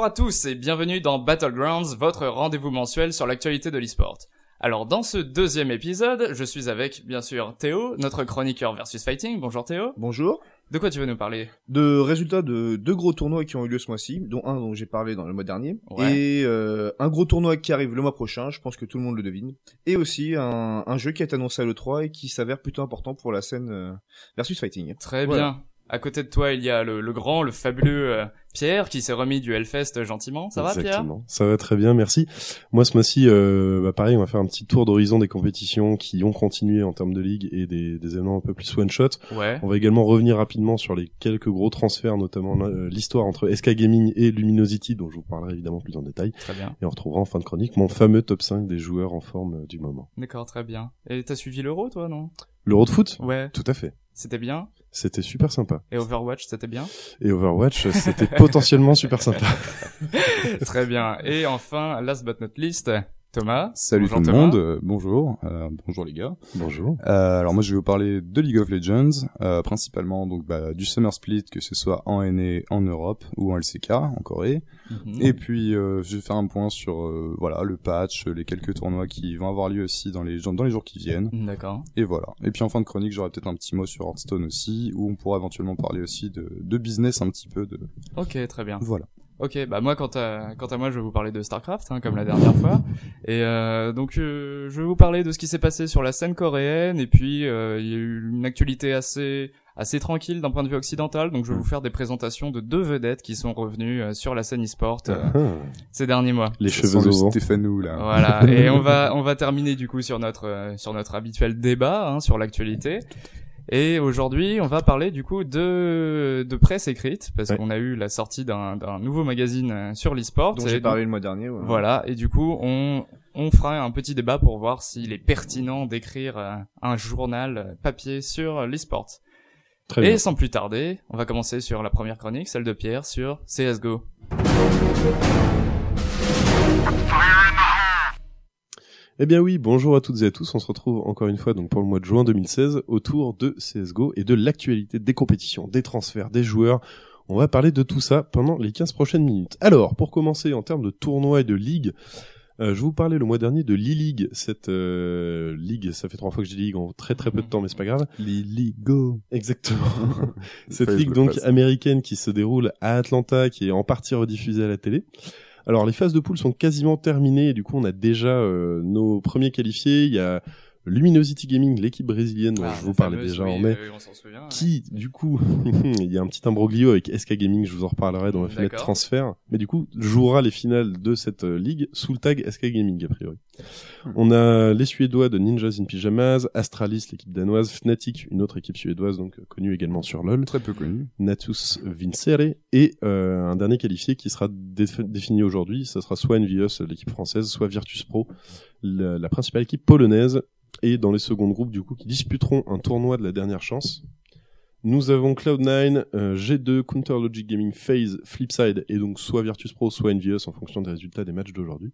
Bonjour à tous et bienvenue dans Battlegrounds, votre rendez-vous mensuel sur l'actualité de l'esport. Alors dans ce deuxième épisode, je suis avec bien sûr Théo, notre chroniqueur versus fighting. Bonjour Théo. Bonjour. De quoi tu veux nous parler? De résultats de deux gros tournois qui ont eu lieu ce mois-ci, dont un dont j'ai parlé dans le mois dernier, Ouais. et euh, un gros tournoi qui arrive le mois prochain, je pense que tout le monde le devine, et aussi un, un jeu qui est annoncé à l'E3 et qui s'avère plutôt important pour la scène euh, versus fighting. Très Voilà. bien. À côté de toi, il y a le, le grand, le fabuleux euh, Pierre qui s'est remis du Hellfest gentiment. Ça va Pierre? Ça va très bien, merci. Moi, ce mois-ci, euh, bah, pareil, on va faire un petit tour d'horizon des compétitions qui ont continué en termes de ligue et des, des événements un peu plus one-shot. Ouais. On va également revenir rapidement sur les quelques gros transferts, notamment euh, l'histoire entre SK Gaming et Luminosity, dont je vous parlerai évidemment plus en détail. Très bien. Et on retrouvera en fin de chronique mon fameux top 5 des joueurs en forme euh, du moment. D'accord, très bien. Et t'as suivi l'Euro toi, non? L'Euro de foot Ouais. Tout à fait. C'était bien. C'était super sympa. Et Overwatch, c'était bien Et Overwatch, c'était potentiellement super sympa. Très bien. Et enfin, last but not least, Thomas. Salut Bonjour, tout le Thomas. monde, euh, bonjour, euh, bonjour les gars. Bonjour. Euh, alors moi je vais vous parler de League of Legends, euh, principalement donc bah, du Summer Split, que ce soit en NA en Europe ou en LCK en Corée. Mhm. Et puis euh, je vais faire un point sur euh, voilà le patch, les quelques tournois qui vont avoir lieu aussi dans les dans les jours qui viennent. D'accord. Et voilà. Et puis en fin de chronique j'aurai peut-être un petit mot sur Hearthstone aussi, où on pourra éventuellement parler aussi de, de business un petit peu de Ok, très bien. voilà. Ok, bah moi quant à quant à moi je vais vous parler de Starcraft hein, comme la dernière fois et euh, donc euh, je vais vous parler de ce qui s'est passé sur la scène coréenne et puis euh, il y a eu une actualité assez assez tranquille d'un point de vue occidental donc je vais vous faire des présentations de deux vedettes qui sont revenues euh, sur la scène e-sport euh, Ah, ces derniers mois. les Ça cheveux vent. Stéphanou là. Voilà et on va on va terminer du coup sur notre euh, sur notre habituel débat hein, sur l'actualité. Et aujourd'hui, on va parler du coup de de presse écrite parce Ouais. qu'on a eu la sortie d'un d'un nouveau magazine euh, sur l'e-sport Dont j'ai parlé le mois dernier. ouais. Voilà, et du coup, on, on fera un petit débat pour voir s'il est pertinent d'écrire euh, un journal euh, papier sur l'e-sport. Très Et bien. sans plus tarder, on va commencer sur la première chronique, celle de Pierre, sur CSGO. Eh bien oui, bonjour à toutes et à tous. On se retrouve encore une fois donc pour le mois de juin 2016 autour de CS:GO et de l'actualité des compétitions, des transferts, des joueurs. On va parler de tout ça pendant les 15 prochaines minutes. Alors, pour commencer en termes de tournois et de ligues, euh, je vous parlais le mois dernier de l'e-League, cette euh, ligue, ça fait trois fois que je dis ligue en très très peu de temps, mais c'est pas grave. Liligo. Exactement. Cette ligue donc américaine qui se déroule à Atlanta, qui est en partie rediffusée à la télé. Alors les phases de poule sont quasiment terminées et du coup on a déjà euh, nos premiers qualifiés. Il y a Luminosity Gaming, l'équipe brésilienne dont Ah, je vous parlais fameuse, déjà oui, en mai, oui, on s'en souvient, ouais. qui du coup il y a un petit imbroglio avec SK Gaming, je vous en reparlerai dans la fenêtre transfert, mais du coup jouera les finales de cette euh, ligue sous le tag SK Gaming a priori. Hmm. On a les Suédois de Ninjas in Pyjamas, Astralis l'équipe danoise, Fnatic une autre équipe suédoise donc euh, connue également sur LoL. Très peu connu. Natus Vincere et euh, un dernier qualifié qui sera déf- défini aujourd'hui. Ça sera soit Envious, l'équipe française, soit Virtus Pro, la, la principale équipe polonaise. Et dans les secondes groupes, du coup, qui disputeront un tournoi de la dernière chance. Nous avons Cloud9, euh, G2, Counter Logic Gaming, FaZe, Flipside, et donc soit Virtus Pro, soit Envious en fonction des résultats des matchs d'aujourd'hui.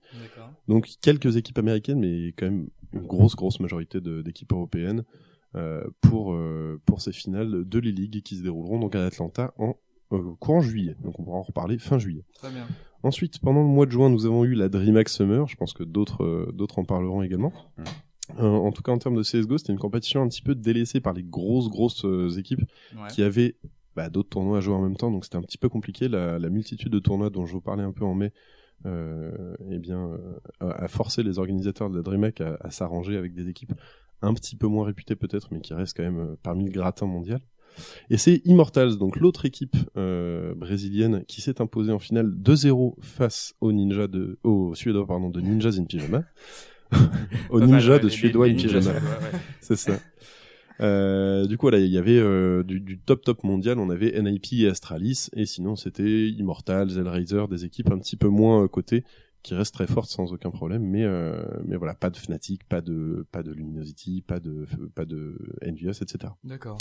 Donc quelques équipes américaines, mais quand même une grosse, grosse majorité d'équipes européennes euh, pour euh, pour ces finales de l'e-League qui se dérouleront donc à Atlanta en euh, courant juillet. Donc on pourra en reparler fin juillet. Très bien. Ensuite, pendant le mois de juin, nous avons eu la DreamHack Summer. Je pense que d'autres euh, d'autres en parleront également. Euh, en tout cas, en termes de CS:GO, c'était une compétition un petit peu délaissée par les grosses grosses euh, équipes Ouais. qui avaient bah, d'autres tournois à jouer en même temps, donc c'était un petit peu compliqué. La, la multitude de tournois dont je vous parlais un peu en mai, euh, eh bien, euh, a forcé les organisateurs de la DreamHack à, à s'arranger avec des équipes un petit peu moins réputées peut-être, mais qui restent quand même parmi le gratin mondial. Et c'est Immortals, donc l'autre équipe euh, brésilienne, qui s'est imposée en finale 2-0 face aux ninjas de, aux Suédois pardon, de Ninjas in Pyjama. mal, ouais, de Suédois in Pyjama. ouais. C'est ça. Euh, du coup, voilà, il y avait euh, du, du top top mondial. On avait NIP et Astralis, et sinon c'était Immortals, Hellraiser, des équipes un petit peu moins euh, cotées, qui restent très fortes sans aucun problème. Mais euh, mais voilà, pas de Fnatic, pas de pas de Luminosity, pas de pas de Envious, etc. D'accord.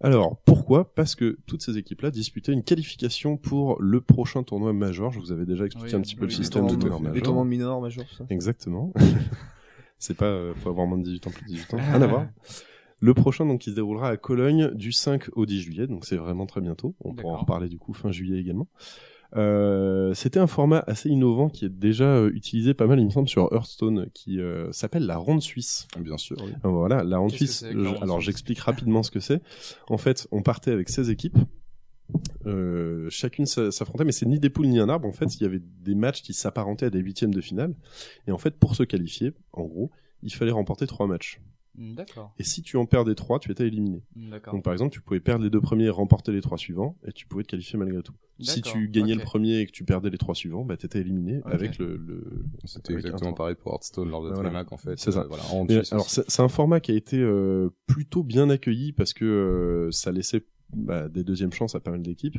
Alors pourquoi? Parce que toutes ces équipes-là disputaient une qualification pour le prochain tournoi major. Je vous avais déjà expliqué Oui, un petit peu oui, le les système de tournois- tournoi Les major. tournois mineurs, majeurs, tout ça. Exactement. c'est pas, euh, faut avoir moins de 18 ans, plus de 18 ans. Rien à voir. Le prochain, donc, qui se déroulera à Cologne du 5 au 10 juillet, donc c'est vraiment très bientôt. On pourra en reparler du coup fin juillet également. Euh, C'était un format assez innovant qui est déjà euh, utilisé pas mal, il me semble, sur Hearthstone, qui euh, s'appelle la ronde suisse. Bien sûr. oui. Euh, Voilà, la ronde suisse. la ronde alors j'explique rapidement ce que c'est. En fait, on partait avec 16 équipes. Euh, chacune s'affrontait, mais c'est ni des poules ni un arbre. En fait, il y avait des matchs qui s'apparentaient à des huitièmes de finale. Et en fait, pour se qualifier, en gros, il fallait remporter trois matchs. Mm, D'accord. Et si tu en perdais trois, tu étais éliminé. D'accord. Donc par exemple, tu pouvais perdre les deux premiers et remporter les trois suivants, et tu pouvais te qualifier malgré tout. Si tu gagnais le premier et que tu perdais les trois suivants, bah t'étais éliminé avec le, le... C'était exactement pareil pour Hearthstone lors de Voilà. Trimac en fait. C'est ça. Euh, voilà, en alors c'est un format qui a été euh, plutôt bien accueilli parce que euh, ça laissait bah, des deuxièmes chances à pas mal d'équipes.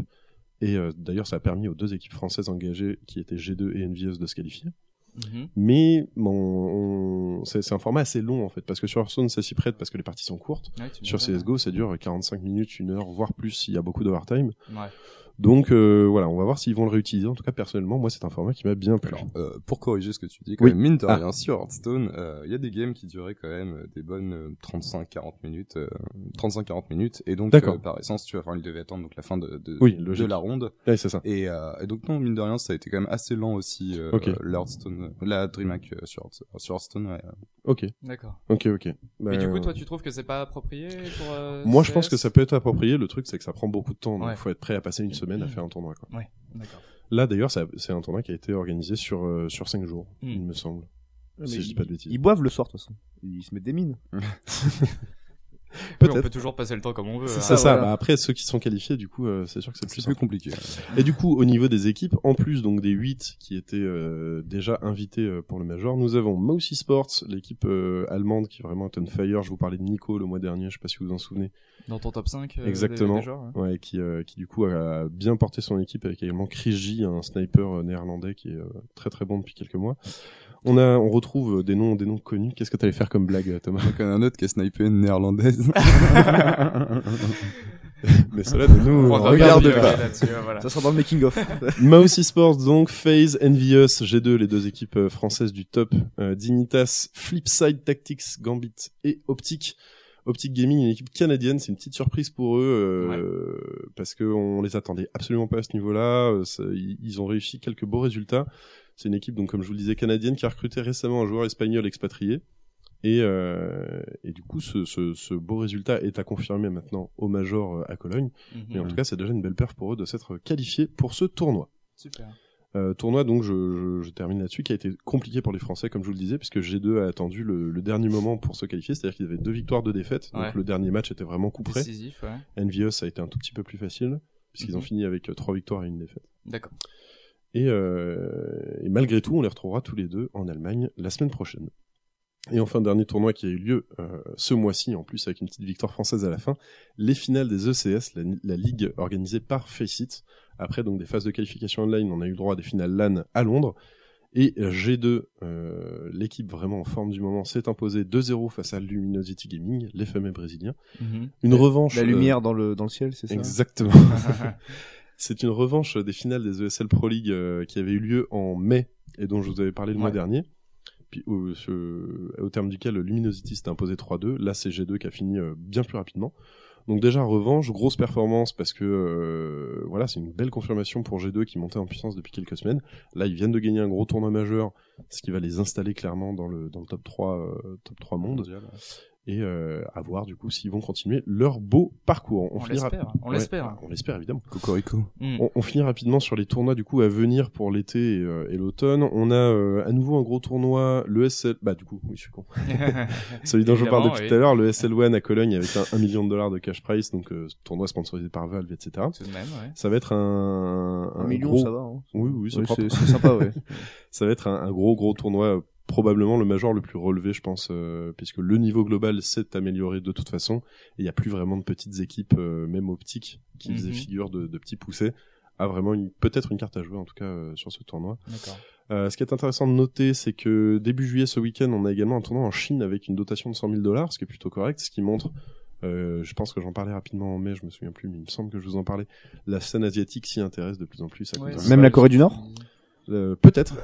Et euh, d'ailleurs, ça a permis aux deux équipes françaises engagées, qui étaient G2 et Envious, de se qualifier. Mhm. Mais bon, on- c'est un format assez long en fait, parce que sur Hearthstone, ça s'y prête parce que les parties sont courtes. Ouais, Sur. CSGO, ça dure 45 minutes, une heure, voire plus s'il y a beaucoup d'overtime. Ouais. Donc euh, voilà, on va voir s'ils vont le réutiliser. En tout cas, personnellement, moi, c'est un format qui m'a bien plu. Alors, euh, pour corriger ce que tu dis, quand Oui. même, mine de Ah. rien, sur Hearthstone, euh, il y a des games qui duraient quand même euh, des bonnes euh, 35-40 minutes, euh, 35-40 minutes, et donc euh, par essence, tu vas, enfin, il devait attendre donc la fin de, de, Oui, de la ronde, Ouais, c'est ça. et, euh, et donc non, mine de rien, ça a été quand même assez lent aussi, euh, Ok. euh, la DreamHack euh, sur, Hearth- sur Hearthstone. ouais, euh. Ok, D'accord. ok, ok. Mais Bah, du coup, toi, tu trouves que c'est pas approprié pour euh, Moi, je pense que ça peut être approprié. Le truc, c'est que ça prend beaucoup de temps. Donc, Ouais. faut être prêt à passer une semaine à faire un tournoi. Quoi. Ouais. Là, d'ailleurs, c'est un tournoi qui a été organisé sur euh, sur cinq jours, Hmm. il me semble. Mais si je dis ils- pas de bêtises. Ils boivent le soir, de toute façon. Ils se mettent des mines. Oui, on peut toujours passer le temps comme on veut. C'est hein. ça, ça. voilà. Bah, après, ceux qui sont qualifiés, du coup, euh, c'est sûr que c'est plus compliqué. Et du coup, au niveau des équipes, en plus donc des 8 qui étaient euh, déjà invités euh, pour le Major, nous avons Mousy Sports, l'équipe euh, allemande qui vraiment est on fire. Je vous parlais de Nico le mois dernier, je sais pas si vous vous en souvenez. Dans ton top 5 euh, Exactement. Des, des joueurs, ouais. Ouais, qui, euh, qui du coup a bien porté son équipe avec également Chris J, un sniper néerlandais qui est euh, très très bon depuis quelques mois. On a, on retrouve euh, des noms, des noms connus. Qu'est-ce que t'allais faire comme blague, euh, Thomas Donc, il y en a un autre qui a snipé une néerlandaise. Mais cela ne nous regarde bien pas. ouais, voilà. Ça sera dans le making of. Mousy Sports donc, FaZe, Envious, G2, les deux équipes euh, françaises du top, euh, Dignitas, Flipside Tactics, Gambit et Optic. Optic Gaming, une équipe canadienne, c'est une petite surprise pour eux euh, parce que on les attendait absolument pas à ce niveau-là. ils ont réussi quelques beaux résultats. C'est une équipe donc comme je vous le disais canadienne qui a recruté récemment un joueur espagnol expatrié. Et, euh, et du coup, ce, ce, ce beau résultat est à confirmer maintenant au Major euh, à Cologne. Mhm. Mais en tout cas, c'est déjà une belle perf pour eux de s'être qualifiés pour ce tournoi. Super. Euh, tournoi, donc je, je, je termine là-dessus, qui a été compliqué pour les Français, comme je vous le disais, puisque G2 a attendu le, le dernier moment pour se qualifier, c'est-à-dire qu'ils avaient deux victoires, deux défaites, Ouais. donc le dernier match était vraiment coup près. Décisif, ouais. A été un tout petit peu plus facile, puisqu'ils ont Mhm. fini avec euh, trois victoires et une défaite. D'accord. Et, euh, et malgré tout, on les retrouvera tous les deux en Allemagne la semaine prochaine. Et enfin, dernier tournoi qui a eu lieu euh, ce mois-ci, en plus avec une petite victoire française à la fin, les finales des ECS, la, la ligue organisée par Faceit. Après donc des phases de qualification online, on a eu droit à des finales LAN à Londres. Et G2, euh, l'équipe vraiment en forme du moment, s'est imposée 2-0 face à Luminosity Gaming, les fameux brésiliens. Mhm. Une revanche. La euh, lumière dans le dans le ciel, c'est ça? Exactement. C'est une revanche des finales des ESL Pro League euh, qui avait eu lieu en mai et dont je vous avais parlé le mois dernier. Puis au, ce- au terme duquel Luminosity s'était imposé 3-2. Là, c'est G2 qui a fini euh, bien plus rapidement. Donc déjà revanche, grosse performance parce que euh, voilà, c'est une belle confirmation pour G2 qui montait en puissance depuis quelques semaines. Là, ils viennent de gagner un gros tournoi majeur, ce qui va les installer clairement dans le dans le top 3 euh, top 3 monde et euh, à voir du coup s'ils vont continuer leur beau parcours. On finira- l'espère, on Ouais, l'espère. on l'espère évidemment. Cocorico. Mhm. On, on finit rapidement sur les tournois du coup à venir pour l'été et, euh, et l'automne. On a euh, à nouveau un gros tournoi, le SL, bah du coup, oui je suis con. Celui dont je vous parle depuis oui. tout à l'heure, le SL One à Cologne avec un, 1 million de dollars de cash prize, donc euh, tournoi sponsorisé par Valve, etc. Tout de même, ouais. Ça va être un, Un million, gros... ça va. Hein. Oui, oui, c'est Oui, sympa, ouais. Ça va être un, un gros gros tournoi, euh, probablement le major le plus relevé, je pense, euh, puisque le niveau global s'est amélioré de toute façon. Et il n'y a plus vraiment de petites équipes, euh, même optiques, qui faisaient Mhm. figure de, de petits poussés. A vraiment une- peut-être une carte à jouer en tout cas euh, sur ce tournoi. Euh, ce qui est intéressant de noter, c'est que début juillet ce week-end, on a également un tournoi en Chine avec une dotation de 100 000 dollars, ce qui est plutôt correct, ce qui montre, euh, je pense que j'en parlais rapidement en mai, je me souviens plus, mais il me semble que je vous en parlais, la scène asiatique s'y intéresse de plus en plus. à Ouais. Même la Corée du Nord Euh, Peut-être.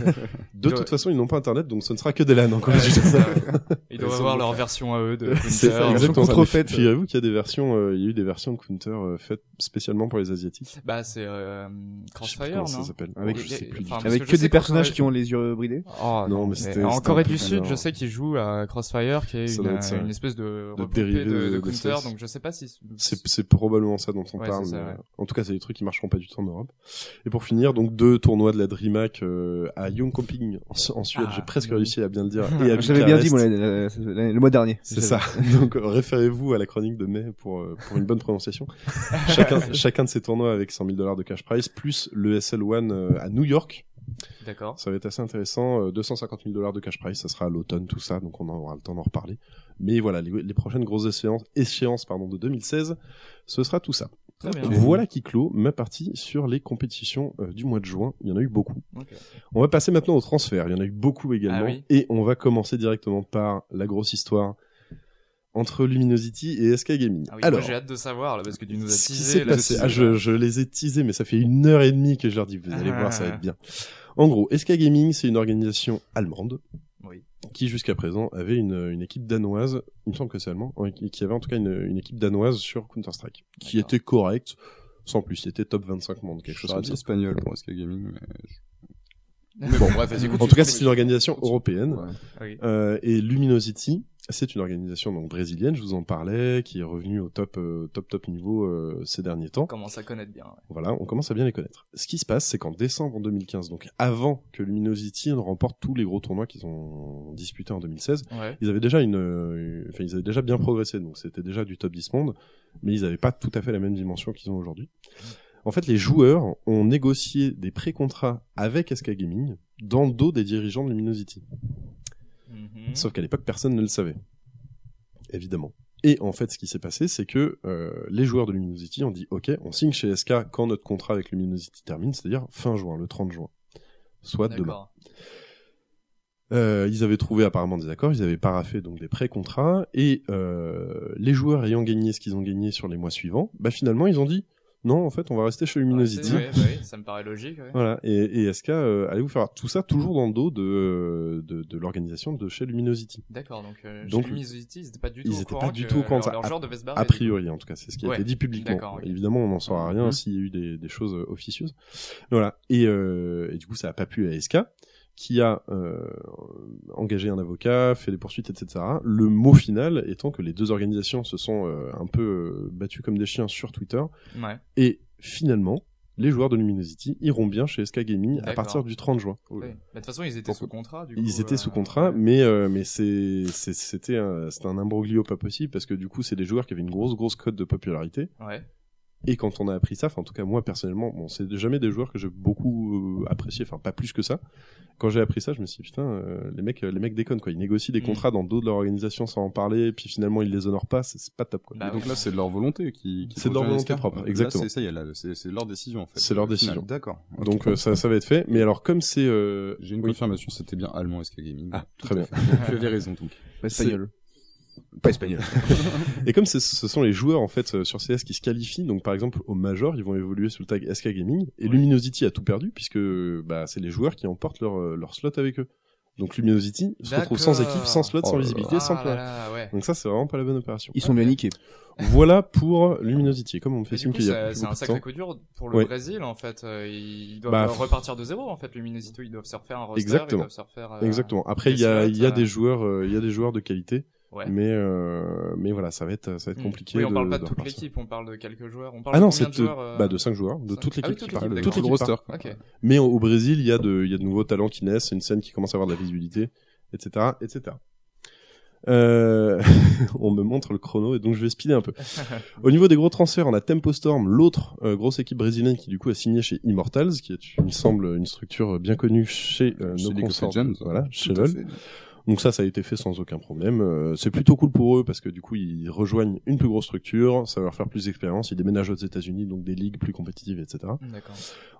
de toute façon, ils n'ont pas internet, donc ce ne sera que des LAN encore. Ouais, c'est doivent avoir leur version à eux de C'est Counter. ça, exactement contrefaite. Figurez-vous qu'il y a des versions, euh, il y a eu des versions de Counter euh, faites spécialement pour les Asiatiques. Bah c'est euh, Je sais plus Crossfire, non ça s'appelle. Avec- je sais plus. enfin, Avec que des personnages qui ont les yeux bridés. Oh, Non, mais c'était- en Corée du Sud, je sais qu'ils jouent à Crossfire, qui est une, espèce de, De dérivé de, Counter, donc je sais pas si. C'est, c'est probablement ça dont on parle. c'est euh, En tout cas, c'est des trucs qui marcheront pas du tout en Europe. Et pour finir, donc deux tournois de la DreamHack euh, à Jönköping en, Su- en Suède. Ah, J'ai presque réussi à bien le dire. Et à J'avais bien dit, le mois dernier. C'est ça. Donc euh, référez-vous à la chronique de mai pour euh, pour une bonne prononciation. chacun chacun de ces tournois avec 100 000 dollars de cash prize plus le SL One euh, à New York. D'accord. Ça va être assez intéressant. euh, 250 000 dollars de cash prize, ça sera à l'automne tout ça, donc on aura le temps d'en reparler. Mais voilà, les, les prochaines grosses échéances, échéances pardon de 2016, ce sera tout ça. Très bien. Voilà qui clôt ma partie sur les compétitions euh, du mois de juin. Il y en a eu beaucoup. On va passer maintenant au transfert. Il y en a eu beaucoup également. Ah oui. Et on va commencer directement par la grosse histoire entre Luminosity et SK Gaming. Ah oui, Alors, j'ai hâte de savoir là parce que tu nous as ce teasé. là, passé, ah, je, je les ai teasés, mais ça fait une heure et demie que je leur dis, vous allez voir, ça va être bien. En gros, SK Gaming, c'est une organisation allemande Oui. qui jusqu'à présent avait une, une équipe danoise, il me semble que c'est allemand, qui avait en tout cas une, une équipe danoise sur Counter-Strike, qui était correcte, sans plus, c'était top 25 monde, quelque Je chose comme ça. espagnol pour SK Gaming, mais... je- Mais bon, bref, vas-y, En tout cas, c'est une organisation européenne. Ouais. Oui. Euh, et Luminosity, c'est une organisation donc brésilienne, je vous en parlais, qui est revenue au top euh, top top niveau euh, ces derniers temps. On commence à connaître bien. ouais. Voilà, on commence à bien les connaître. Ce qui se passe, c'est qu'en décembre 2015, donc avant que Luminosity ne remporte tous les gros tournois qu'ils ont disputés en 2016, Ouais. ils avaient déjà une, euh, enfin ils avaient déjà bien progressé, donc c'était déjà du top 10 monde, mais ils n'avaient pas tout à fait la même dimension qu'ils ont aujourd'hui. En fait, les joueurs ont négocié des pré-contrats avec SK Gaming dans le dos des dirigeants de Luminosity. Mhm. Sauf qu'à l'époque, personne ne le savait. Évidemment. Et en fait, ce qui s'est passé, c'est que euh, les joueurs de Luminosity ont dit OK, on signe chez SK quand notre contrat avec Luminosity termine, c'est-à-dire fin juin, le 30 juin. Soit demain. Euh, ils avaient trouvé apparemment des accords, ils avaient paraffé donc des pré-contrats, et euh, les joueurs ayant gagné ce qu'ils ont gagné sur les mois suivants, bah finalement ils ont dit non, en fait on va rester chez Luminosity. Ouais, bah oui, ça me paraît logique. ouais. Voilà, et, et SK, euh, allez vous faire tout ça toujours dans le dos de, de, de l'organisation de chez Luminosity? D'accord, donc, euh, Donc, chez Luminosity, ils étaient pas du tout ils au courant pas du tout au courant de leur, ça. leur joueur devait se barrer. A priori, en tout cas, c'est ce qui a Ouais. été dit publiquement. D'accord, ok. Évidemment, on n'en saura rien Mhm. s'il y a eu des, des choses euh, officieuses. Voilà. Et, euh, et du coup, ça a pas plu à SK, qui a euh, engagé un avocat, fait des poursuites, etc. Le mot final étant que les deux organisations se sont euh, un peu euh, battues comme des chiens sur Twitter. Ouais. Et finalement, les joueurs de Luminosity iront bien chez SK Gaming à partir du 30 juin. Oui. De toute façon, ils étaient Pourquoi sous contrat. Du coup, Ils étaient euh, sous contrat, mais euh, mais c'était un imbroglio pas possible parce que du coup c'est des joueurs qui avaient une grosse grosse cote de popularité Ouais. Et quand on a appris ça, enfin en tout cas moi personnellement, bon c'est jamais des joueurs que j'ai beaucoup euh, apprécié, enfin pas plus que ça. Quand j'ai appris ça, je me suis dit putain euh, les mecs les mecs déconnent quoi, ils négocient des Mm. contrats dans le dos de leur organisation sans en parler, puis finalement ils les honorent pas, c'est pas top quoi. Bah Et donc là, c'est de leur volonté qui. qui C'est de leur volonté propre, exactement. C'est ça, il y a là, c'est c'est leur décision en fait. C'est leur décision. D'accord. Donc euh, ça ça va être fait, mais alors comme c'est euh, J'ai une oui. confirmation, c'était bien allemand SK Gaming. Ah, très bien. tu avais raison donc. Espagnol. Pas espagnol. Et comme ce sont les joueurs en fait euh, sur CS qui se qualifient, donc par exemple au Major, ils vont évoluer sous le tag SK Gaming et Ouais. Luminosity a tout perdu puisque bah c'est les joueurs qui emportent leur euh, leur slot avec eux. Donc Luminosity se retrouve sans équipe, sans slot, Oh sans là visibilité, Ah sans plan. ouais. Donc ça c'est vraiment pas la bonne opération. Ils sont bien niqués. voilà pour Luminosity. Comme on me fait signe qu'il y a c'est un sacré temps. coup dur pour le Ouais. Brésil en fait. Euh, Ils doivent Bah, repartir de zéro en fait. Luminosity, ils doivent se refaire un roster. Exactement. Ils doivent se refaire. euh, Exactement. Après, il y a, slots, y a euh, des joueurs, euh, il y a des joueurs de qualité, Ouais. mais euh, mais voilà, ça va être, ça va être Hmm. compliqué. Oui, on parle pas de de toute l'équipe, on parle de quelques joueurs. On parle Ah de non, c'est de de, joueurs euh, bah de cinq joueurs, de cinq toute Ah oui, l'équipe. toute qui parle, l'équipe, de toute Tout le l'équipe roster. parle. Ok. Mais au, au Brésil, il y a de, il y a de nouveaux talents qui naissent, une scène qui commence à avoir de la visibilité, etc., etc. Euh, on me montre le chrono et donc je vais speeder un peu. Au niveau des gros transferts, on a Tempo Storm, l'autre euh, grosse équipe brésilienne qui du coup a signé chez Immortals, qui est, il me semble, une structure bien connue chez euh, nos consorts, Legends. voilà, Tout chez à LoL. Donc ça, ça a été fait sans aucun problème. Euh, c'est plutôt cool pour eux parce que du coup, ils rejoignent une plus grosse structure, ça va leur faire plus d'expérience. Ils déménagent aux États-Unis, donc des ligues plus compétitives, etc.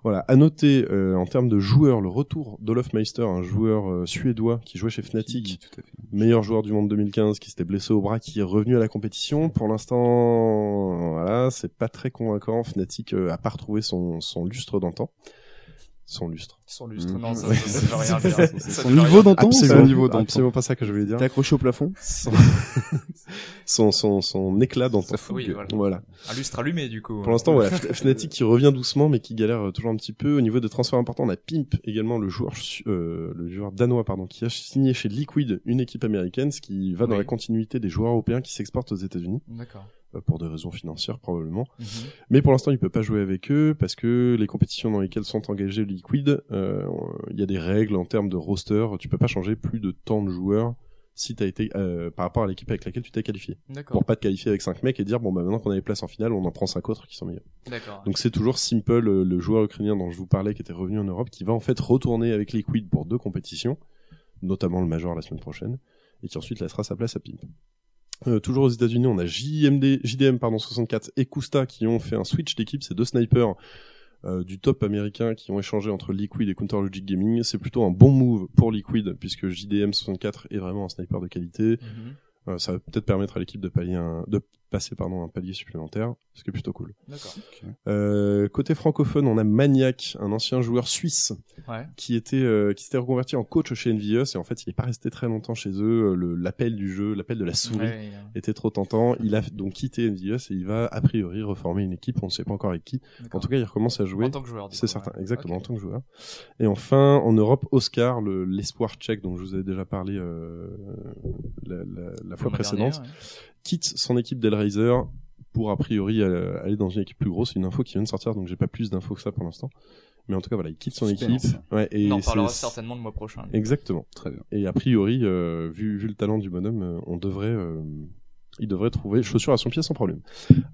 Voilà. À noter euh, en termes de joueurs, le retour d'Olof Meister, un joueur euh, suédois qui jouait chez Fnatic, Tout à fait. meilleur joueur du monde 2015, qui s'était blessé au bras, qui est revenu à la compétition. Pour l'instant, voilà, c'est pas très convaincant. Fnatic euh, a pas retrouvé son, son lustre d'antan. Son lustre. Son lustre, Mmh. non, ça, ça, ça veut rien dire. Ça Son niveau d'antan, c'est Absolument, niveau d'antan. absolument pas ça que je voulais dire. T'es accroché au plafond Son, son, son, son éclat dans ton Oui, voilà. voilà. Un lustre allumé, du coup. Pour l'instant, voilà, Fnatic qui revient doucement, mais qui galère euh, toujours un petit peu. Au niveau des transferts importants, on a Pimp également, le joueur, euh, le joueur danois, pardon, qui a signé chez Liquid, une équipe américaine, ce qui va dans Oui. la continuité des joueurs européens qui s'exportent aux États-Unis, D'accord. Euh, pour des raisons financières probablement. Mhm. Mais pour l'instant, il peut pas jouer avec eux parce que les compétitions dans lesquelles sont engagés Liquid, euh, il y a des règles en termes de roster. Tu peux pas changer plus de tant de joueurs si t'as été euh, par rapport à l'équipe avec laquelle tu t'es qualifié. D'accord. Pour pas te qualifier avec 5 mecs et dire bon bah maintenant qu'on a les places en finale, on en prend 5 autres qui sont meilleurs. D'accord. Donc c'est toujours Simple, euh, le joueur ukrainien dont je vous parlais, qui était revenu en Europe, qui va en fait retourner avec Liquid pour deux compétitions, notamment le Major la semaine prochaine, et qui ensuite laissera sa place à Pimp. Euh, toujours aux États-Unis, on a JMD, JDM pardon 64 et Kusta qui ont fait un switch d'équipe, ces deux snipers euh, du top américain qui ont échangé entre Liquid et Counter Logic Gaming. C'est plutôt un bon move pour Liquid puisque JDM 64 est vraiment un sniper de qualité. Mhm. Euh, ça va peut-être permettre à l'équipe de pallier un, de passer pardon un palier supplémentaire, ce qui est plutôt cool. D'accord. Euh, côté francophone, on a Maniac, un ancien joueur suisse Ouais. qui était euh, qui s'était reconverti en coach chez Envious et en fait il est pas resté très longtemps chez eux. Le l'appel du jeu, l'appel de la souris Ouais, ouais. était trop tentant. Il a donc quitté Envious et il va a priori reformer une équipe. On ne sait pas encore avec qui. En tout cas, il recommence à jouer. En tant que joueur. C'est certain, ouais. exactement, en tant que joueur. Et enfin, en Europe, Oscar, le- l'espoir tchèque dont je vous avais déjà parlé euh, la, la- la fois précédente, ouais. quitte son équipe d'Hellraiser pour a priori aller dans une équipe plus grosse. C'est une info qui vient de sortir, donc j'ai pas plus d'infos que ça pour l'instant. Mais en tout cas, voilà, il quitte son équipe. Ouais, et On en parlera certainement le mois prochain. Exactement. Très bien. Et a priori, euh, vu, vu le talent du bonhomme, euh, on devrait, euh, il devrait trouver chaussures à son pied sans problème.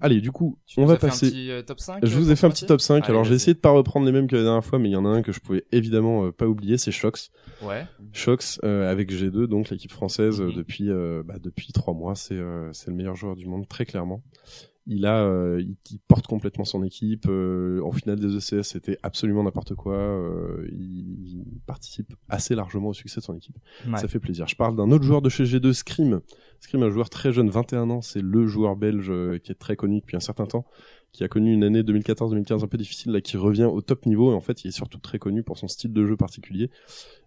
Allez, du coup, Tu on va un passer. petit, euh, top 5 Je euh, vous ai fait un petit top 5. Allez, Alors j'ai essayé de pas reprendre les mêmes que la dernière fois, mais il y en a un que je pouvais évidemment euh, pas oublier, c'est Shox. Ouais. Shox euh, avec G2, donc l'équipe française Mhm. depuis bah, depuis trois mois, c'est c'est le meilleur joueur du monde très clairement. Il a, euh, il, il porte complètement son équipe. euh, en finale des ECS, c'était absolument n'importe quoi. euh, il, il participe assez largement au succès de son équipe. Ouais. Ça fait plaisir. Je parle d'un autre joueur de chez G2, Scream. Scream, un joueur très jeune, 21 ans. C'est le joueur belge euh, qui est très connu depuis un certain temps, qui a connu une année 2014-2015 un peu difficile, là, qui revient au top niveau. Et en fait, il est surtout très connu pour son style de jeu particulier.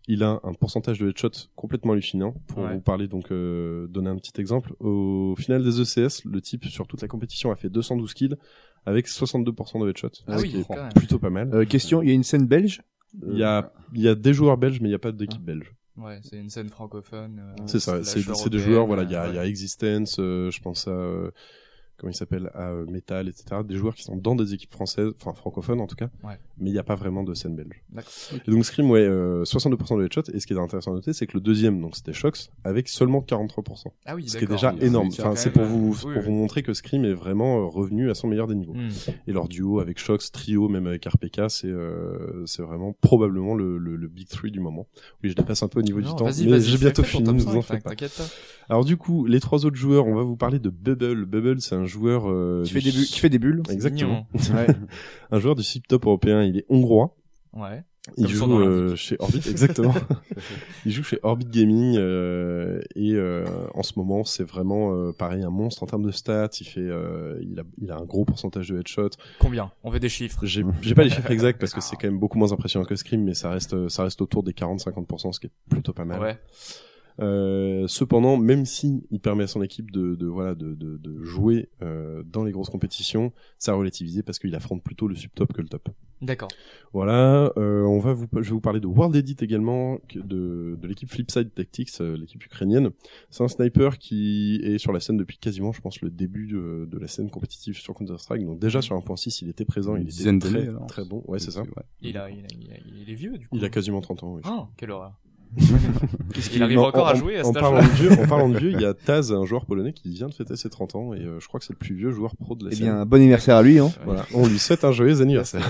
Il a un pourcentage de headshot complètement hallucinant. Pour Ouais. vous parler, donc, euh, donner un petit exemple. Au final des ECS, le type, sur toute la compétition, a fait 212 kills avec 62% de headshot. Ah ce oui, qui est quand même. plutôt pas mal. Euh, question, il y a une scène belge? Il y a, il y a des joueurs belges, mais il n'y a pas d'équipe belge. Ouais, c'est une scène francophone. euh, C'est ça, c'est des joueurs, voilà, il y a, il y a Existence, euh, je pense à, euh, comment il s'appelle, à euh, Metal, etc. Des joueurs qui sont dans des équipes françaises, enfin francophones en tout cas, Ouais. Mais il n'y a pas vraiment de scène belge. Et donc Scream, ouais, euh, 62% de headshot, et ce qui est intéressant à noter, c'est que le deuxième, donc c'était Shox, avec seulement 43%. Ah oui, Ce qui est déjà Oui, énorme. c'est Enfin, c'est pour euh, vous, oui, pour oui. vous montrer que Scream est vraiment euh, revenu à son meilleur des niveaux. Hmm. Et leur duo avec Shox, trio, même avec RPK, c'est euh, c'est vraiment probablement le, le, le big three du moment. Oui, je dépasse un peu au niveau Non, du temps, vas-y, mais vas-y, j'ai bientôt fini, ne vous en 5, faites pas. Alors du coup, les trois autres joueurs, on va vous parler de Bubble. Bubble, c'est un joueur euh, qui du- fait des bulles, qui fait des bulles. Exactement. Ouais. Un joueur du sub top européen. Il est hongrois. Ouais. Il Comme joue euh, chez Orbit, exactement. il joue chez Orbit Gaming euh, et euh, en ce moment, c'est vraiment pareil un monstre en termes de stats. Il fait, il a, il a un gros pourcentage de headshot. Combien? On veut des chiffres. J'ai, j'ai pas les chiffres exacts parce que c'est quand même beaucoup moins impressionnant que Scream, mais ça reste, ça reste autour des 40-50%, ce qui est plutôt pas mal. Ouais. Euh, cependant, même si il permet à son équipe de, de voilà de, de, de jouer euh, dans les grosses compétitions, ça a relativisé parce qu'il affronte plutôt le subtop que le top. D'accord. Voilà, euh, on va vous, je vais vous parler de World Edit également, de, de l'équipe Flipside Tactics, euh, l'équipe ukrainienne. C'est un sniper qui est sur la scène depuis quasiment, je pense, le début de, de la scène compétitive sur Counter Strike. Donc déjà sur 1.6, il était présent, Une il était très très bon. Ouais, c'est ça. Il a, il a, il a- il est vieux du coup. Il a quasiment 30 ans. Oui. Ah, quelle horreur. Qu'est-ce Il qu'il arrive Non, encore en- à jouer à en, cet parlant âge-là. de vieux, en parlant de vieux, il y a Taz, un joueur polonais qui vient de fêter ses 30 ans et euh, je crois que c'est le plus vieux joueur pro de la Eh scène. bien, bon anniversaire à lui, hein. Voilà, on lui souhaite un joyeux anniversaire.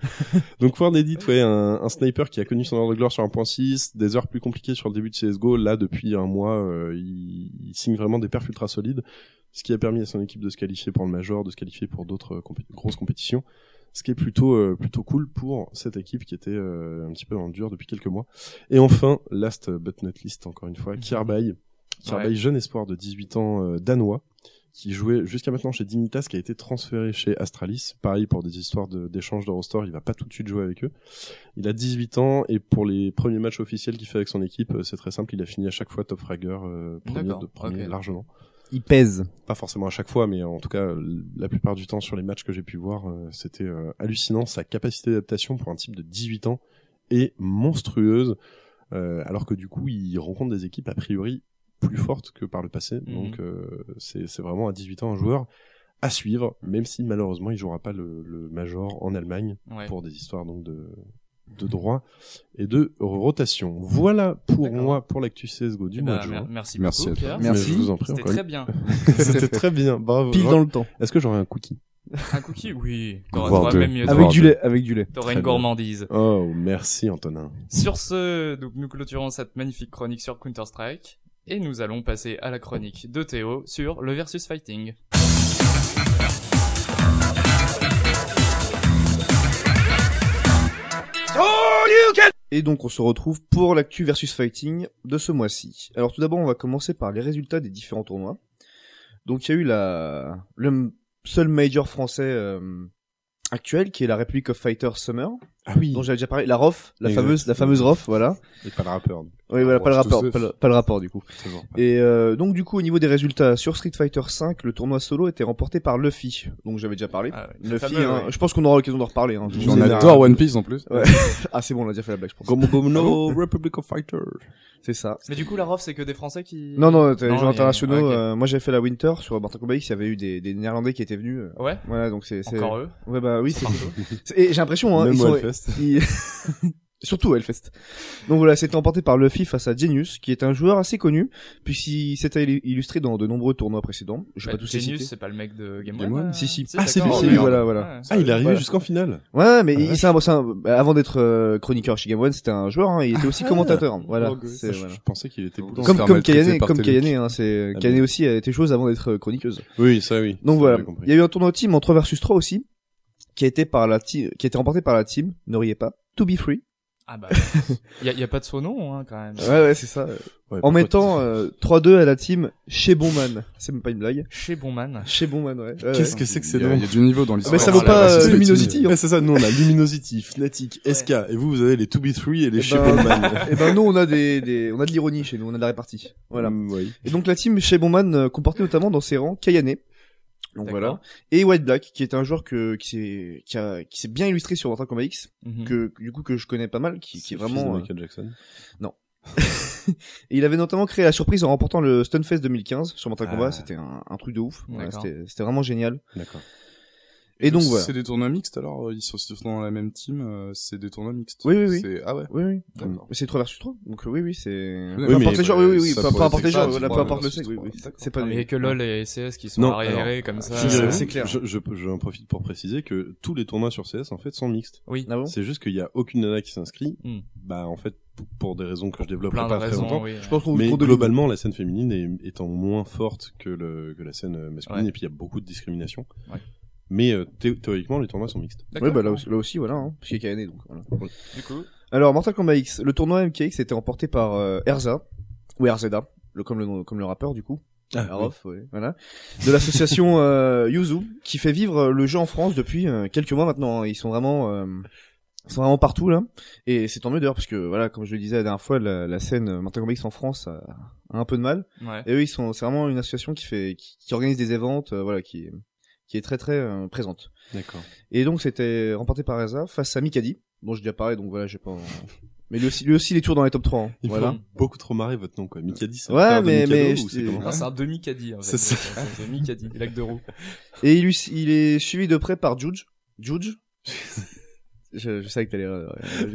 Donc World Edit, ouais, un, un sniper qui a connu son heure de gloire sur 1.6, des heures plus compliquées sur le début de CSGO. Là, depuis un mois, euh, il, il signe vraiment des perfs ultra solides, ce qui a permis à son équipe de se qualifier pour le Major, de se qualifier pour d'autres euh, compé- grosses compétitions. Ce qui est plutôt euh, plutôt cool pour cette équipe qui était euh, un petit peu en dur depuis quelques mois. Et enfin, last but not least, encore une fois, Kirbay. Kirbay, Ouais. jeune espoir de 18 ans euh, danois, qui jouait jusqu'à maintenant chez Dignitas, qui a été transféré chez Astralis. Pareil pour des histoires de- d'échange de, roster, il va pas tout de suite jouer avec eux. Il a 18 ans et pour les premiers matchs officiels qu'il fait avec son équipe, c'est très simple, il a fini à chaque fois top fragger, euh, premier, de premier largement. Il pèse. Pas forcément à chaque fois, mais en tout cas, la plupart du temps sur les matchs que j'ai pu voir, euh, c'était euh, hallucinant. Sa capacité d'adaptation pour un type de 18 ans est monstrueuse, euh, alors que du coup, il rencontre des équipes a priori plus fortes que par le passé. Mhm. Donc, euh, c'est c'est vraiment à 18 ans un joueur à suivre, même si malheureusement, il jouera pas le, le major en Allemagne Ouais. pour des histoires donc de de droit et de rotation. Voilà pour moi pour l'actu CSGO du Eh mois ben, de juin. mer- merci, Merci beaucoup. Pierre. Merci. Je vous en prie C'était très bien. C'était très bien, bravo. Pile dans le temps. Est-ce que j'aurais un cookie? Un cookie, oui. T'auras même mieux. Avec du lait, avec du lait. T'auras une bien. gourmandise. Oh, merci Antonin. Sur ce, donc nous clôturons cette magnifique chronique sur Counter-Strike et nous allons passer à la chronique de Théo sur le versus fighting. Et donc on se retrouve pour l'actu versus fighting de ce mois-ci. Alors tout d'abord on va commencer par les résultats des différents tournois. Donc il y a eu la le seul major français euh, actuel qui est la Republic of Fighters Summer Ah oui. dont j'avais déjà parlé, la ROF, la fameuse la fameuse ROF, voilà. Et pas le rappeur. Oui voilà, pas le rapport, pas le, pas le rapport du coup. Et euh, donc du coup au niveau des résultats sur Street Fighter 5, le tournoi solo était remporté par Luffy. Donc j'avais déjà parlé. Ah ouais, Luffy, fameux, hein, ouais. je pense qu'on aura l'occasion d'en reparler. Hein. On avez adore One Piece en plus. Ah c'est bon, on a déjà fait la blague, je pense. Gomu Gomu no Republic of Fighters. C'est ça. Mais du coup, la ROF, c'est que des Français qui... Non, non, les a- internationaux. euh, moi, j'avais fait la Winter sur Mortal Kombat X. Il y avait eu des, des Néerlandais qui étaient venus. euh, Ouais, voilà, donc c'est. encore eux. Ouais, bah oui, c'est. Et j'ai l'impression, hein, ils sont. Hellfest. ils- Surtout Hellfest. Donc voilà, c'était emporté par Luffy face à Genius, qui est un joueur assez connu, puisqu'il s'était illu- illustré dans de nombreux tournois précédents. Je vais Bah, pas tous les Genius, c'est pas le mec de Game, Game One One euh, Si, si. Ah, c'est lui, c'est voilà, voilà. Ouais, Ah, il est arrivé Voilà. jusqu'en finale. Ouais, mais Ah, il, c'est un, c'est un- avant d'être euh, chroniqueur chez Game One, c'était un joueur, hein, il était aussi commentateur. hein, Voilà. Oh, c'est- je, voilà. je pensais qu'il était Comme, comme Kayane, comme. Kayane, hein, c'est, Ah, Kayane aussi a été chose avant d'être euh, chroniqueuse. Oui, ça oui. Donc voilà. Il y a eu un tournoi team en 3 versus 3 aussi, qui a été par la team, qui a été remporté par la team, ne riez pas, To Be Free. Ah bah, il y a, y a pas de son nom, hein, quand même. Ouais, ouais, c'est ça. Ouais, En mettant euh, 3-2 à la team chez Bonman. C'est même pas une blague. Chez Bonman. Chez Bonman, ouais. Ouais, Qu'est-ce ouais. que c'est que ces noms il y a du niveau dans Ah, l'histoire. mais ça vaut pas, pas euh, Luminosity. Ouais, c'est ça, nous on a Luminosity, Fnatic, Ouais. SK, et vous vous avez les 2B3 et les Eh chez ben, Bowman. Et ben nous on a des, des on a de l'ironie chez nous, on a de la répartie. Voilà. Mm, oui. Et donc la team chez Bonman euh, comportait notamment dans ses rangs Kayane. Donc voilà. Et White Black qui est un joueur que qui s'est qui a qui s'est bien illustré sur Mortal Kombat X Mhm. que du coup que je connais pas mal qui, qui est fils de vraiment euh, Michael Jackson. Et il avait notamment créé la surprise en remportant le Stunfest 2015 sur Mortal Ah. Kombat, c'était un, un truc de ouf. C'était vraiment génial. D'accord. Et donc voilà. C'est des tournois mixtes alors Ils sont dans la même team, euh, c'est des tournois mixtes. Oui, oui, oui. Ah ouais. Oui oui. C'est 3 versus 3. Donc euh, oui oui, c'est peu Oui, importe mais les joueurs, oui oui oui, ça peu, peu importe les là, peu importe le sexe, oui oui. C'est pas Ah, mais que LoL et CS qui sont arriérés comme ça. Euh, c'est clair. Je, je, j'en profite pour préciser que tous les tournois sur CS en fait sont mixtes. Oui. Ah C'est juste qu'il y a aucune nana qui s'inscrit. Hmm. Bah en fait pour des raisons que je développe pas très raisons, longtemps. oui. Je pense qu'on Mais globalement, la scène féminine est, étant moins forte que, le, que la scène euh, masculine, Ouais. et puis il y a beaucoup de discrimination. Ouais. Mais euh, thé- théoriquement, les tournois sont mixtes. Ouais D'accord. bah là aussi, là aussi voilà hein, parce qu'il y a Kayane donc voilà. Du coup, Alors Mortal Kombat X, le tournoi MKX était remporté par euh, Erza ou RZA, le comme le nom, comme le rappeur du coup. Ah, Arof, ouais, voilà. De l'association euh, Yuzu, qui fait vivre le jeu en France depuis euh, quelques mois maintenant. hein. Ils sont vraiment, euh, ils sont vraiment partout là. Et c'est tant mieux d'ailleurs parce que voilà, comme je le disais la dernière fois, la, la scène euh, Mortal Kombat X en France a, a un peu de mal. ouais. Et eux, ils sont, c'est vraiment une association qui fait, qui, qui organise des événements, euh, voilà, qui, qui est très très euh, présente. D'accord. Et donc c'était remporté par Erza face à Mikadi, dont j'ai déjà parlé, donc voilà, j'ai pas. Mais lui aussi, lui aussi, il est toujours dans les top 3. hein. Il Voilà. faut beaucoup trop marrer votre nom, quoi. Mikadi, c'est un Ouais, de mais- mais ou je- c'est un demi-caddie, en fait. C'est ça. C'est un demi-caddie, lac de roue. Et il, est suivi de près par Juge. Juge je, je savais que t'allais euh.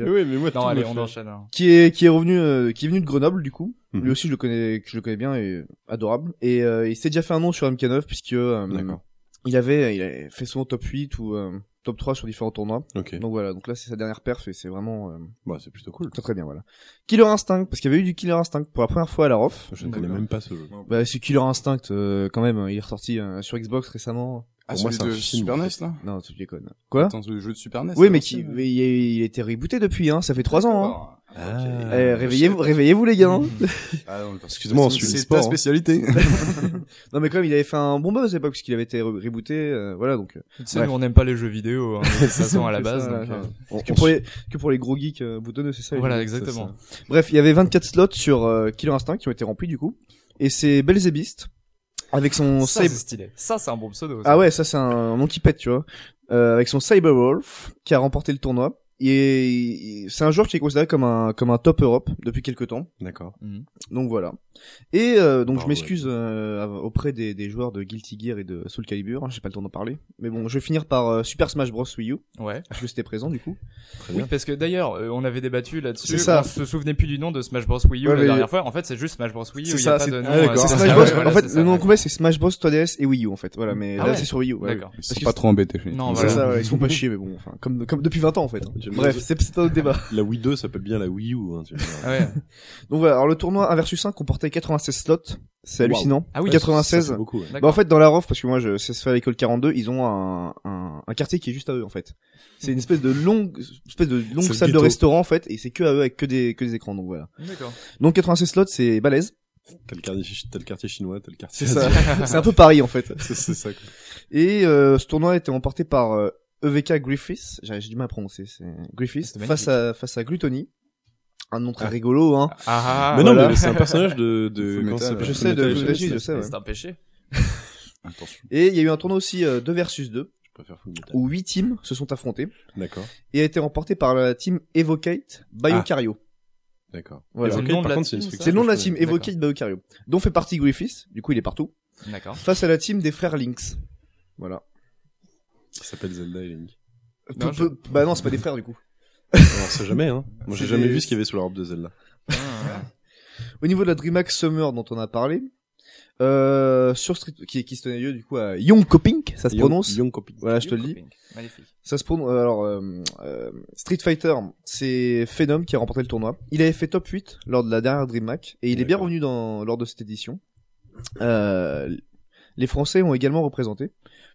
Oui, mais moi, Non, allez, on fait- enchaîne. hein. qui est qui est revenu euh, qui est venu de Grenoble du coup. Mhm. Lui aussi je le connais je le connais bien et adorable. Et euh, il s'est déjà fait un nom sur MK9 puisque euh, D'accord. Il avait il avait fait souvent top 8 ou euh, top 3 sur différents tournois. Ok. Donc voilà, donc là c'est sa dernière perf et c'est vraiment euh, Bah, c'est plutôt cool. très très bien voilà. Killer Instinct parce qu'il y avait eu du Killer Instinct pour la première fois à la ROF. Je ne connais même pas ce jeu. Bah c'est Killer Instinct euh, quand même, il est ressorti euh, sur Xbox récemment. Ah, Pour moi, celui c'est un de film, Super en NES, fait. là Non, tu déconnes. Quoi Attends, le jeu de Super NES. Oui, mais qui, mais il, il a été rebooté depuis, hein. Ça fait trois ans, hein. Ah, Eh, réveillez-vous, réveillez-vous les gars. hein. Ah, non, Excuse-moi, on c'est- suit le C'est sport, ta hein. spécialité. non mais quand même, il avait fait un bon buzz à l'époque parce qu'il avait été re- rebooté, euh, voilà donc. euh, Tu sais, Bref. nous on n'aime pas les jeux vidéo hein, de toute façon à la base. ça, donc, euh, On- que on pour les que pour les gros geeks euh, boutonneux, c'est ça. Voilà, les- exactement. Bref, il y avait 24 slots sur euh, Killer Instinct qui ont été remplis du coup, et c'est Belzebist avec son Ça c'est cyber. stylé. Ça c'est un bon pseudo. ça. Ah ouais, ça c'est un nom qui pète, tu vois. Euh, avec son Cyberwolf qui a remporté le tournoi. Et c'est un joueur qui est considéré comme un comme un top Europe depuis quelques temps. D'accord. Mhm. Donc voilà. Et euh, donc Ah je m'excuse euh, auprès des, des joueurs de Guilty Gear et de Soul Calibur, hein, j'ai pas le temps d'en parler. Mais bon, je vais finir par euh, Super Smash Bros Wii U, Ouais. parce que c'était présent du coup. Très Oui, bien. parce que d'ailleurs, euh, on avait débattu là-dessus. C'est ça. On se souvenait plus du nom de Smash Bros Wii U Ouais, la dernière fois. En fait, c'est juste Smash Bros Wii U. C'est ça, a pas c'est de nom. Ah, d'accord. euh, C'est Ah, Smash. Bros. Voilà, en fait, le nom complet c'est Smash Bros 3DS et Wii U en fait. Voilà, mais Ah là ouais. c'est sur Wii U. D'accord. Ils sont pas trop embêtés. Non, ils sont pas chiés, mais bon, enfin, comme, comme depuis 20 ans en fait. Bref, c'est un autre débat. La Wii 2 s'appelle bien la Wii U. Hein, tu vois. Ah ouais. Donc voilà, alors le tournoi 1 versus 1 comportait 96 slots, c'est Wow. hallucinant. Ah oui. Ça 96. fait beaucoup. ouais. Bah en fait dans la ROF parce que moi je sais se faire à l'école 42, ils ont un, un, un quartier qui est juste à eux en fait. C'est une espèce de longue espèce de longue salle de restaurant en fait et c'est que à eux avec que des que des écrans donc voilà. D'accord. Donc 96 slots c'est balèze. T'as le quartier, le quartier chinois, t'as le quartier. C'est ça. c'est un peu Paris en fait. c'est c'est ça. quoi. Et euh, ce tournoi a été remporté par euh, EVK Griffiths, j'ai du mal à prononcer, c'est Griffiths magnifique. face à face à Gluttony. Un nom très Ah. rigolo hein. Ah. mais non, voilà. mais c'est un personnage de, de, Je euh, sais de Full Metal, je sais ouais. C'est un péché. Attention. Et il y a eu un tournoi aussi euh, 2 versus 2 Je préfère Full Metal. où 8 teams se sont affrontés D'accord, et a été remporté par la team Evocate Biocario. d'accord. Voilà. Et C'est le Rocket, nom de par la contre, c'est une team, structure C'est le nom de la je team. Evocate Biocario, dont fait partie Griffiths, du coup il est partout, D'accord. face à la team des frères Lynx. Voilà. Qui s'appelle Zelda et Link. Non, Peu- peu- Bah non, c'est pas des frères du coup. On sait jamais, hein. Moi, j'ai jamais vu ce qu'il y avait sous la robe de Zelda. Ah, ouais. Au niveau de la DreamHack Summer dont on a parlé, euh, sur Street, qui, qui se tenait lieu du coup à Yonkoping, ça se prononce. Copy. Voilà, je te le dis. Magnifique. Ça se prononce. Alors, euh, euh, Street Fighter, c'est Phenom qui a remporté le tournoi. Il avait fait top 8 lors de la dernière DreamHack et il est bien revenu dans lors de cette édition. Euh, les Français ont également représenté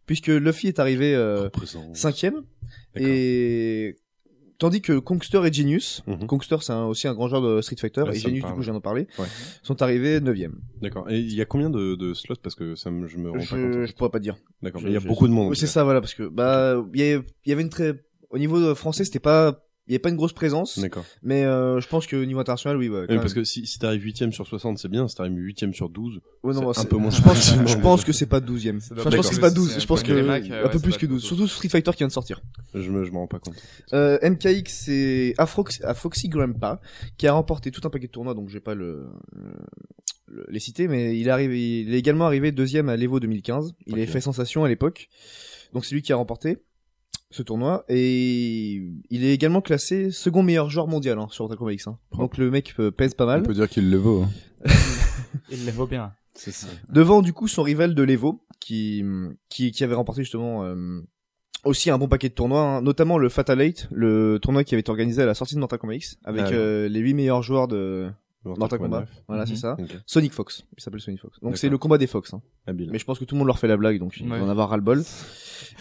puisque Luffy est arrivé euh, cinquième et tandis que Kongster et Genius, Mhm. Kongster c'est aussi un grand joueur de Street Fighter Ouais, et Genius du coup je viens d'en parler, Ouais. sont arrivés neuvième. D'accord. Et il y a combien de, de slots? Parce que ça me, je me rends pas compte. Je, pourrais pas te dire. D'accord. il y a beaucoup de monde. c'est ça, voilà, parce que bah il y, y avait une très au niveau français, c'était pas il y avait pas une grosse présence, D'accord. mais euh, je pense que au niveau international, oui, ouais, quand Oui, même. parce que si, si t'arrives huitième sur 60, c'est bien. Si t'arrives huitième sur 12, Ouais, non, c'est un peu moins Je pense, je pense que c'est pas 12ème. Ça doit Enfin, je pense que c'est pas 12, 12, c'est je pense que Mac, un ouais, peu plus que être 12. 12. Surtout Street Fighter qui vient de sortir. je me, je me rends pas compte. Euh, MKX c'est Afrox, Foxy Grandpa qui a remporté tout un paquet de tournois donc je vais pas le, le- les citer mais il est arrivé il est également arrivé deuxième à l'Evo 2015. Il Ok. avait fait sensation à l'époque. Donc c'est lui qui a remporté ce tournoi et il est également classé second meilleur joueur mondial hein, sur Mortal Kombat X. hein. Donc le mec euh, pèse pas On mal. peut dire qu'il le vaut. hein. Il les vaut bien. C'est ça. Devant du coup son rival de l'Evo qui qui qui avait remporté justement euh, aussi un bon paquet de tournois, hein, notamment le Fatal 8, le tournoi qui avait été organisé à la sortie de Mortal Kombat X avec Ah, euh, les huit meilleurs joueurs de Mortal Kombat. 9. Voilà, Mhm. c'est ça. Ok. Sonic Fox, il s'appelle Sonic Fox. Donc c'est le combat des Fox. Hein. Habile. Mais je pense que tout le monde leur fait la blague, donc ils Ouais. vont en avoir ras le bol.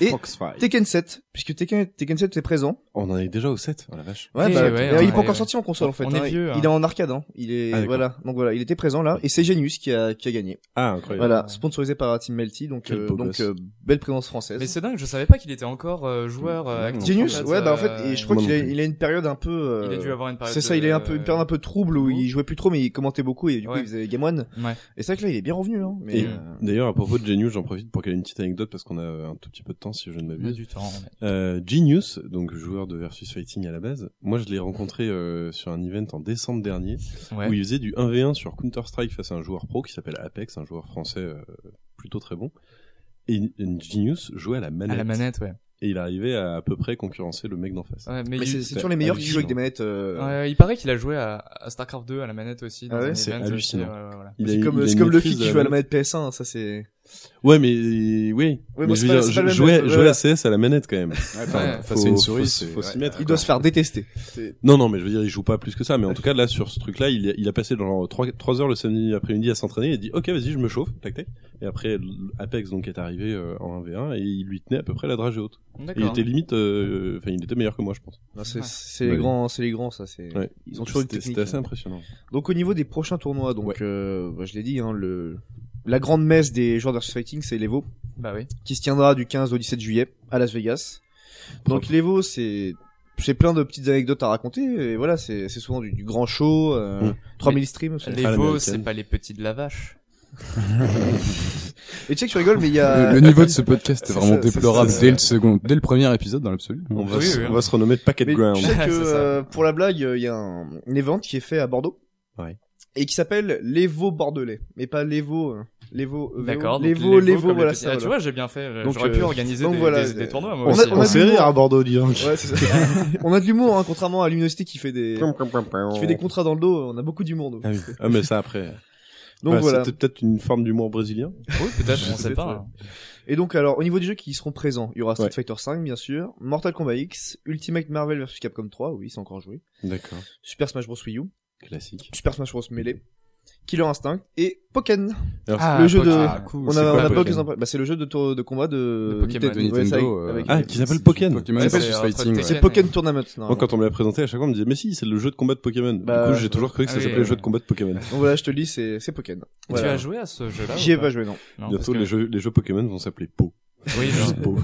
Et. Tekken 7, puisque Tekken, Tekken 7 est présent. On en est déjà au 7. Oh la vache. Ouais, bah, ouais, ouais, il est pas ouais, encore ouais. sorti en console en fait. On est hein. vieux, Il hein. est en arcade. Hein. Il est Ah, voilà. Donc voilà, il était présent là. Et c'est Genius qui a qui a gagné. Ah, incroyable. Voilà, sponsorisé par Team Melty. Donc euh, donc euh, belle présence française. Mais c'est dingue, je savais pas qu'il était encore euh, joueur euh, actif. Genius, en fait, ouais, bah en fait, euh, et je crois qu'il a, il a une période un peu. euh, Il a dû avoir une période. C'est ça, de- il est un peu une période un peu trouble où il jouait plus trop, mais il commentait beaucoup et du coup il faisait Game One. Ouais. Et c'est vrai que là il est bien revenu. Hein, mais d'ailleurs, à propos de Genius, j'en profite pour qu'il y ait une petite anecdote parce qu'on a un tout petit peu de temps si je ne m'abuse. du temps. Euh, Genius, donc joueur de Versus Fighting à la base, moi je l'ai rencontré euh, sur un event en décembre dernier Ouais. où il faisait du 1v1 sur Counter-Strike face à un joueur pro qui s'appelle Apex, un joueur français euh, plutôt très bon. Et Genius jouait à la manette. À la manette, ouais. Et il arrivait à à peu près concurrencer le mec d'en face. Ouais, mais mais il- c'est c'est toujours les meilleurs qui jouent avec des manettes. euh, Ouais, il paraît qu'il a joué à, à Starcraft 2 à la manette aussi. Dans Ah ouais un c'est event aussi, hallucinant. ouais, ouais, voilà. Il a- C'est comme, il a c'est une comme maîtrise de qui joue à la manette PS1, ça c'est. Ouais, mais oui. Ouais, mais bon, je veux dire, jouer, ouais, jouer à CS à la manette quand même. Ouais, faut, face à une souris, faut, c'est- faut s'y ouais. mettre. Il quoi. doit se faire détester. Non, non, mais je veux dire, il joue pas plus que ça. Mais en tout cas, là, sur ce truc-là, il, a- il a passé genre 3, trois heures le samedi après-midi à s'entraîner. Il a dit, ok, vas-y, je me chauffe, tac, tac. Et après, Apex donc est arrivé euh, en 1v1 et il lui tenait à peu près la dragée haute. Et il était limite, euh, enfin, il était meilleur que moi, je pense. Non, c'est les Ouais. grands, c'est les grands, ça. C'est Ouais. ils ont toujours une C'était- technique. C'était assez impressionnant. Donc au niveau des prochains tournois, donc euh, bah, je l'ai dit, hein, le la grande messe des joueurs versus fighting, c'est l'Evo, Bah oui. qui se tiendra du 15 au 17 juillet à Las Vegas. Donc l'Evo, c'est c'est plein de petites anecdotes à raconter. Et voilà, c'est c'est souvent du, du grand show, euh, Mm. 3000 streams. l'américaine. c'est pas les petits de la vache. Et tu sais que tu rigoles, mais il y a Le, le niveau de ce podcast est vraiment déplorable ça. dès le second, dès le premier épisode dans l'absolu. On va, Oui, se, oui, on va se renommer Packet Mais Ground. tu sais que euh, pour la blague, il y a un, un event qui est fait à Bordeaux. Ouais. Et qui s'appelle l'Evo Bordelais, mais pas l'Evo, euh, l'Evo, euh, D'accord. donc l'Evo, les l'Evo, comme les voilà ça. Ah, Tu vois, j'ai bien fait. Donc, J'aurais pu euh, organiser donc des, voilà, des- c'est- des tournois, moi On a- aussi. on a rire à Bordeaux, dis donc. Ouais, c'est ça. on a de l'humour, hein, contrairement à l'université qui fait des, qui fait des contrats dans le dos. On a beaucoup d'humour, nous. Ah oui. Ah, mais ça après. Donc Ouais, voilà. C'était peut-être une forme d'humour brésilien. Oui, peut-être, on sait pas. Et donc alors, au niveau des jeux qui seront présents, il y aura Street Ouais. Fighter 5 bien sûr, Mortal Kombat X, Ultimate Marvel vs Capcom 3, oui, c'est encore joué, D'accord. Super Smash Bros Wii U, Classique. Super Smash Bros Melee, Killer Instinct et Pokken. Alors, Ah, le jeu de. Ah, cool. on c'est a, quoi, on a pas Pokken quelques impr- bah, c'est le jeu de, tour- de combat de, De Pokémon. De ouais, ça, Nintendo, avec- euh, Ah, qui s'appelle Pokken. C'est Pokken Tournament. non. Moi, quand on me l'a présenté, à chaque fois, on me disait, mais si, c'est le jeu de combat de Pokémon. Bah, du coup, j'ai toujours cru que ça ah oui, s'appelait le jeu de combat de Pokémon. Donc voilà, je te le dis, c'est, c'est Pokken. Tu Voilà. as joué à ce jeu-là J'y ai pas joué, non. Bientôt, les jeux, les jeux Pokémon vont s'appeler Po. Oui, genre- Po.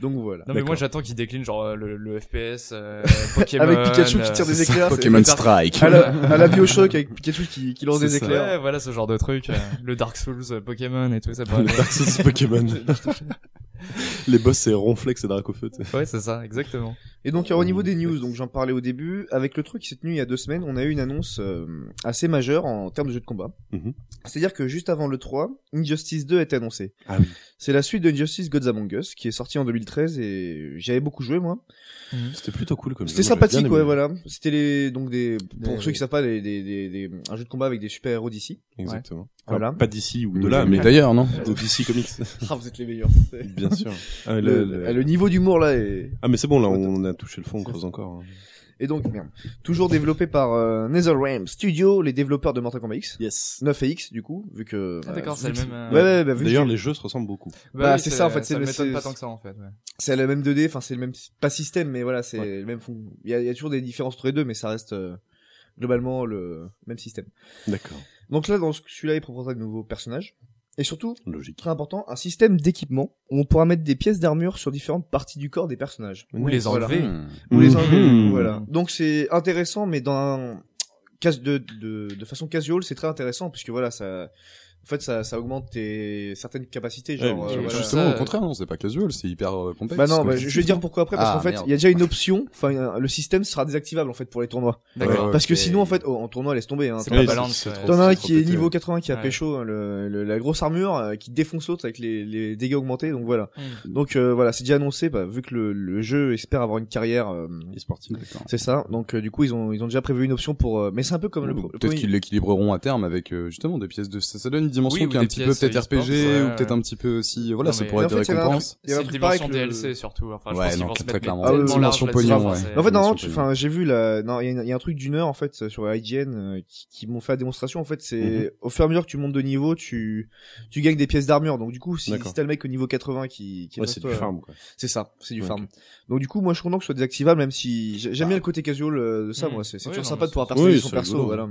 Donc voilà. Non mais moi j'attends qu'il décline genre euh, le, le FPS euh, Pokémon Avec Pikachu qui euh, tire des éclairs. Pokémon Strike. À la, à la Bioshock avec Pikachu qui, qui lance des ça. éclairs. Ouais, voilà ce genre de truc, euh, le Dark Souls euh, Pokémon et tout ça. Le être- Dark Souls Pokémon. les boss, c'est Ronflex et Dracofeu. tu sais. Ouais, c'est ça, exactement. Et donc alors, au niveau des news, donc j'en parlais au début, avec le truc qui s'est tenu il y a deux semaines, on a eu une annonce euh, assez majeure en termes de jeu de combat. Mhm. C'est-à-dire que juste avant le 3, Injustice 2 est annoncé. Ah oui. C'est la suite de Injustice Gods Among Us qui est sorti en 2013 et j'y avais beaucoup joué moi. C'était plutôt cool comme jeu. C'était j'avais sympathique ouais voilà. C'était les donc des pour Des- ceux qui savent pas des, des, des, des- un jeu de combat avec des super héros d'ici. Exactement. Voilà. Pas d'ici ou de là, mais d'ailleurs, non? DC Comics. Ah vous êtes les meilleurs. Bien sûr. Ah, le, le- le- le- le niveau d'humour là est ah, mais c'est bon, là, on a touché le fond, on creuse encore. hein. Et donc merde. Toujours développé par euh, NetherRealm Studio, les développeurs de Mortal Kombat X. Yes. 9 et X du coup vu que Ah, d'accord, vu c'est le même, euh, Ouais, ouais, bah, vu que D'ailleurs, les jeux se ressemblent beaucoup. Bah, oui, c'est ça, en fait, c'est ça le- m'étonne c'est- pas tant que ça en fait. Ouais. c'est la même 2D, enfin c'est le même pas système, mais voilà, c'est Ouais. le même fond. Il y a, il y a toujours des différences entre les deux, mais ça reste euh, globalement le même système. D'accord. Donc là, dans ce- celui-là, il proposera de nouveaux personnages et surtout, Logique. très important, un système d'équipement où on pourra mettre des pièces d'armure sur différentes parties du corps des personnages. Ou les Voilà. enlever. Ou les enlever. Voilà. Donc c'est intéressant, mais dans un cas de, de, de façon casual, c'est très intéressant puisque voilà, ça, en fait, ça, ça augmente tes certaines capacités, genre. Ouais, euh, voilà. Justement, Ça, au contraire, non, c'est pas casual, c'est hyper euh, complexe. Bah non, bah, je vais dire pourquoi après parce Ah, qu'en fait, il y a déjà une option. Enfin, euh, le système sera désactivable en fait pour les tournois. D'accord. Ouais, Parce que sinon, en fait, oh, en tournoi, laisse tomber. Hein, C'est T'en pas balance. T'en as un qui est niveau ouais. 80 qui a pécho hein, le, le- la grosse armure euh, qui défonce l'autre avec les, les dégâts augmentés. Donc voilà. Hmm. Donc euh, voilà, c'est déjà annoncé. Bah, vu que le, le jeu espère avoir une carrière, euh. D'accord. c'est ça. Donc du coup, ils ont ils ont déjà prévu une option pour. euh, mais c'est un peu comme le, Peut-être qu'ils l'équilibreront à terme avec euh, justement des pièces de ça, donne dimension Oui, qui est un petit peu peut-être RPG ouais, ou peut-être un petit peu aussi voilà Non, ça pourrait être en des fait, récompenses. Il y a un dimension le- DLC surtout. Enfin, je Ouais, pense qu'ils non, vont se très mettre clairement. Ah, dimension pognon, ouais. en fait, pognon. enfin, j'ai vu la, non, il y, a un truc d'une heure en fait sur IGN euh, qui, qui m'ont fait la démonstration. En fait, c'est Mhm. au fur et à mesure que tu montes de niveau, tu tu gagnes des pièces d'armure. Donc du coup, si, t'as le mec au niveau 80 qui, qui c'est du euh, farm, quoi. C'est ça, c'est du farm. Donc du coup, moi je suis content que ce soit désactivable, même si j'ai- j'aime Bah. bien le côté casual euh, de ça. Mm. Moi, c'est toujours non, sympa de pouvoir personnaliser son perso. Voilà.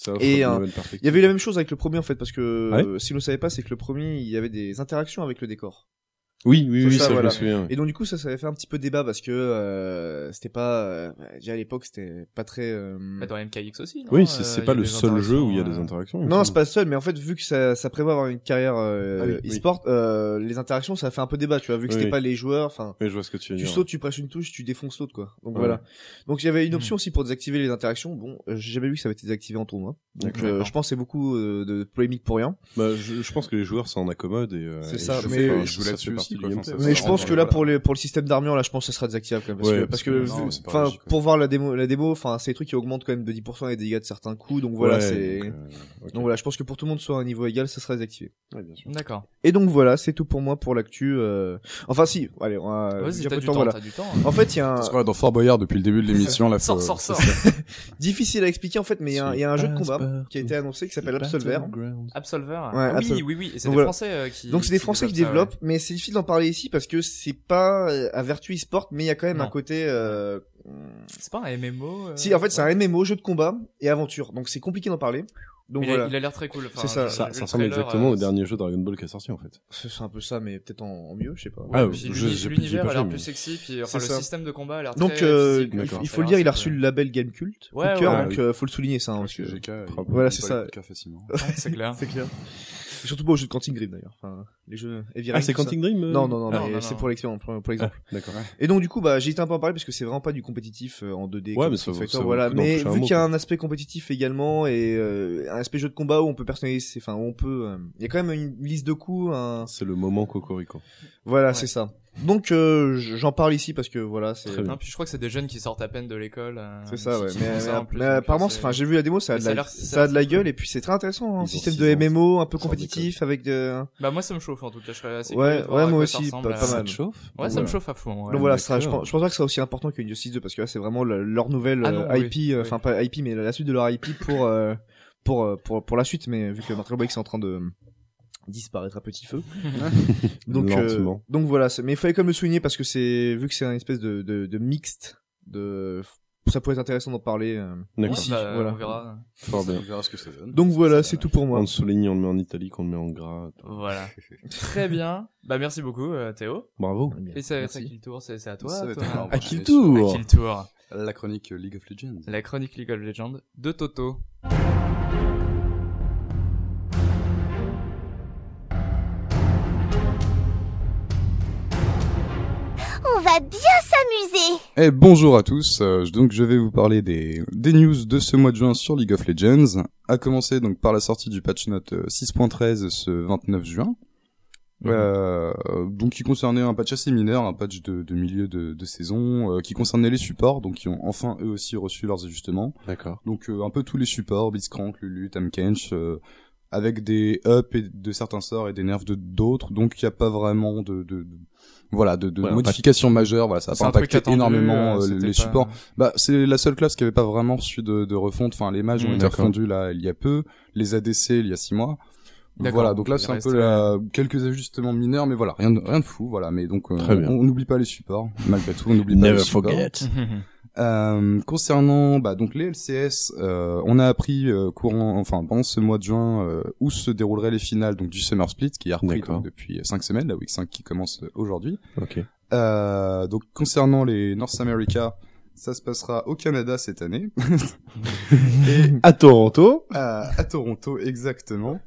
Ça Et, euh. Il y avait eu la même chose avec le premier en fait, parce que Ah ouais si vous le savez pas, c'est que le premier, il y avait des interactions avec le décor. Oui, oui, oui, ça, ça, je me souviens. Et donc du coup, ça, ça avait fait un petit peu débat parce que euh, c'était pas, euh, déjà à l'époque, c'était pas très. euh, Bah, dans MKX aussi. non Oui, c'est Euh, pas a le seul jeu où il y a des interactions. Non, c'est pas le seul, mais en fait, vu que ça, ça prévoit avoir une carrière euh, Ah oui, oui. e-sport, euh, les interactions, ça a fait un peu débat, tu vois, vu que Oui, c'était oui. pas les joueurs, enfin, je vois ce que tu veux tu dire. sautes, tu presses une touche, tu défonces l'autre, quoi. Donc Ouais. voilà. Donc il y avait une option Hmm. aussi pour désactiver les interactions. Bon, euh, j'ai jamais vu que ça avait été désactivé en tournoi. Donc euh, je pense que c'est beaucoup euh, de polémiques pour rien. Bah, je, je pense que les joueurs s'en accommodent et. euh, C'est ça, je- mais enfin, je joue là-dessus quoi. Enfin, Mais je pense que là pour les pour le système d'armure là je pense que ça sera désactivable quand même parce Ouais, que parce enfin pour voir la démo la démo enfin c'est des trucs qui augmentent quand même de 10% les dégâts de certains coups donc voilà Ouais, c'est donc, euh, donc voilà je pense que pour tout le monde soit à un niveau égal ça sera désactivé. Ouais, bien sûr. D'accord. Et donc voilà c'est tout pour moi pour l'actu euh... enfin si allez on va Vas-y, t'as du temps, voilà. du temps. En fait il y a un Parce qu'on est dans Fort Boyard depuis le début de l'émission, là. Sors, sors, sors. difficile à expliquer en fait mais il y a un- il y, a un jeu de combat qui a été annoncé qui s'appelle Absolver. Absolver. Ah oui, oui, oui. Et c'est des. Français euh, qui. Donc c'est des Français qui développent, mais c'est difficile d'en parler ici parce que c'est pas euh, à Vertu eSport, mais il y a quand même Non. un côté. Euh... C'est pas un MMO. euh, Si, en fait, c'est un MMO, jeu de combat et aventure, donc c'est compliqué d'en parler. Donc Mais il a- voilà, il a l'air très cool. Enfin, C'est ça. ressemble trailer, exactement euh, au dernier jeu Dragon Ball qui est sorti en fait. c'est un peu ça, mais peut-être en, en mieux, je sais pas. Ouais, Ah, l'univers a l'air plus mais- sexy, puis enfin, le ça. système de combat a l'air Donc très euh, physique, il, faut le dire, il a reçu le label Game Cult, coup Ouais, de cœur, ouais, donc euh, faut le souligner ça. hein, parce que- GK, il- Voilà, il c'est ça. C'est clair. C'est clair. Surtout pas aux jeux de Quantic Dream d'ailleurs. Enfin, les jeux Heavy Ah, c'est tout ça. Quantic Dream euh Non, non, non, Non, mais non, c'est non. pour l'expérience, pour, pour l'exemple. Ah, D'accord. Et donc du coup bah j'ai été un peu en parler parce que c'est vraiment pas du compétitif euh, en 2D Ouais, comme mais Street ça vaut- Fighter, ça vaut voilà le coup d'en mais toucher un vu mot, qu'il y a quoi. un aspect compétitif également et euh, un aspect jeu de combat où on peut personnaliser enfin où on peut euh, il y a quand même une liste de coups un... C'est le moment Cocorico. voilà Ouais. c'est ça donc euh, j'en parle ici parce que voilà c'est Très bien. Non, puis je crois que c'est des jeunes qui sortent à peine de l'école. euh, c'est ça ouais mais, ça mais- en plus, mais donc, apparemment c'est- enfin j'ai vu la démo ça a de ça la, ça a de la ça- gueule et puis c'est très intéressant hein, Ils ont système de ans. MMO un peu compétitif avec de Bah moi ça me chauffe en tout cas, je serais assez Ouais, ouais, moi aussi, ça pas- pas euh, mal. chauffe? Ouais, ça Voilà. me chauffe à fond. ouais. donc voilà, ça, je, pense, je pense pas que ce sera aussi important qu'une Justice 2 parce que là c'est vraiment le- leur nouvelle Ah euh, IP, euh, enfin pas IP mais la suite de leur IP pour euh, pour, euh, pour pour la suite mais vu que Mortal Kombat X est en train de disparaître à petit feu. donc euh, donc voilà, mais il fallait quand même le souligner parce que c'est vu que c'est un espèce de de, de mixte de ça pourrait être intéressant d'en parler. euh. Ouais, bah, voilà. On verra. Fort bien. On verra ce que ça donne. Donc voilà, c'est tout pour moi. On le souligne, on le met en italique, on le met en gras. Voilà. Très bien. Bah merci beaucoup euh, Théo. Bravo. Et c'est Merci. c'est à qui le tour C'est à toi Ça va toi être à. À qui le À tour qui le tour La chronique League of Legends. La chronique League of Legends de Toto. Va bien s'amuser. Eh bonjour à tous, euh, donc je vais vous parler des, des news de ce mois de juin sur League of Legends, à commencer donc par la sortie du patch note euh, 6.13 ce 29 juin, euh, donc qui concernait un patch assez mineur, un patch de, de milieu de, de saison, euh, qui concernait les supports, donc qui ont enfin eux aussi reçu leurs ajustements, D'accord. donc euh, un peu tous les supports, Blitzcrank, Lulu, Tamkench, euh, avec des ups et de certains sorts et des nerfs de d'autres, donc il n'y a pas vraiment de- voilà, de, de modifications majeures, voilà, ça a pas impacté attendu, énormément euh, euh, les pas- supports. Bah, c'est la seule classe qui avait pas vraiment reçu de, de refonte. Enfin, les mages ont Mm, été refondus là il y a peu, les ADC il y a six mois. Voilà, donc là c'est un peu la... quelques ajustements mineurs, mais voilà, rien de, rien de fou, voilà. Mais donc euh, on n'oublie pas les supports, malgré tout, on n'oublie pas les supports. Euh, concernant bah, donc les LCS, euh, on a appris euh, courant, enfin pendant ce mois de juin euh, où se dérouleraient les finales donc du Summer Split qui a repris donc, depuis cinq semaines, la week 5 qui commence euh, aujourd'hui. Ok. Euh, donc concernant les North America, ça se passera au Canada cette année. Et À Toronto, à, à Toronto exactement.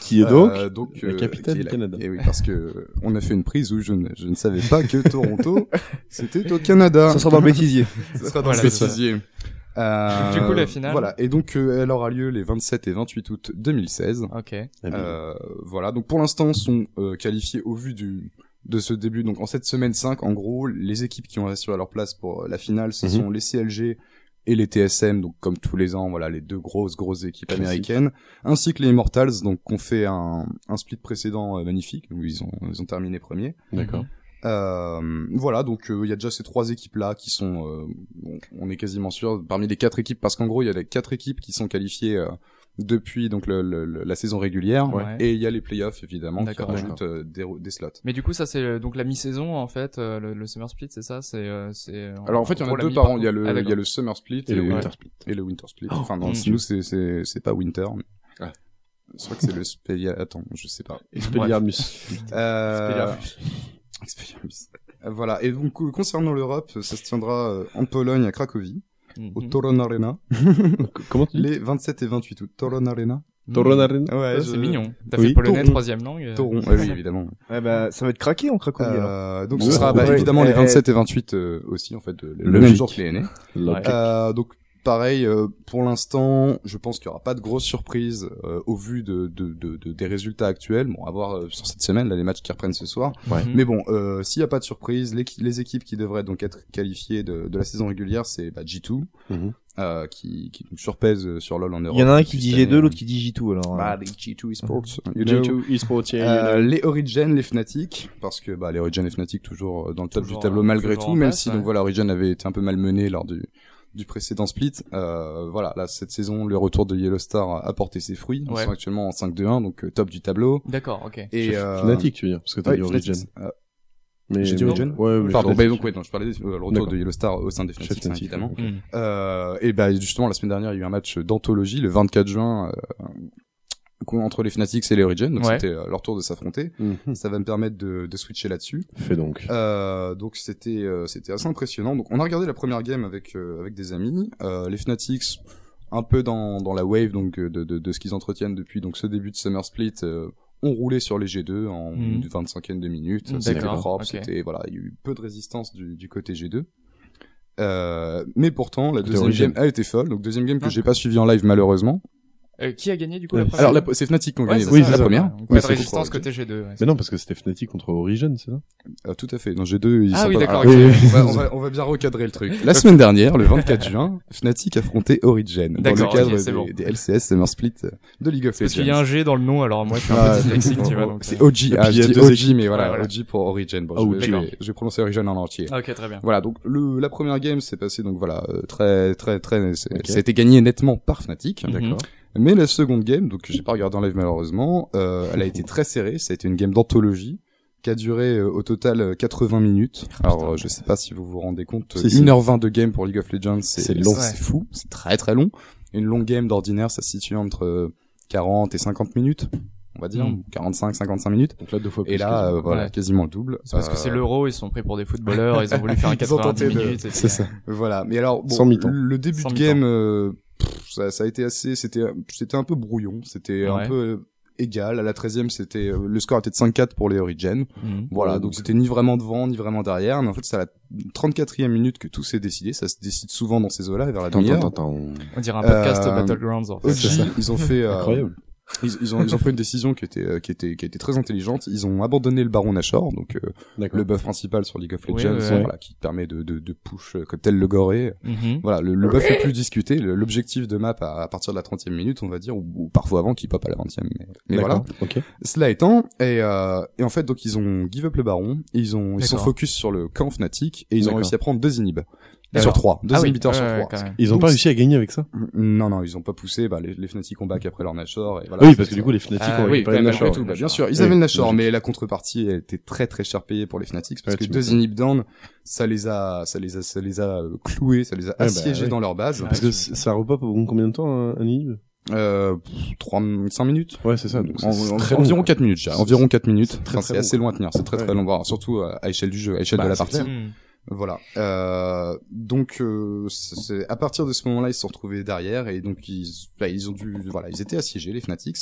Qui est donc Euh, donc la capitale qui est du Canada. Et oui, parce que on a fait une prise où je ne, je ne savais pas que Toronto c'était au Canada. Ça sera dans le bêtisier. Ça sera dans Voilà, le bêtisier. Euh, Du coup, la finale Voilà. Et donc, euh, elle aura lieu les 27 et 28 août 2016. Ok. Eh Euh, voilà. Donc, pour l'instant, sont euh, qualifiés au vu du de ce début. Donc, en cette semaine 5, en gros, les équipes qui ont assuré leur place pour euh, la finale, ce Mhm. sont les CLG et les TSM. Donc, comme tous les ans, voilà, les deux grosses grosses équipes Classique. américaines, ainsi que les Immortals. Donc, qu'on fait un, un split précédent euh, magnifique où ils ont ils ont terminé premier. D'accord. Euh, voilà, donc euh, il y a déjà ces trois équipes là qui sont, euh, bon, on est quasiment sûr parmi les quatre équipes parce qu'en gros il y a les quatre équipes qui sont qualifiées euh, depuis donc le, le- le- la saison régulière Ouais. et il y a les playoffs évidemment qui D'accord, rajoutent euh, des, des slots. Mais du coup ça c'est euh, donc la mi-saison en fait, euh, le, le Summer Split c'est ça, c'est euh, c'est. euh, Alors en fait il y en a deux par an, il y a le Ah, il y a le Summer Split Et le ouais, Winter Split. et le Winter Split. enfin non, mm. nous c'est c'est c'est pas Winter. Mais... Ah. Je crois que c'est le Spélia... Attends, je sais pas. Expelliarmus. Euh... Expelliarmus. Voilà. Et donc, concernant l'Europe, ça se tiendra euh, en Pologne, à Cracovie, au Mhm. Toron Arena, Comment tu dis les 27 et 28 août. Toron Arena. Toron Arena Ouais, Ouais, je- c'est mignon. T'as Oui, fait polonais Toron. troisième langue. euh. Toron, ouais, oui, évidemment. Ouais, bah, ça va être craqué en Cracovie, alors. Euh, donc, Ouais, ce sera bah, ouais. évidemment les Eh, 27 et 28 euh, aussi, en fait, euh, le Logique. même jour que les aînés. Logique. Euh, donc, pareil, euh, pour l'instant, je pense qu'il y aura pas de grosses surprises euh, au vu de, de, de, de- des résultats actuels. Bon, à voir euh, sur cette semaine, là, les matchs qui reprennent ce soir. Ouais. Mhm. Mais bon, euh, s'il y a pas de surprise, les, les équipes qui devraient donc être qualifiées de, de la saison régulière, c'est bah, G2, Mhm. euh, qui, qui donc surpèse euh, sur LoL en Europe. Il y en a un qui dit cette G2, année. l'autre qui dit J2, alors. Bah, les G2 Esports. you know. G2 eSports, yeah, you know. les Origin, les Fnatic, parce que bah, les Origin et Fnatic toujours dans le top Toujours, du tableau euh, malgré tout, même place, si ouais. donc voilà Origin avait été un peu malmené lors du du précédent split. Euh, voilà, là cette saison, le retour de Yellow Star a porté ses fruits. Ils Ouais. sont actuellement en 5-2-1, donc euh, top du tableau. D'accord, ok. Et euh, Fnatic, tu veux dire, parce que t'as ouais, dit Origin. Euh, Mais j'ai dit. Origin Ouais, mais Pardon, Fnatic. bah, donc ouais, non, je parlais du euh, le retour de Yellow Star au sein des Fnatic, Fnatic, évidemment. ok. Mhm. Euh, et bah justement la semaine dernière, il y a eu un match d'anthologie le 24 juin euh, entre les Fnatic et les Origin, donc Ouais. c'était euh, leur tour de s'affronter. Mhm. Ça va me permettre de, de switcher là-dessus. Fais donc. Euh, donc c'était euh, c'était assez impressionnant. Donc on a regardé la première game avec euh, avec des amis. Euh, les Fnatics un peu dans dans la wave donc euh, de de, de ce qu'ils entretiennent depuis donc ce début de Summer Split. euh, ont roulé sur les G2 en Mhm. une vingtaine de minutes. Mhm, C'était propre, c'était voilà, il y a eu peu de résistance du, du côté G2. Euh, mais pourtant la deuxième game a été folle. Donc deuxième game que Ah. j'ai pas suivi en live malheureusement. Euh, qui a gagné du coup la Ouais. première Alors la- c'est Fnatic qui Ouais, gagné c'est Oui, la c'est ça. première. Donc, Mais Pas de c'est résistance côté G2. ouais, Mais c'est non, parce que c'était Fnatic contre Origin, c'est ça? Ah, tout à fait. Dans G2, ils Ah sont oui, pas- d'accord, Alors, ok. on, va, on, va, on va bien recadrer le truc. La semaine dernière, le 24 juin, Fnatic affrontait Origin dans le cadre des, bon. des LCS Summer Split de League of Parce qu'il y a Legends. un G dans le nom, alors moi je suis un Ah, peu dyslexique, tu vois. c'est euh, OG, ah, il y je a dis OG, mais voilà, voilà. OG pour Origin. Bon, Ah, je, vais, prononcer Origin en entier. Ah, ok, très bien. Voilà, donc le, la première game s'est passée donc voilà euh, très très très a été gagné nettement par Fnatic. Mhm. D'accord. Mais la seconde game, donc j'ai pas regardé en live malheureusement, euh, elle a été très serrée. Ça a été une game d'anthologie qui a duré euh, au total euh, 80 minutes. Alors euh, je sais pas si vous vous rendez compte, Si, si. 1h20 de game pour League of Legends, c'est long. c'est fou, c'est très très long. Une longue game d'ordinaire, ça se situe entre euh, 40 et 50 minutes, on va dire, Mm. 45 55 minutes. Donc là, deux fois plus. Et là, euh, voilà, Ouais. quasiment le double. C'est parce que Euh, c'est l'euro, ils sont pris pour des footballeurs, ils ont voulu faire un Ils ont 90 tenté de- minutes. et C'est ça. Voilà, mais alors bon, le début de game, euh, pff, ça, ça a été assez, c'était, c'était un peu brouillon, c'était Ouais. un peu égal. À la 13e, c'était euh, le score était de 5-4 pour les Origin. Mhm. Voilà, Ouais, donc c'était ni vraiment devant ni vraiment derrière. Mais en fait, c'est à la 34e minute que tout s'est décidé. Ça se décide souvent dans ces eaux-là, vers la attends, attends. On dirait un podcast Euh, Battlegrounds en fait. OG, ils ont fait, euh, Incroyable. Ils, ils ont, ils ont pris une décision qui était, euh, qui était, qui était très intelligente. Ils ont abandonné le Baron Nashor, donc euh, le buff principal sur League of Oui, Legends, voilà, qui permet de, de, de push euh, comme tel le goré. Mhm. Voilà, le, le buff le plus discuté, l'objectif de map à, à partir de la 30e minute, on va dire, ou, ou parfois avant, qui pop à la 20e. Mais, mais voilà. Cela étant, et, euh, et en fait, donc ils ont give up le baron, et ils ont ils sont focus sur le camp Fnatic, et ils ont réussi à prendre deux inhibs. Sur trois. Deux Ah oui, sur. Ils ont pas réussi à gagner avec ça? Non, non, ils ont pas poussé, bah, les, les Fnatic ont back après leur Nashor, et voilà. Oui, parce que du coup, les Fnatic Ah, ont oui, récupéré le Nashor. tout, Bah, bien sûr, ils Oui, avaient le Nashor, mais la contrepartie était très très cher payée pour les Fnatic parce Ouais, que deux inhibs down, ça les a, ça les a, ça les a euh, cloués, ça les a bah, assiégés dans leur base. Parce que ça repop au bon combien de temps, un, inhib? Euh, pff, trois, cinq minutes. Ouais, c'est ça. Donc En- très environ long, 4 minutes, environ 4 minutes. c'est Enfin, assez loin à tenir, c'est très très Ouais. long, surtout euh, à échelle du jeu, à échelle Bah, de la partie. Voilà. Euh, donc euh, c'est à partir de ce moment-là, ils se sont retrouvés derrière et donc ils, bah, ils ont dû, voilà, ils étaient assiégés les Fanatics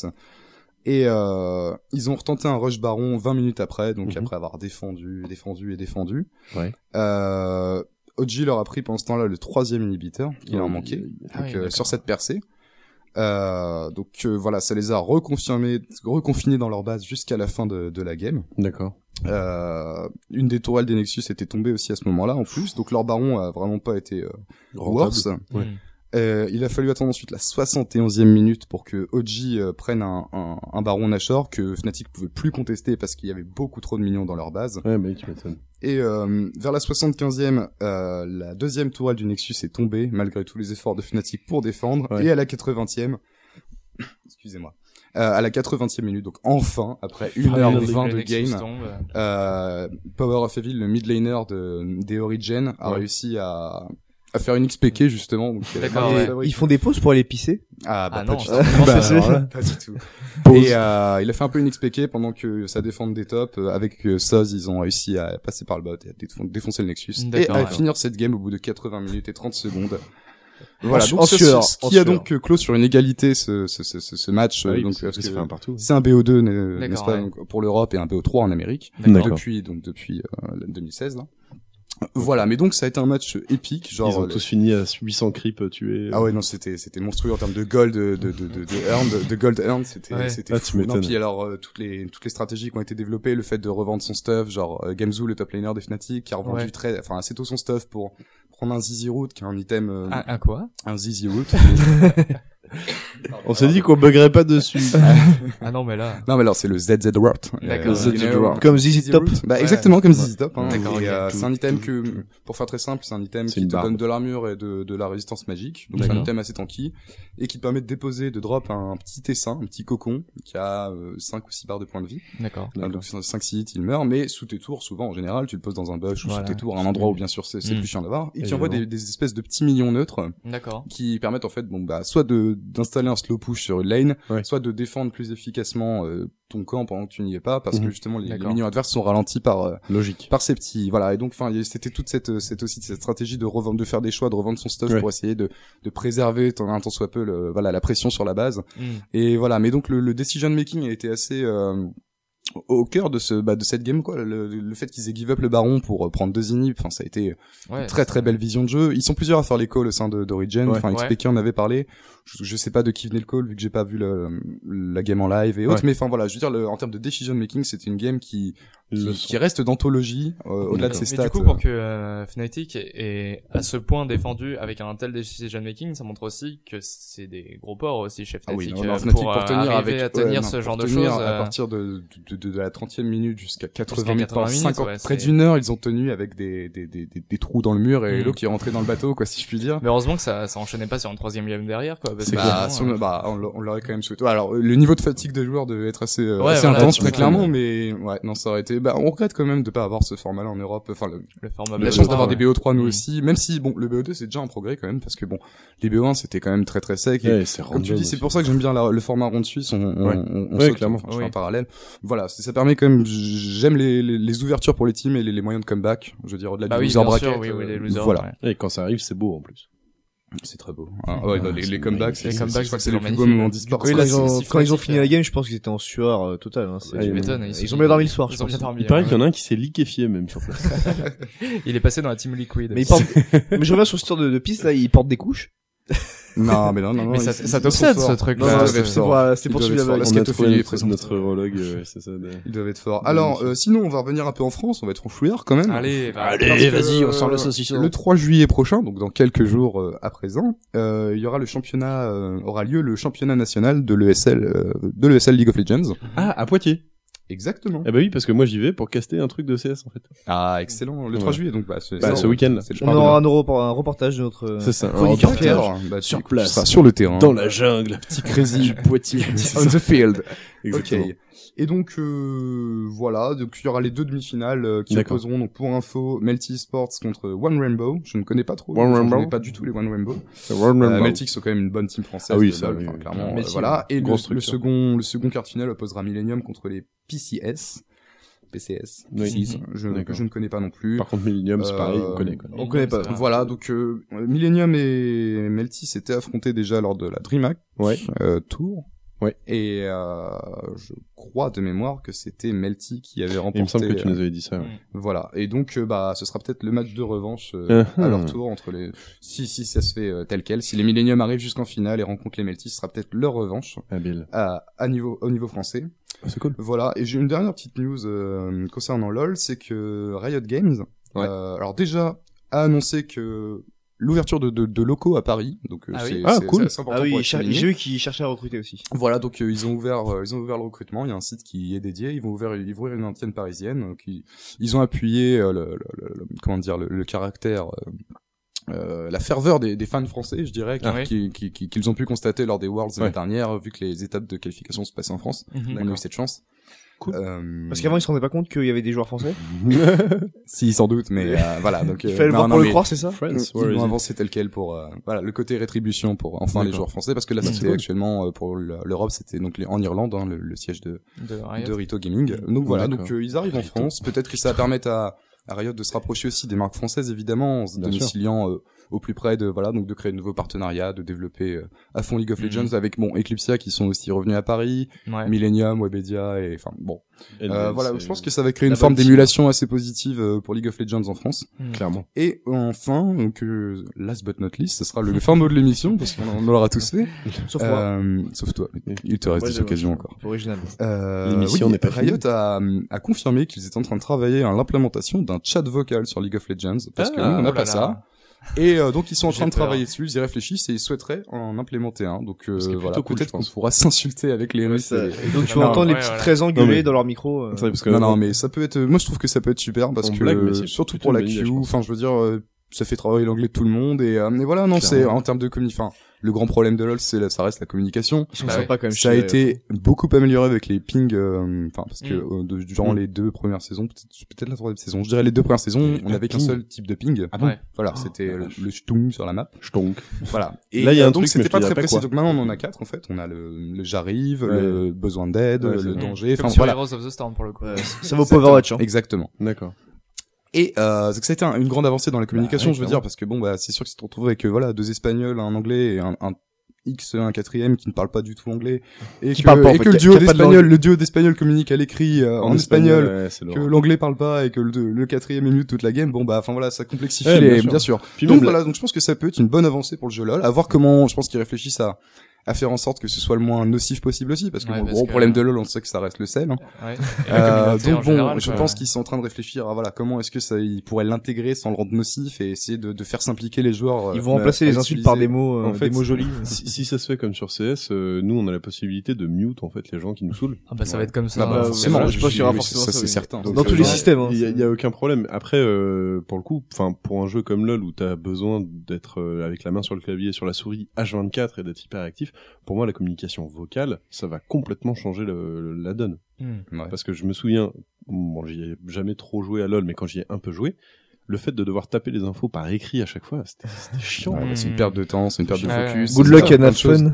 et euh, ils ont retenté un rush baron 20 minutes après, donc Mhm. après avoir défendu, défendu et défendu. Ouais. Euh, OG leur a pris pendant ce temps-là le troisième inhibiteur qu'il en Ouais, manquait Ah donc, oui, euh, sur cette percée. Euh, donc euh, voilà, ça les a reconfirmés, reconfinés dans leur base jusqu'à la fin de, de la game. D'accord. Euh, une des tourelles des Nexus était tombée aussi à ce moment-là en plus, donc leur baron a vraiment pas été euh, worse. Ouais. Euh, il a fallu attendre ensuite la 71e minute pour que OG euh, prenne un, un, un baron Nashor que Fnatic pouvait plus contester parce qu'il y avait beaucoup trop de minions dans leur base. Ouais, mais tu m'étonnes. Et euh, vers la 75e, euh, la deuxième tourelle du Nexus est tombée malgré tous les efforts de Fnatic pour défendre. Ouais. Et à la 80e, excusez-moi, euh, à la 80e minute, donc enfin après 1h20 Le de Nexus game, tombe. euh, Power of Evil, le mid laner de, des Origin, a Ouais. réussi à, à faire une XPK justement. donc, euh, D'accord, ouais. Ils font des pauses pour aller pisser Ah, bah, Ah pas non, du tout. Bah, alors là. Pas du tout. Et euh, il a fait un peu une XPK pendant que ça défende des tops. Euh, Avec euh, Soz, ils ont réussi à passer par le bot et à défon- défoncer le Nexus. Et à ouais. finir cette game au bout de 80 minutes et 30 secondes. Voilà, En donc ce, sueur, ce qui a donc euh, clos sur une égalité ce, ce, ce, ce, ce match. Ah oui, donc, parce parce que ça que fait un partout. c'est un BO2, n'est- n'est-ce D'accord, pas, ouais. donc, pour l'Europe et un BO3 en Amérique. D'accord. Depuis, donc, depuis euh, 2016, là. Voilà, mais donc ça a été un match épique, genre Ils ont le- tous fini à 800 creeps tués. Ah ouais non c'était c'était monstrueux en termes de gold de de de de, de earn, de, de gold earn c'était Ouais. c'était Ah. Non, puis alors euh, toutes les toutes les stratégies qui ont été développées le fait de revendre son stuff genre euh, Gamezoo le top laner des Fnatic qui a revendu Ouais. très enfin assez tôt son stuff pour prendre un Zizi Root qui est un item euh, Un, un quoi? un Zizi Root On s'est dit qu'on buggerait pas dessus. Ah non, mais là. non mais alors c'est le ZZ Root D'accord. Euh. Comme ZZ Top. Bah Ouais. exactement comme ZZ Top hein. D'accord, euh, c'est un item que pour faire très simple c'est un item qui te donne de l'armure et de de la résistance magique donc c'est un item assez tanky et qui te permet de déposer de drop un petit essaim un petit cocon qui a 5 ou 6 barres de points de vie D'accord. Ah, donc 5 hits, il meurt, mais sous tes tours, souvent en général, tu le poses dans un bush ou sous tes tours, à un endroit où bien sûr c'est c'est Mm. plus chiant d'avoir, et qui envoie des, des espèces de petits millions neutres D'accord. qui permettent en fait, bon bah, soit de d'installer un slow push sur une lane, Ouais. soit de défendre plus efficacement euh, ton camp pendant que tu n'y es pas, parce que Mhm. justement les, les minions adverses sont ralentis par euh, Logique. par ces petits voilà et donc enfin il y a- c'était toute cette cette aussi cette stratégie de revendre de faire des choix de revendre son stuff Ouais. pour essayer de de préserver tant un tant soit peu le, voilà la pression sur la base Hmm. et voilà, mais donc le, le decision making a été assez euh, au cœur de ce bah, de cette game quoi. Le, le fait qu'ils aient give up le baron pour euh, prendre deux inhibs, enfin ça a été Ouais. une très très belle vision de jeu. Ils sont plusieurs à faire les calls au sein de d'Origin. Ouais. Enfin, Ouais. XPK en avait parlé. Je, je sais pas de qui venait le call vu que j'ai pas vu le, la game en live et autres. Ouais. Mais enfin voilà, je veux dire le- en termes de decision making, c'était une game qui qui, reste d'anthologie euh, au-delà de ses Mais stats. du coup, pour que euh, Fnatic est, à ce point défendu avec un tel decision making, ça montre aussi que c'est des gros ports aussi chez Ah Fnatic, oui, non, non, euh, Fnatic pour, pour, euh, tenir avec à tenir ouais, non, ce genre de choses. à euh, partir de, de, de, de la 30e minute jusqu'à 80 Jusqu'à minutes, 80 minutes, 50, ouais, près d'une heure, ils ont tenu avec des, des, des, des, des trous dans le mur et Mm. l'eau qui est rentrée dans le bateau, quoi, si je puis dire. Mais heureusement que ça, ça enchaînait pas sur une troisième game derrière, quoi. Parce que Bah, clairement, si on, euh, bah, on l'a- on l'aurait quand même souhaité. Ouais, Alors, le niveau de fatigue des joueurs devait être assez, euh, Ouais, assez voilà, intense, très clairement, mais ouais, non, ça aurait été. Bah, on regrette quand même de pas avoir ce format-là en Europe. Enfin, le- le format la BO3, chance d'avoir ouais. des BO3 nous Mm. aussi, même si bon, le BO2 c'est déjà un progrès quand même, parce que bon, les BO1 c'était quand même très très sec. Et comme tu dis, c'est pour ça que j'aime bien la- le format rond suisse. On, on, Ouais. on, on Ouais, saute, clairement. enfin, je fais Oui. un parallèle. Voilà, ça permet quand même. J'aime les, les, les ouvertures pour les teams et les, les moyens de comeback. Je veux dire au-delà Bah du oui, loser bracket. sûr, oui, oui, les euh, losers. voilà. Et quand ça arrive, c'est beau en plus. C'est très beau. Ah, ouais, bah, les, les comebacks, c'est je crois que c'est c'est le plus beau moment d'e-sport. c'est ils ont- quand ils ont fini la game, je pense qu'ils étaient en sueur euh, totale. Hein, Ouais, Ils, ils ont bien dormi le soir. je Ils ont bien dormi. Il paraît ouais. qu'il y en a un qui s'est liquéfié même sur place. Il est passé dans la team Liquid. Mais, ils portent... mais je reviens sur ce tour de, de piste là, ils portent des couches. Non, mais non, non, non. Mais ça, ça t'obsède ce truc ils c'est pour, c'est pour. La On a trouvé notre, urologue, euh, ouais, c'est ça. Ils doivent être forts. Alors, euh, sinon, on va revenir un peu en France. On va être franchouillard quand même. Allez, bah, Parce que, saucisson. Le 3 juillet prochain, donc dans quelques jours euh, à présent, euh, il y aura le championnat, euh, aura lieu le championnat national de l'ESL, euh, de l'ESL League of Legends. Ah, à Poitiers. Exactement. Eh bah oui, parce que moi j'y vais pour caster un truc de CS en fait. Ah, excellent. Le 3 Ouais. juillet, donc bah, Bah, ce week-end, là. c'est le On aura un, un reportage de notre euh, C'est ça, un chroniqueur reportage. Pierre. Alors, bah, Sur place. seras sur le terrain. Dans la jungle. petit crazy Poitiers. on the field. Exactement. Ok. Et donc euh, voilà, donc il y aura les deux demi-finales euh, qui opposeront donc pour info Melty Sports contre One Rainbow. Je ne connais pas trop. One Enfin, je Rainbow. connais pas du tout les One Rainbow. One Euh, Rainbow. Melty sont quand même une bonne team française. Ah oui, ça, LoL, oui, enfin, oui. clairement. Melty, euh, voilà. Et le, le second, le second quart de finale opposera Millennium contre les PCS. PCS. Oui. PCS, je, je ne connais pas non plus. Par contre, Millennium, c'est Euh, pareil, on connaît quoi. On connaît pas. Voilà, donc euh, Millennium et Melty s'étaient affrontés déjà lors de la DreamHack Ouais. euh, Tour. Ouais. Et euh, je crois de mémoire que c'était Melty qui avait remporté. Il me semble que tu euh, nous avais dit ça. ouais. Voilà. Et donc euh, bah ce sera peut-être le match de revanche euh, Uh-huh. à leur tour entre les. Si si ça se fait euh, tel quel, si les Millennium arrivent jusqu'en finale et rencontrent les Melty, ce sera peut-être leur revanche Habile. à, à niveau au niveau français. C'est cool. Voilà, et j'ai une dernière petite news euh, concernant LoL, c'est que Riot Games, Ouais. euh, alors déjà, a annoncé que l'ouverture de, de, de locaux à Paris, donc euh, Ah oui. c'est Ah, c'est- cool. important Ah oui, j'ai vu qu'ils cherchaient à recruter aussi. Voilà, donc euh, ils ont ouvert, euh, ils ont ouvert le recrutement. Il y a un site qui est dédié. Ils vont ouvrir, ils vont ouvrir une antenne parisienne. Donc ils, ils ont appuyé euh, le, le- le- le- comment dire le, le caractère. Euh, la ferveur des, des fans français, je dirais, qui- Ah oui. qui- qui- qui- qu'ils ont pu constater lors des Worlds l'année Ouais. dernière, vu que les étapes de qualification se passaient en France. Mhm. On a eu cette chance. Cool. Euh, Parce qu'avant ils se rendaient pas compte qu'il y avait des joueurs français. si, sans doute, mais euh, voilà. Donc, Il euh, fallait le non, voir non, pour le croire, c'est ça Friends, Ils where is vont it? avancer tel quel pour euh, voilà le côté rétribution pour enfin les joueurs français parce que là c'est c'était cool. actuellement euh, pour le- l'Europe c'était donc les- en Irlande hein, le, le siège de, De Rito Gaming donc voilà donc euh, ils arrivent en France peut-être que ça va permettre à, à Riot de se rapprocher aussi des marques françaises évidemment en se domiciliant euh, au plus près de voilà donc de créer de nouveaux partenariats, de développer euh, à fond League of Mhm. Legends avec bon Eclipsia qui sont aussi revenus à Paris, Ouais. Millennium, Webedia et enfin bon Et euh, voilà je pense que ça va créer une forme d'émulation assez positive euh, pour League of Legends en France. Mm. clairement. Et enfin donc euh, last but not least ce sera le fin mot de l'émission parce qu'on en aura tous fait Sauf moi. euh, sauf toi il te reste des occasions encore. Original. Euh, L'émission oui, n'est pas Riot a, a confirmé qu'ils étaient en train de travailler à l'implémentation d'un chat vocal sur League of Legends parce que Ah, nous on n'a oh pas là ça. là. Et euh, donc ils sont en train de peur. travailler dessus, ils y réfléchissent et ils souhaiteraient en implémenter un. Donc euh, voilà, cool, peut-être qu'on pourra s'insulter avec les Russes. et- donc tu vas entendre les ouais, petits voilà. très mais- dans leur micro. euh. C'est vrai, parce que Non, non, mais ça peut être. Moi, je trouve que ça peut être super parce On que blague, surtout pour la pense. Enfin, je veux dire, euh, ça fait travailler l'anglais de tout le monde et, euh, et voilà. Non, c'est en termes de communication. Enfin, le grand problème de LoL, c'est la- ça reste la communication. Ils sont Bah sympas quand même. Ça a été beaucoup amélioré avec les pings, euh, enfin parce que Mm. euh, de- durant Mm. les deux premières saisons, peut-être peut-être la troisième saison, je dirais les deux premières saisons, on avait qu'un seul type de ping. Ah bon Ouais. Voilà, Oh, c'était le, le stung sur la map. Donc, Voilà. Et Là, il y a un donc truc, c'était pas très précis. Donc maintenant on en a quatre en fait. On a le, le j'arrive, Ouais. le besoin d'aide, Ouais, le danger. Enfin voilà. Heroes of the Storm pour le coup. Ouais, ça vaut pas Overwatch. Hein. Exactement. d'accord. Et euh, donc ça a été un- une grande avancée dans la communication, ouais, je veux dire, parce que bon, bah, c'est sûr que si tu te retrouves avec euh, voilà deux Espagnols, un Anglais et un, un X, un quatrième qui ne parle pas du tout anglais, et Qui que, parle pas, en et fait, que le duo de d'Espagnol, le duo d'Espagnol communique à l'écrit euh, en, espagnol, ouais, c'est que l'anglais parle pas et que le, le quatrième est mute toute la game. Bon bah, enfin voilà, ça complexifie Ouais, les, bien bien sûr. sûr. Puis donc voilà, donc je pense que ça peut être une bonne avancée pour le jeu LoL. À voir comment, je pense qu'ils réfléchissent à à faire en sorte que ce soit le moins nocif possible aussi, parce que Ouais, bon, le gros que- problème de LoL, on sait que ça reste le sel. hein. Ouais. Euh, donc bon, général, je quoi. pense qu'ils sont en train de réfléchir à voilà comment est-ce que ça ils pourraient l'intégrer sans le rendre nocif et essayer de, de faire s'impliquer les joueurs. euh, Ils vont remplacer les insultes par des mots, euh, En fait, des mots jolis. si, si ça se fait comme sur CS, euh, nous on a la possibilité de mute en fait les gens qui nous saoulent. Ah bah ça va être comme ça. Ah bah, forcément, voilà, je pense qu'il y aura oui, forcément ça, ça, c'est certain. Dans tous les systèmes. hein. Il y, a- aucun problème. Après, euh, pour le coup, enfin pour un jeu comme LoL où t'as besoin d'être avec la main sur le clavier, sur la souris H24 et d'être hyper actif, pour moi la communication vocale, ça va complètement changer le- la donne. Hmm. Ouais. Parce que je me souviens, bon j'y ai jamais trop joué à LoL, mais quand j'y ai un peu joué, le fait de devoir taper les infos par écrit à chaque fois, c'était chiant. Ouais, c'est une perte de temps, c'est une perte de focus. Good luck and de have fun.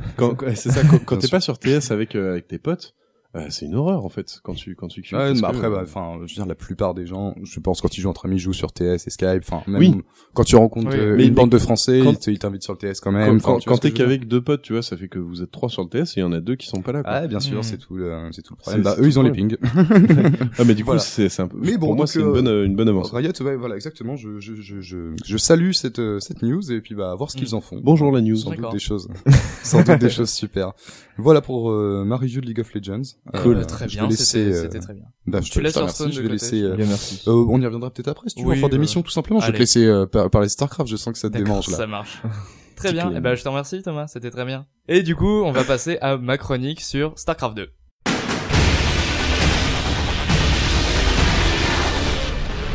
C'est ça, quand, t'es pas sur TS avec euh, avec tes potes, euh, c'est une horreur en fait quand tu quand tu queues, Ouais, que, après, euh, bah, enfin, je veux dire, la plupart des gens, je pense, quand ils jouent entre amis, ils jouent sur TS et Skype. Enfin, même Oui. quand tu rencontres Oui. euh, Mais- une mais bande de Français, quand- ils te- ils t'invitent sur le TS quand même. quand, Enfin, quand t'es qu'avec deux potes, tu vois, ça fait que vous êtes trois sur le TS et il y en a deux qui sont pas là. Quoi. Ah, bien sûr, Hmm. c'est tout, le- c'est tout le problème. Bah, eux, ils ont le les pings. Ah, mais du coup, Voilà. c'est c'est un peu. Mais bon, pour moi, c'est une euh, bonne euh, une bonne avance. Riot, ouais, voilà, exactement. Je, je, je, je, je salue cette, euh, cette news et puis bah, voir ce qu'ils en font. Bonjour la news. Sans doute des choses, sans doute des choses super. Voilà pour euh, ma review de League of Legends. Cool. Euh, très je bien, vais c'était laisser, euh, c'était très bien. bah, je Tu te- laisses Hearthstone remercie, je vais côté, laisser. euh, Bien, merci. euh, on y reviendra peut-être après si tu veux Oui, en faire euh, d'émission tout simplement. Je vais te laisser euh, par- parler Starcraft. Je sens que ça te démange là. ça marche. Très bien. clé. Eh ben, je te remercie, Thomas. C'était très bien. Et du coup, on va passer à ma chronique sur StarCraft 2.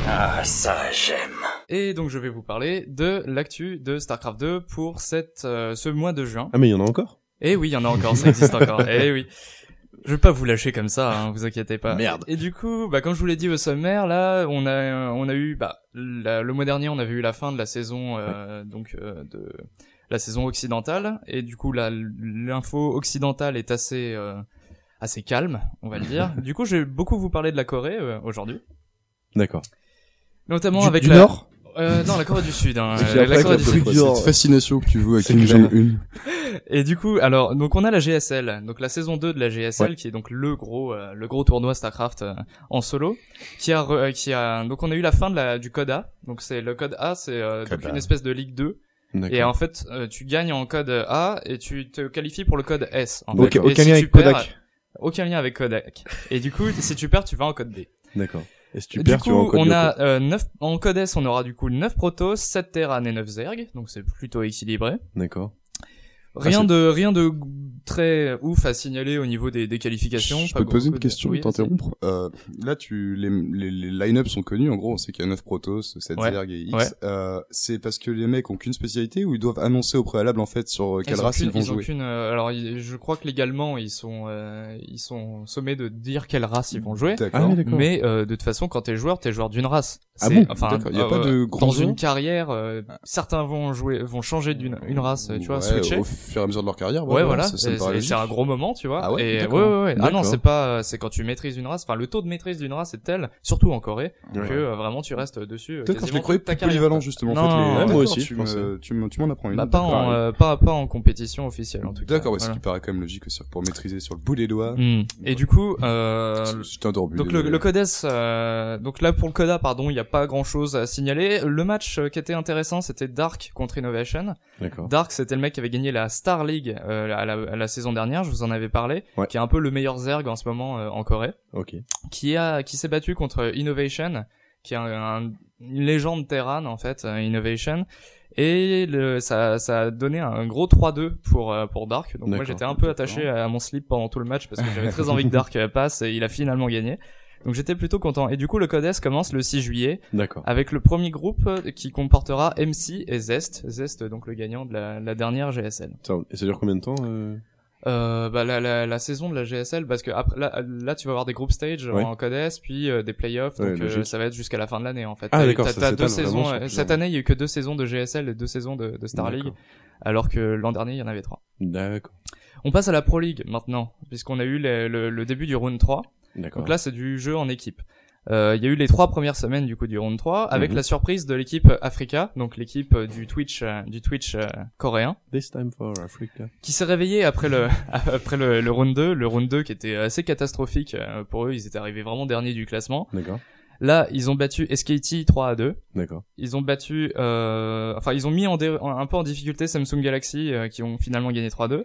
Ah, ça j'aime. Et donc, je vais vous parler de l'actu de StarCraft 2 pour cette, euh, ce mois de juin. Ah mais il y en a encore? Eh oui, il y en a encore, ça existe encore. Eh oui. Je vais pas vous lâcher comme ça, hein, vous inquiétez pas. Merde. Et du coup, bah, comme je vous l'ai dit au sommaire, là, on a, on a eu, bah, la- le mois dernier, on avait eu la fin de la saison, euh, donc, euh, de la saison occidentale. Et du coup, là, l'info occidentale est assez, euh, assez calme, on va le dire. du coup, je vais beaucoup vous parler de la Corée euh, aujourd'hui, D'accord. notamment Du- avec du la. Nord? Euh, non, la Corée du Sud. Hein, Et euh, la Corée du Sud. Cette fascination que tu vois avec Kim. Jong-un. Et du coup, alors donc on a la GSL, donc la saison 2 de la GSL Ouais. qui est donc le gros euh, le gros tournoi Starcraft euh, en solo qui a re- euh, qui a donc on a eu la fin de la du code A. Donc c'est le code A, c'est euh, une espèce de ligue 2 D'accord. et en fait euh, tu gagnes en code A et tu te qualifies pour le code S en Donc, fait. Et aucun si lien avec perds- Kodak. Aucun lien avec Kodak. Et du coup, si tu perds, tu vas en code B. D'accord. Et si tu du perds, tu vas en coup, code on a euh, 9 en code S, on aura du coup 9 Protoss, 7 Terran et 9 Zerg, donc c'est plutôt équilibré. D'accord. Rien c'est- de rien de très ouf à signaler au niveau des, des qualifications. Je peux te poser une de- question, oui, t'interrompre. Euh, là, tu les, les, les line-up sont connus. En gros, on sait qu'il y a 9 Protoss, 7 Ouais. Zerg et X. Ouais. Euh, c'est parce que les mecs ont qu'une spécialité ou ils doivent annoncer au préalable en fait sur quelle Ils ont race ils vont ils ont jouer? qu'une, euh, alors ils- je crois que légalement ils sont euh, ils sont sommés de dire quelle race ils vont jouer. D'accord. Ah oui, d'accord. Mais euh, de toute façon, quand t'es joueur, t'es joueur d'une race. Ah C'est- bon? Enfin. Il y a euh, pas de grands dans joueurs une carrière, euh, certains vont jouer, vont changer d'une une race, tu vois, Ouais, switcher. Au fur et à mesure de leur carrière. Ouais, voilà. c'est. C'est un gros moment, tu vois. Ah ouais, et ouais, ouais, ouais. Ah non, c'est pas, c'est quand tu maîtrises une race. Enfin, le taux de maîtrise d'une race est tel, surtout en Corée, Ouais. que euh, vraiment tu restes dessus. euh, Peut-être que je les croyais plus quoi. justement. Non, en fait, les... ouais, moi aussi, Tu m'en apprends une. Bah, pas en, euh, pas, pas en compétition officielle en tout cas. D'accord, ouais, ce qui paraît quand même logique aussi pour maîtriser sur le bout des doigts. Hmm. Et du coup, euh, donc le, Codes, euh, donc là pour le Coda, pardon, il n'y a pas grand chose à signaler. Le match qui était intéressant, c'était Dark contre Innovation. Dark, c'était le mec qui avait gagné la Star League à, la, la saison dernière, je vous en avais parlé, Ouais. qui est un peu le meilleur Zerg en ce moment euh, en Corée, qui a qui s'est battu contre Innovation, qui est un, un- une légende Terran en fait, euh, Innovation. Et le, ça, ça a donné un gros 3-2 pour euh, pour Dark. Donc moi j'étais un peu attaché à mon slip pendant tout le match parce que j'avais très envie que Dark passe et il a finalement gagné. Donc j'étais plutôt content. Et du coup le Codes commence le 6 juillet D'accord. avec le premier groupe qui comportera MC et Zest. Zest donc le gagnant de la, la dernière GSL. Ça- Et ça dure combien de temps euh? Euh, bah la, la, la saison de la GSL parce que après là, là tu vas avoir des group stage Ouais. en Codes puis euh, des playoffs donc euh, ça va être jusqu'à la fin de l'année en fait. Ah, d'accord, deux saisons euh, cette année il y a eu que deux saisons de GSL et deux saisons de, de Star League alors que l'an dernier il y en avait trois. D'accord. On passe à la Pro League maintenant puisqu'on a eu les- le, le début du round 3 D'accord. donc là c'est du jeu en équipe. Euh, Il y a eu les trois premières semaines du coup du round 3 avec Mhm. la surprise de l'équipe Africa donc l'équipe euh, du Twitch euh, du Twitch euh, coréen This time for Africa. qui s'est réveillé après le après le, le round 2, le round 2 qui était assez catastrophique pour eux, ils étaient arrivés vraiment derniers du classement. D'accord. Là, ils ont battu SKT 3 à 2. D'accord. Ils ont battu euh, enfin ils ont mis en dé- en- un peu en difficulté Samsung Galaxy euh, qui ont finalement gagné 3-2.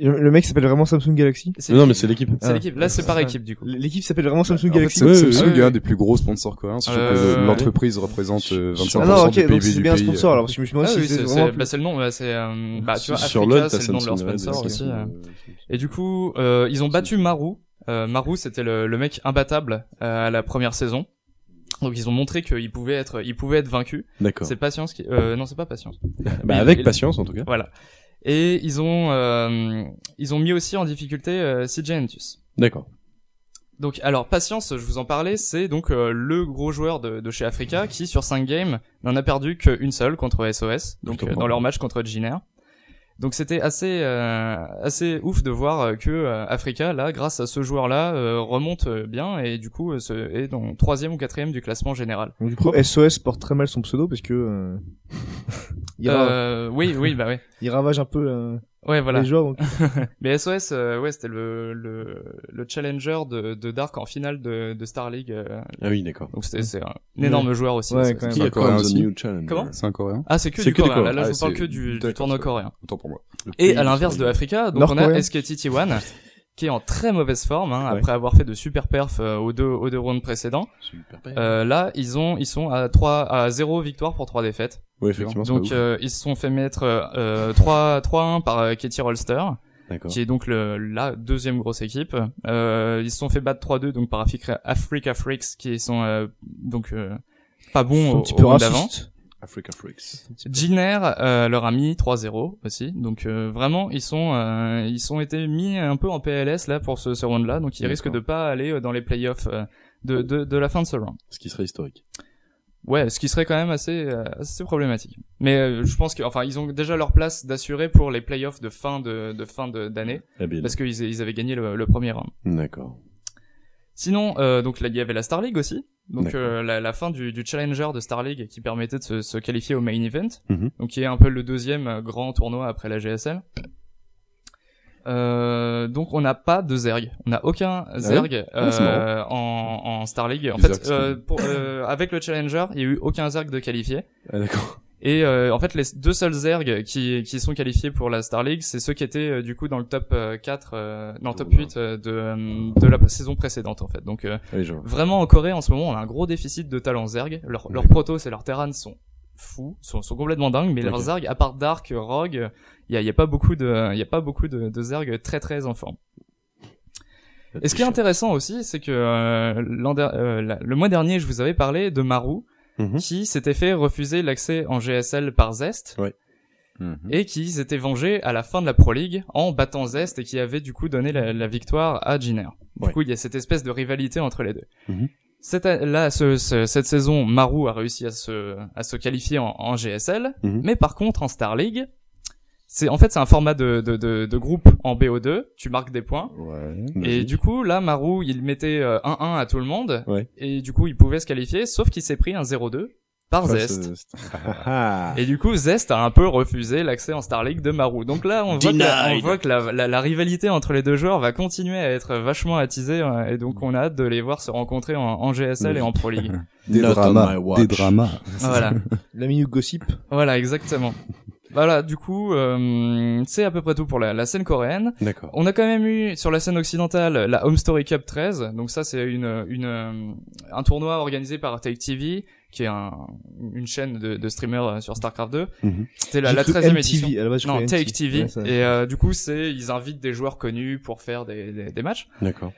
Le le mec s'appelle vraiment Samsung Galaxy? C'est Non, mais c'est l'équipe. c'est Ah. l'équipe. Là, c'est par Ah. équipe du coup. L'équipe s'appelle vraiment Samsung En fait, Galaxy. Sam- Ouais, Samsung ouais, est un des plus gros sponsors coréens, sachant Euh, ouais. l'entreprise représente euh, 25% Ah non, ok, du donc PIB c'est du bien un sponsor alors parce que je me suis Ah demandé oui, si c'est vraiment. bah, c'est le nom, ouais, c'est euh, bah tu vois Sur Africa, c'est le nom de leur Samsung sponsor et aussi. Samsung, euh. euh, Et du coup, euh, ils ont battu Maru. Euh, Maru, c'était le, le mec imbattable euh, à la première saison. Donc ils ont montré qu'ils pouvaient être, ils pouvaient être vaincus. D'accord. C'est Patience qui, euh, non, c'est pas Patience. Bah, avec patience, en tout cas. Voilà. Et ils ont, euh, ils ont mis aussi en difficulté euh, CJ. D'accord. Donc alors Patience, je vous en parlais, c'est donc euh, le gros joueur de, de chez Africa qui sur 5 games n'en a perdu qu'une seule contre SOS, donc euh, dans leur match contre Giner. Donc c'était assez euh, assez ouf de voir euh, que euh, Africa là, grâce à ce joueur-là, euh, remonte bien et du coup euh, se- est dans troisième ou quatrième du classement général. Donc, du coup, SOS porte très mal son pseudo parce que euh, il, ra- Euh, oui, oui, bah oui. il ravage un peu euh, Ouais, voilà. les joueurs. Donc... Mais SOS, euh, ouais, c'était le, le le challenger de, de Dark en finale de, de Star League. euh, Ah oui, d'accord. donc c'était c'est un énorme joueur aussi. Ouais, quand même. Qui un a Coréen aussi. New Challenge Comment C'est un coréen Ah, c'est que du que coréen. Là, je Ah, vous parle c'est- que du, du tournoi coréen. Autant pour moi. Et à l'inverse de Africa, donc on a. SKT T1 qui est en très mauvaise forme hein, Ouais. après avoir fait de super perfs euh, aux deux aux deux rounds précédents. Super. Euh, là, ils ont ils sont à 3 à 0 victoire pour 3 défaites. Oui, effectivement, Donc euh, ils se sont fait mettre euh, 3 3-1 par euh, Katie Rolster qui est donc le, la deuxième grosse équipe. Euh, ils se sont fait battre 3-2 donc par Africa Freaks qui sont euh, donc euh, pas bons au, un petit au peu round d'avant. Africa Freaks. Giner euh, leur a mis 3-0 aussi. Donc euh, vraiment ils sont euh, ils sont été mis un peu en PLS là pour ce, ce round là donc ils D'accord. risquent de pas aller euh, dans les playoffs euh, de, de de la fin de ce round. Ce qui serait historique. Ouais, ce qui serait quand même assez euh, assez problématique. Mais euh, je pense que enfin ils ont déjà leur place d'assurer pour les playoffs de fin de de fin de- d'année Eh parce qu'ils ils avaient gagné le, le premier round. D'accord. Sinon, euh, donc là, il y avait la Star League aussi. Donc euh, la, la fin du, du challenger de Star League qui permettait de se, se qualifier au main event. Mhm. Donc qui est un peu le deuxième euh, grand tournoi après la GSL. Euh, donc on n'a pas de Zerg, on n'a aucun Zerg Ah, euh, en, en Star League. En Les fait, euh, pour, euh, avec le Challenger, il y a eu aucun Zerg de qualifié. Ah, d'accord. Et euh, en fait, les deux seuls Zerg qui, qui sont qualifiés pour la Star League, c'est ceux qui étaient euh, du coup dans le top euh, 4, euh, non top 8 euh, de, euh, de la saison précédente en fait. Donc euh, Oui, vraiment en Corée en ce moment, on a un gros déficit de talent Zerg. Leurs leurs protos et leurs Terrans sont fous, sont, sont complètement dingues, mais leurs. Zerg, à part Dark, Rogue, il y a, y a pas beaucoup de, y a pas beaucoup de, de Zerg très très en forme. Et ce qui est intéressant aussi, c'est que euh, euh, la- le mois dernier, je vous avais parlé de Maru, Mhm. qui s'était fait refuser l'accès en GSL par Zest, Mhm. et qui s'était vengé à la fin de la Pro League en battant Zest et qui avait du coup donné la, la victoire à Giner. Du Ouais. coup, il y a cette espèce de rivalité entre les deux. Mhm. Cette, là, ce, ce- cette saison, Maru a réussi à se, à se qualifier en, en GSL, mais par contre, en Star League, c'est en fait c'est un format de, de, de, de groupe en BO2. Tu marques des points. Ouais. Et du coup, là, Maru, il mettait euh, 1-1 à tout le monde. Ouais. Et du coup, il pouvait se qualifier, sauf qu'il s'est pris un 0-2 par Zest. euh, Ah. Et du coup, Zest a un peu refusé l'accès en Star League de Maru. Donc là, on voit, que, la, on voit que la, la, la rivalité entre les deux joueurs va continuer à être vachement attisée. euh, Et donc, on a hâte de les voir se rencontrer en, en GSL et en Pro League. Des dramas. Des dramas. voilà. La minute gossip. Voilà, exactement. Voilà, du coup, euh, c'est à peu près tout pour la, la scène coréenne. D'accord. On a quand même eu sur la scène occidentale la Home Story Cup 13. Donc ça, c'est une, une euh, un tournoi organisé par Take TV, qui est un, une chaîne de, de streamers euh, sur Starcraft 2. Mhm. C'était la, la cru 13e MTV, édition. à la base, je Non, Take TV. Ouais, ça- et euh, du coup, c'est ils invitent des joueurs connus pour faire des, des, des matchs. D'accord.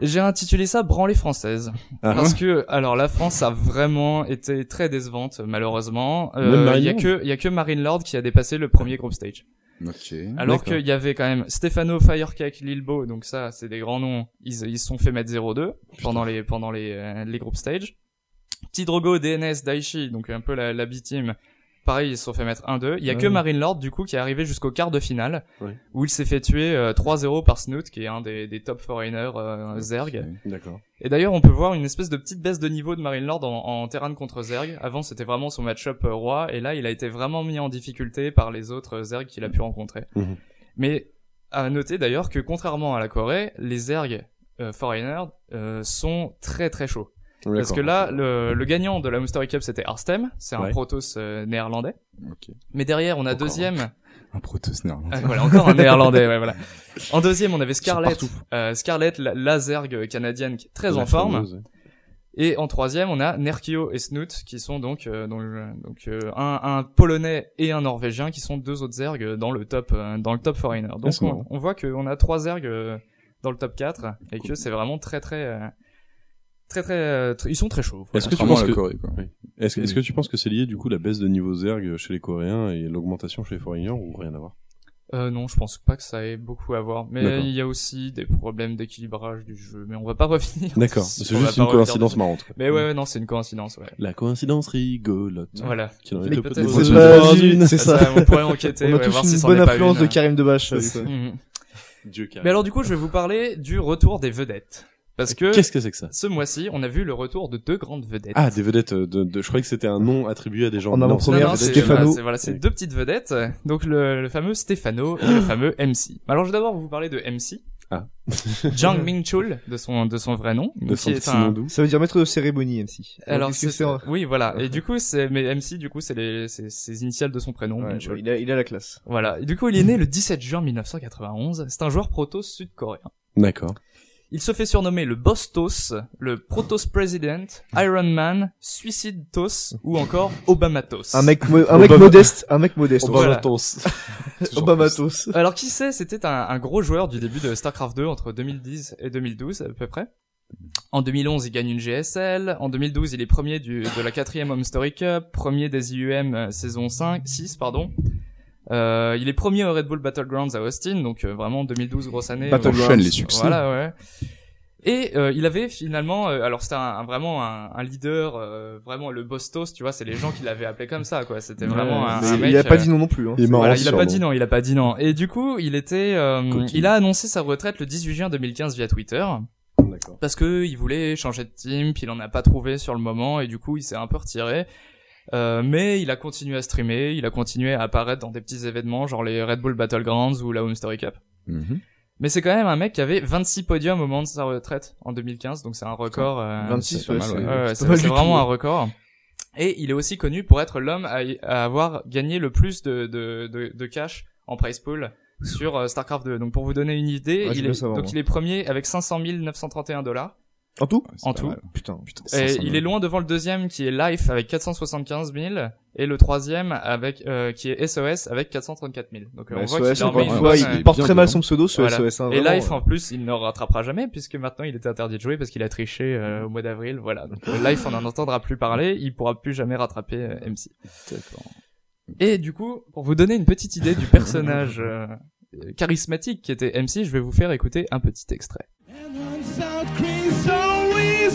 J'ai intitulé ça Branlée française. Ah. Parce que, alors, la France a vraiment été très décevante, malheureusement. Même Euh, Il y a que, il y a que Marine Lord qui a dépassé le premier group stage. Ok. Alors qu'il y avait quand même Stefano Firecake Lilbo, donc ça, c'est des grands noms. Ils, ils se sont fait mettre 0-2 pendant les, pendant les, euh, les group stage. Petit Drogo, DNS, Daichi, donc un peu la, la B-team. Pareil, ils se sont fait mettre 1-2. Il y a que Ouais. Marine Lord, du coup, qui est arrivé jusqu'au quart de finale, Ouais. où il s'est fait tuer euh, 3-0 par Snoot, qui est un des, des top foreigners euh, Zerg. D'accord. Et d'ailleurs, on peut voir une espèce de petite baisse de niveau de Marine Lord en, en terrain contre Zerg. Avant, c'était vraiment son match-up euh, roi, et là, il a été vraiment mis en difficulté par les autres euh, Zerg qu'il a pu rencontrer. Mhm. Mais à noter d'ailleurs que contrairement à la Corée, les Zerg euh, foreigners euh, sont très très chauds. Parce que là, le, le gagnant de la Mystery Cup, c'était Arstem, c'est un Ouais. Protoss euh, néerlandais. Mais derrière, on a Encore. deuxième, Un Protoss néerlandais. ah, voilà, encore un néerlandais, ouais, voilà. En deuxième, on avait Scarlett, euh, Scarlett, la, la Zerg canadienne, qui est très La en forme. fameuse. Et en troisième, on a Nerkio et Snoot, qui sont donc, euh, donc, euh, donc euh, un, un polonais et un norvégien, qui sont deux autres Zerg dans le top, euh, dans le top foreigner. Donc on, voit qu'on a trois euh, dans le top 4 et que c'est vraiment très très très très, euh, tr- ils sont très chauds. Est-ce que tu penses que Corée, quoi. est-ce est-ce que tu penses que c'est lié du coup la baisse de niveau Zerg chez les Coréens et l'augmentation chez les Foreigners ou rien à voir? Euh, non, je pense pas que ça ait beaucoup à voir. Mais il y a aussi des problèmes d'équilibrage du jeu. Mais on va pas revenir. D'accord. C'est juste une coïncidence marrante. quoi. Mais ouais, ouais, non, c'est une coïncidence, ouais. La coïncidence rigolote. Voilà. Est C'est pas une, c'est ça. on pourrait enquêter, On a ouais, tous voir si une c'en bonne est influence une. de Karim Debache. Ça. Dieu carré. Mais alors du coup, je vais vous parler du retour des vedettes. Parce que Qu'est-ce que c'est que ça? ce mois-ci, on a vu le retour de deux grandes vedettes. Ah, des vedettes euh, de, de- je croyais que c'était un nom attribué à des gens. En Non, avant-première, Stéphano. voilà, c'est voilà, c'est Oui. deux petites vedettes. Donc le, le fameux Stefano et le fameux MC. Alors je vais d'abord vous parler de MC. Ah. Jang Ming Chul de son de son vrai nom, de son petit un- nom. Ça veut dire maître de cérémonie, MC. Alors c'est c'est oui voilà et du coup c'est mais MC du coup c'est les c'est ses initiales de son prénom Ouais, Chul. il, a, il a la classe. Voilà et du coup il est né le 17 juin 1991. C'est un joueur proto sud-coréen. D'accord. Il se fait surnommer le Boss Tos, le Protos President, Iron Man, Suicide Tos ou encore Obama Tos. Un mec, mo- un mec Obama- modeste, un mec modeste. Voilà. Obamatos. Alors qui sait, c'était un, un gros joueur du début de StarCraft 2 entre 2010 et 2012 à peu près. En 2011, il gagne une GSL. En 2012, il est premier du, de la quatrième Home Story Cup, premier des IUM euh, saison 5, 6, pardon. Euh, il est premier au Red Bull Battlegrounds à Austin, donc euh, vraiment 2012 grosse année. Battlegrounds. Enchaîne les succès. Voilà, ouais. Et euh, il avait finalement, euh, alors c'était un, un- vraiment un, un leader, euh, vraiment le boss toast, tu vois, c'est les gens qui l'avaient appelé comme ça, quoi. C'était vraiment un, Mais un il a pas euh, dit non non plus. Hein. Il est marrant, voilà, il a pas dit non, il a pas dit non. Et du coup, il était, euh, il a annoncé sa retraite le 18 juin 2015 via Twitter D'accord. parce que il voulait changer de team, puis il en a pas trouvé sur le moment et du coup il s'est un peu retiré. Euh, mais il a continué à streamer, il a continué à apparaître dans des petits événements genre les Red Bull Battlegrounds ou la Home Story Cup. Mhm. Mais c'est quand même un mec qui avait 26 podiums au moment de sa retraite en 2015, donc c'est un record. euh, 26, c'est ouais, ouais. Vraiment un record. Et il est aussi connu pour être l'homme à, à avoir gagné le plus de, de, de, de cash en prize pool sur euh, StarCraft 2. Donc pour vous donner une idée, il est, savoir, donc moi. il est premier avec 500 931 dollars. En tout En tout. mal. Putain. Putain, Et 500 il 000. est loin devant le deuxième qui est Life avec 475 000 et le troisième avec euh, qui est SOS avec 434 000. Donc euh, on voit qu'il encore une fois, il, euh, il porte très mal son pseudo, ce Voilà. SOS. hein, Et vraiment, Life euh. en plus, il ne rattrapera jamais puisque maintenant il était interdit de jouer parce qu'il a triché euh, au mois d'avril. Voilà. Donc euh, Life on n'en entendra plus parler, il pourra plus jamais rattraper euh, MC. Et du coup, pour vous donner une petite idée du personnage euh, euh, charismatique qui était MC, je vais vous faire écouter un petit extrait.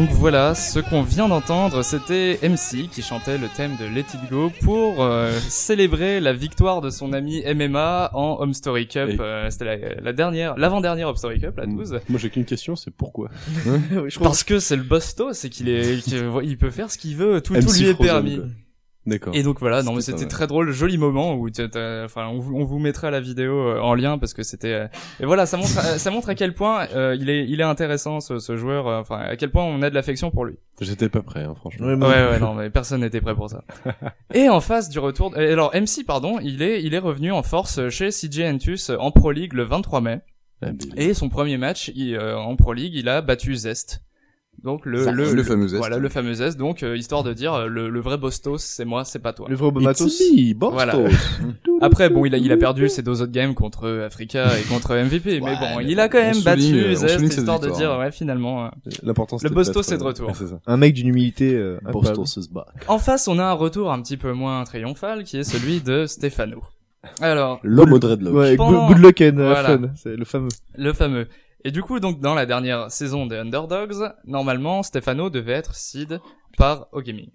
Donc voilà, ce qu'on vient d'entendre, c'était MC qui chantait le thème de Let It Go pour euh, célébrer la victoire de son ami MMA en Home Story Cup. Et- Euh, c'était la, la dernière, l'avant-dernière Home Story Cup, la 12. Moi j'ai qu'une question, c'est pourquoi Oui, je crois Parce que c'est le bosto, c'est qu'il est, qu'il- il peut faire ce qu'il veut, tout, lui est Frozen, permis. quoi. D'accord. Et donc voilà, non mais C'était très drôle, joli moment où enfin on, vous- on vous mettra la vidéo euh, en lien parce que c'était euh, et voilà ça montre euh, ça montre à quel point euh, il est il est intéressant ce, ce joueur, euh, enfin à quel point on a de l'affection pour lui. J'étais pas prêt, hein, franchement. Ouais, Ouais non mais personne n'était prêt pour ça. et en face du retour, et alors MC pardon, il est il est revenu en force chez CJ Entus en Pro League le 23 mai Ah, mais- et son premier match il, euh, en Pro League il a battu Zest. Donc le le fameux. Voilà le fameux Zest donc euh, histoire de dire euh, le, le vrai Bostos c'est moi c'est pas toi. Le vrai Bostos. Voilà. Après, bon, il a, il a perdu ses deux autres games contre Africa et contre MVP, mais bon, il a quand on même battu euh, on Zest, histoire de dire, ouais, finalement. euh. L'important Le Bostos battre, est de euh, retour. ouais, c'est ça. Un mec d'une humilité euh. Bostos is back. En face, on a un retour un petit peu moins triomphal, qui est celui de Stefano. Alors, L'homme au dreadlock. Ouais, Pendant- good, good luck and Voilà. fun, c'est le fameux. le fameux. Et du coup, donc, dans la dernière saison des Underdogs, normalement, Stefano devait être seed par Ogaming.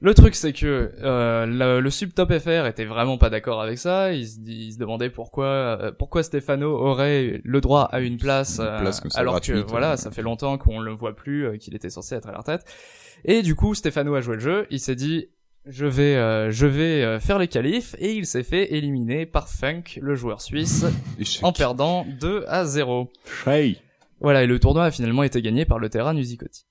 Le truc, c'est que euh, le, le Subtop FR était vraiment pas d'accord avec ça. Il se, il se demandait pourquoi euh, pourquoi Stefano aurait le droit à une place, Une euh, place alors gratuite, que voilà, ça fait longtemps qu'on le voit plus, euh, qu'il était censé être à la retraite. Et du coup, Stefano a joué le jeu. Il s'est dit je vais euh, je vais euh, faire les qualifs et il s'est fait éliminer par Funk, le joueur suisse, en perdant 2 à 0. Hey. Voilà, et le tournoi a finalement été gagné par le Terra Musicotti.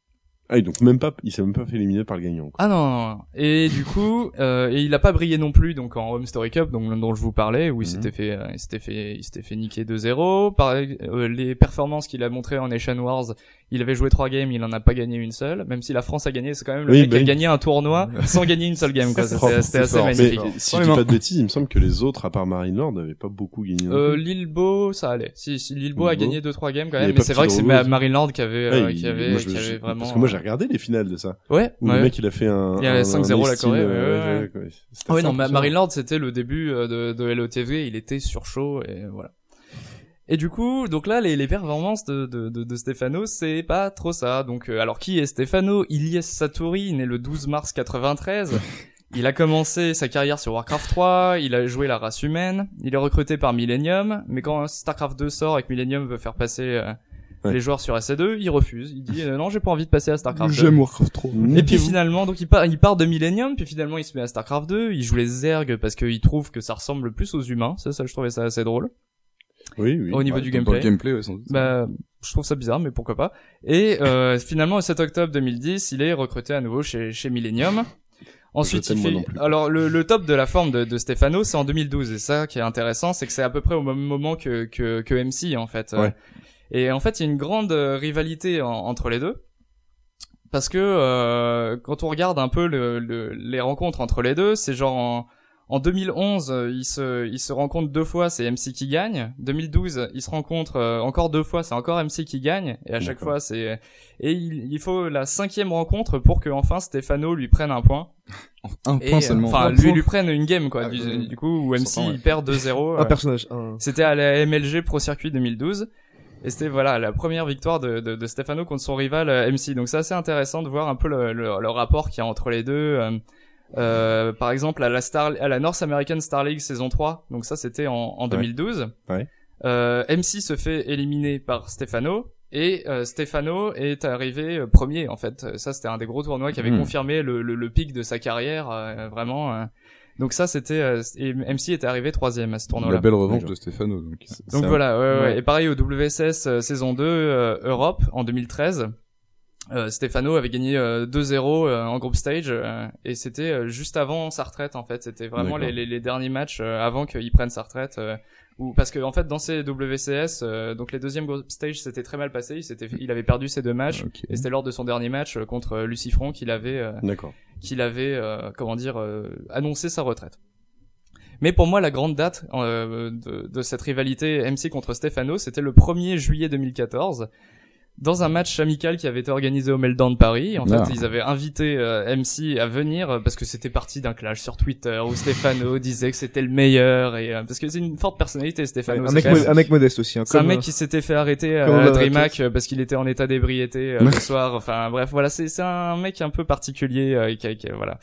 Ah, et donc même pas, il s'est même pas fait éliminer par le gagnant. Quoi. Ah non, non, non. Et du coup, euh, et il a pas brillé non plus donc en Home Story Cup donc dont je vous parlais où il Mhm. s'était fait euh, il s'était fait il s'était fait niquer 2-0 par euh, les performances qu'il a montrées en Nation Wars, il avait joué trois games, il en a pas gagné une seule, même si la France a gagné, c'est quand même le Oui, mec bah qui a gagné un tournoi sans gagner une seule game c'était assez fort. Mais magnifique. si je dis pas de bêtises, il me semble que les autres, à part Marine Lord, n'avaient pas beaucoup gagné. Euh. Lilbo, ça allait. Si, si Lilbo a gagné deux trois games quand même, mais c'est vrai que c'est. Marine Lord qui avait, Ouais, euh, qui avait, moi, je- qui avait vraiment. Parce que moi j'ai regardé les finales de ça. Ouais, Où ouais. le mec il a fait un. Il y avait un- 5-0 un la Corée, ouais, ouais, ouais, c'était oui, assez non. Marine Lord, c'était le début euh, de, de LOTV, il était sur chaud, et voilà. Et du coup, donc là, les, les performances de, de, de, de Stefano, c'est pas trop ça. Donc, euh, alors qui est Stefano? Ilyes Satori, né le 12 mars 93. Il a commencé sa carrière sur Warcraft 3, il a joué la race humaine, il est recruté par Millennium, mais quand Starcraft 2 sort et que Millennium veut faire passer euh, Ouais. les joueurs sur SC2, il refuse. Il dit euh, non, j'ai pas envie de passer à Starcraft 2. J'aime Warcraft 3. Et puis finalement, donc il part, il part de Millennium, puis finalement il se met à Starcraft 2, il joue les Zerg parce qu'il trouve que ça ressemble plus aux humains, ça, ça je trouvais ça assez drôle. Oui, oui. Au niveau Ouais, du gameplay. gameplay, ouais, sans doute. Bah, je trouve ça bizarre, mais pourquoi pas. Et euh, finalement, le 7 octobre 2010, il est recruté à nouveau chez, chez Millennium. Ensuite, il fait. Alors, le, le top de la forme de, de Stefano, c'est en 2012. Et ça, qui est intéressant, c'est que c'est à peu près au même moment que que, que MC en fait. Ouais. Et en fait, il y a une grande euh, rivalité en- entre les deux. Parce que euh, quand on regarde un peu le, le- les rencontres entre les deux, c'est genre en, en 2011, euh, ils se, ils se rencontrent deux fois, c'est MC qui gagne. 2012, ils se rencontrent euh, encore deux fois, c'est encore MC qui gagne. Et à chaque fois, c'est et il, il faut la cinquième rencontre pour que enfin Stefano lui prenne un point. Un Et, point euh, seulement. Enfin, lui point. lui prenne une game quoi. Ah, du, du coup, où MC s'entend, ouais. il perd 2-0. Un personnage. un- c'était à la MLG Pro Circuit 2012. Et c'était voilà la première victoire de, de, de Stefano contre son rival MC. Donc c'est assez intéressant de voir un peu le, le, le rapport qu'il y a entre les deux. Euh, par exemple à la Star à la North American Star League saison 3. Donc ça c'était en, en 2012. Ouais. Euh, MC se fait éliminer par Stefano. Et euh, Stefano est arrivé euh, premier en fait. Ça c'était un des gros tournois qui avait Hmm. confirmé le, le, le pic de sa carrière euh, vraiment. euh. Donc ça c'était euh, et MC était arrivé troisième à ce tournoi-là. La belle revanche de Stefano. Donc. Donc C'est un- voilà, ouais, ouais. ouais. et pareil au WSS euh, saison 2 euh, Europe en 2013. Euh, Stefano avait gagné euh, 2-0 euh, en group stage euh, et c'était euh, juste avant sa retraite en fait. C'était vraiment les, les, les derniers matchs euh, avant qu'il prenne sa retraite. euh, ou parce que en fait dans ces WCS, euh, donc les deuxièmes group stage c'était très mal passé. Il s'était, il avait perdu ses deux matchs et c'était lors de son dernier match euh, contre euh, Lucifron qu'il avait euh, qu'il avait euh, comment dire euh, annoncé sa retraite. Mais pour moi, la grande date euh, de, de cette rivalité MC contre Stefano, c'était le 1er juillet 2014. Dans un match amical qui avait été organisé au Meltdown de Paris. En Ah. fait, ils avaient invité euh, MC à venir euh, parce que c'était parti d'un clash sur Twitter où Stefano disait que c'était le meilleur et euh, parce que c'est une forte personnalité Stefano. un, mec un mec modeste aussi. Hein, c'est un mec euh, qui s'était fait arrêter comme à euh, parce qu'il était en état d'ébriété euh, le soir. Enfin bref, voilà, c'est c'est un mec un peu particulier. euh, qui, qui- voilà.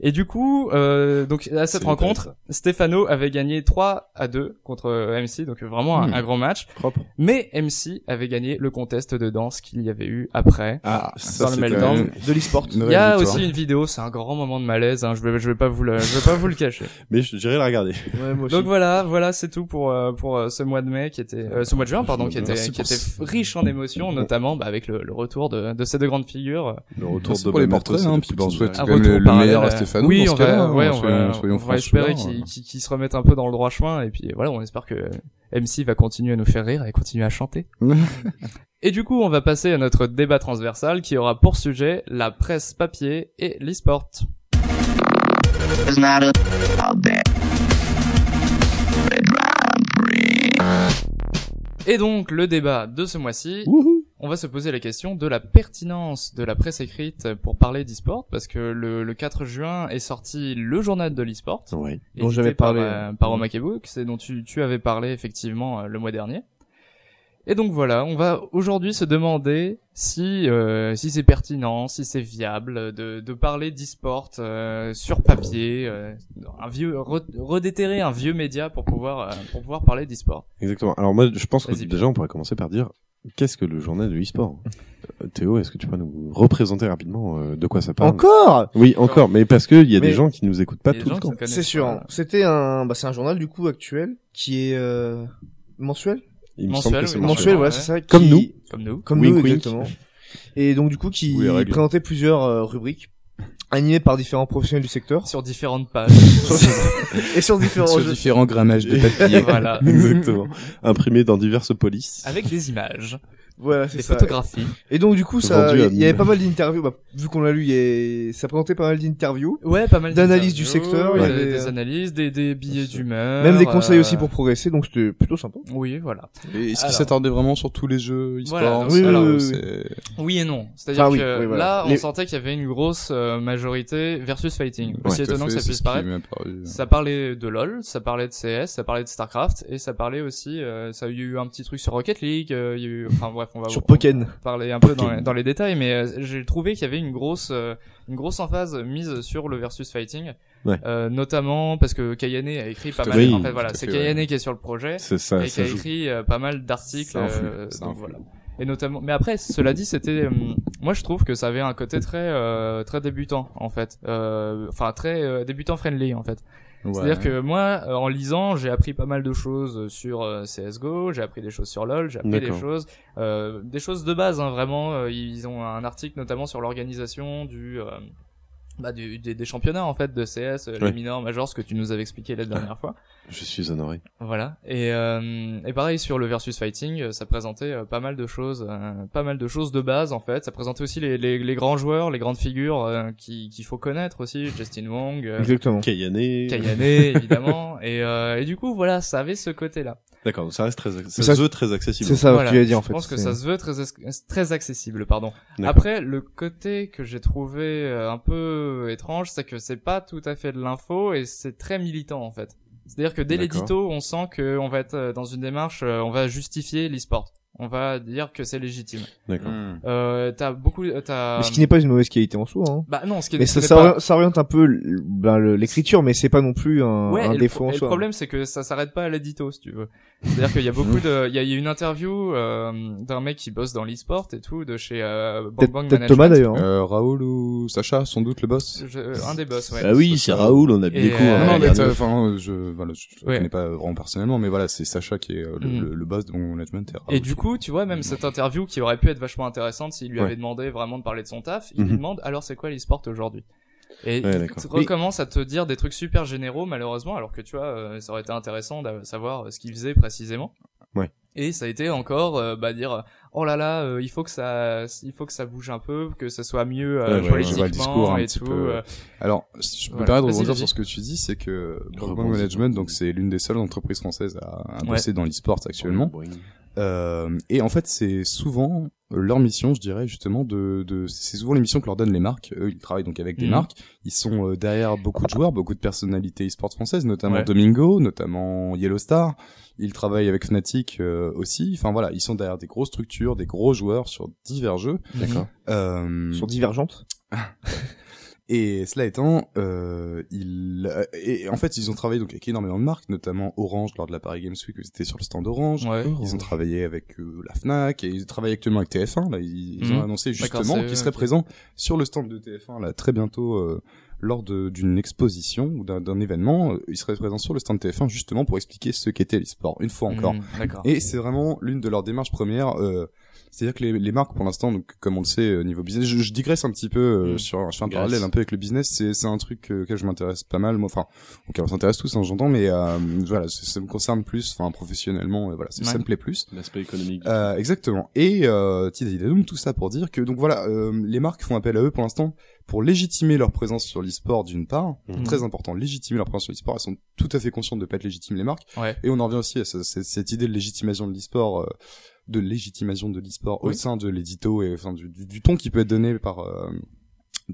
Et du coup, euh, donc à cette rencontre, Stefano avait gagné 3 à 2 contre euh, MC, donc vraiment un, Hmm. un grand match. Propre. Mais MC avait gagné le contest de danse qu'il y avait eu après. Ah, Dans le c'est Meltdown. même- de l'e-sport. Il y a victoire. aussi une vidéo, c'est un grand moment de malaise. Hein, je vais, je vais pas vous le, je vais pas vous le cacher. Mais je- j'irai la regarder. Ouais, moi aussi. Donc voilà, voilà, c'est tout pour euh, pour euh, ce mois de mai qui était, euh, ce mois de juin pardon, qui était Merci qui était riche en émotions, notamment bah, avec le, le retour de, de ces deux grandes figures. Le retour Merci de pour les portraits, hein, puis on Poutine. souhaite Un quand même retour le, le meilleur à Oui, dans on ce va, hein, ouais, on soyons- va, soyons on va espérer euh, qu'ils- qu'ils se remettent un peu dans le droit chemin et puis voilà, on espère que MC va continuer à nous faire rire et continuer à chanter. Et du coup, on va passer à notre débat transversal qui aura pour sujet la presse papier et l'e-sport. Et donc, le débat de ce mois-ci, on va se poser la question de la pertinence de la presse écrite pour parler d'e-sport, parce que le, le 4 juin est sorti le journal de l'e-sport, Ouais. Dont j'avais par, parlé. euh, par Omakebook, c'est dont tu, tu avais parlé effectivement euh, le mois dernier. Et donc voilà, on va aujourd'hui se demander si euh, si c'est pertinent, si c'est viable de, de parler d'e-sport euh, sur papier, euh, un vieux re- redéterrer un vieux média pour pouvoir euh, pour pouvoir parler d'e-sport. Exactement. Alors moi, je pense que déjà, on pourrait commencer par dire qu'est-ce que le journal de l'e-sport? Euh, Théo, est-ce que tu peux nous représenter rapidement euh, de quoi ça parle? Encore? Oui, encore, mais parce que il y a Mais- des gens qui nous écoutent pas tout le temps. C'est sûr. C'était un, bah, c'est un journal du coup actuel qui est euh, mensuel? Il me Mensuel, semble que c'est oui, mensuel. Mensuel, voilà, ouais. c'est ça. Comme qui- nous. Comme nous. Comme Wink, nous, wink. exactement. Et donc du coup, qui Oui, présentait plusieurs euh, rubriques animées par différents professionnels du secteur Sur différentes pages. et sur différents sur jeux. différents grammages de papier. voilà. Exactement. Imprimé dans diverses polices. Avec des images, Voilà, c'est ça. photographies. Et donc du coup, ça, il y avait pas mal d'interviews. Bah, vu qu'on l'a lu, il y a... ça présentait pas mal d'interviews. Ouais, pas mal D'analyse du secteur, ouais, y avait, des euh, analyses, des, des billets d'humeur. Même des conseils euh, aussi pour progresser, donc c'était plutôt sympa. Oui, voilà. Et Est-ce Alors. qu'il s'attardait vraiment sur tous les jeux e-sport Voilà, Oui, Alors, oui, oui, c'est- Oui et non. C'est-à-dire Enfin, oui, que oui, voilà. là, on Les- sentait qu'il y avait une grosse euh, majorité versus fighting. Ouais, Aussi étonnant que ça puisse paraître. Ça parlait de LoL, ça parlait de CS, ça parlait de StarCraft, et ça parlait aussi, euh, ça a eu un petit truc sur Rocket League, euh, il y a eu, enfin bref, on va Sur on va Pokken. parler un peu dans, les- dans les détails, mais euh, j'ai trouvé qu'il y avait une grosse, euh, une grosse emphase mise sur le versus fighting, Ouais. Euh, notamment parce que Kayane a écrit pas mal. en fait, voilà, c'est Kayane ouais. qui est sur le projet C'est ça, et qui a joue. écrit euh, pas mal d'articles. Euh, voilà. Et notamment, mais après, cela dit, c'était, moi je trouve que ça avait un côté très, euh, très débutant en fait, Euh, enfin très euh, débutant friendly en fait. C'est-à-dire Ouais. que moi, euh, en lisant, j'ai appris pas mal de choses sur euh, CS:GO, j'ai appris des choses sur LoL, j'ai appris des choses, euh, des choses de base, hein, vraiment. euh, ils ont un article notamment sur l'organisation du, euh, bah, du- des, des championnats en fait de CS, euh, les Ouais. minors, majors, ce que tu nous avais expliqué la dernière fois. Je suis honoré. Voilà. Et, euh, et pareil sur le versus fighting, euh, ça présentait euh, pas mal de choses, euh, pas mal de choses de base en fait. Ça présentait aussi les, les, les grands joueurs, les grandes figures euh, qui qu'il faut connaître aussi, Justin Wong, euh, Exactement. Kayane. Kayane évidemment. Et, euh, et du coup voilà, ça avait ce côté-là. D'accord, donc ça reste très, ça Ça, se veut très accessible. C'est ça Voilà. que tu allais dire en Je fait. pense que C'est- ça se veut très très accessible, pardon. D'accord. Après, le côté que j'ai trouvé un peu étrange, c'est que c'est pas tout à fait de l'info et c'est très militant en fait. C'est-à-dire que dès l'édito, on sent qu'on va être euh, dans une démarche, euh, on va justifier l'e-sport. On va dire que c'est légitime. D'accord. Hmm. Euh, t'as beaucoup, euh, t'as. Mais ce qui n'est pas une mauvaise qualité en soi. Hein. Bah non, ce qui est. Mais ça, n'est ça, pas- oriente, ça oriente un peu ben, l'écriture, mais c'est pas non plus un, Ouais, un et le, défaut en et le soi. problème c'est que ça s'arrête pas à l'édito si tu veux. C'est-à-dire qu'il y a beaucoup de, il y a, il y a une interview euh, d'un mec qui bosse dans l'e-sport et tout de chez euh, Bang Peut-être Bang peut-être Management. Thomas d'ailleurs. hein. Euh, Raoul ou Sacha, sans doute le boss. Je- euh, un des boss, ouais. Ah oui, c'est Raoul, on a bien Et, coup. euh, hein, non, mais enfin, je, voilà, je, je Ouais. connais pas vraiment personnellement, mais voilà, c'est Sacha qui est euh, le, Mm. le, le boss de mon management. Et Raoul du qui- coup, tu vois, même cette interview qui aurait pu être vachement intéressante s'il lui Ouais. avait demandé vraiment de parler de son taf, il lui Mhm. demande alors c'est quoi l'e-sport aujourd'hui? Et Ouais, il recommence à te dire des trucs super généraux malheureusement, alors que tu vois, euh, ça aurait été intéressant de savoir ce qu'il faisait précisément. Ouais. Et ça a été encore euh, bah dire oh là là euh, il faut que ça il faut que ça bouge un peu que ça soit mieux euh, Ouais, ouais, je vois le discours politiquement et tout. peu. euh, Alors, je me Voilà. Vas-y, rebondir sur ce que tu dis, c'est que Broadband. Management, donc c'est l'une des seules entreprises françaises à, à Ouais. bosser dans l'e-sport actuellement. Euh, et en fait, c'est souvent leur mission, je dirais justement, de, de c'est souvent les missions que leur donnent les marques. Eux, ils travaillent donc avec des Mhm. marques. Ils sont euh, derrière beaucoup de joueurs, beaucoup de personnalités e-sport françaises, notamment Ouais. Domingo, notamment Yellow Star. Ils travaillent avec Fnatic euh, aussi. Enfin voilà, ils sont derrière des grosses structures, des gros joueurs sur divers jeux. D'accord. Euh, Sont divergentes. et cela étant, euh, ils, euh, et en fait, ils ont travaillé donc avec énormément de marques, notamment Orange lors de la Paris Games Week, où ils étaient sur le stand Orange. ouais. Ils ont travaillé avec euh, la Fnac et ils travaillent actuellement avec TF1. Là, ils, ils ont Mhm. annoncé justement qu'ils seraient présents sur le stand de TF1 là très bientôt euh, lors d'une exposition ou d'un événement. Euh, Ils seraient présents sur le stand TF1 justement pour expliquer ce qu'était l'e-sport une fois encore. D'accord. Et c'est vraiment l'une de leurs démarches premières. Euh, C'est-à-dire que les, les marques, pour l'instant, donc comme on le sait, euh, niveau business, je, je digresse un petit peu euh, Mm. sur, je fais un parallèle un peu avec le business. C'est c'est un truc euh, auquel je m'intéresse pas mal, moi. Enfin, auquel on s'intéresse tous, hein, j'entends, mais euh, voilà, ça, ça me concerne plus, enfin professionnellement, et voilà, ça, me plaît plus. L'aspect économique. Euh, exactement. Et euh, Tidalidadoum, tout ça pour dire que donc voilà, euh, les marques font appel à eux pour l'instant pour légitimer leur présence sur l'e-sport d'une part, Mhm. très important, légitimer leur présence sur l'e-sport. Elles sont tout à fait conscientes de pas être légitimes les marques. Ouais. Et on en revient aussi à ce- cette, cette idée de légitimation de l'e-sport, de légitimation de l'e-sport au sein de l'édito et enfin du, du, du ton qui peut être donné par euh,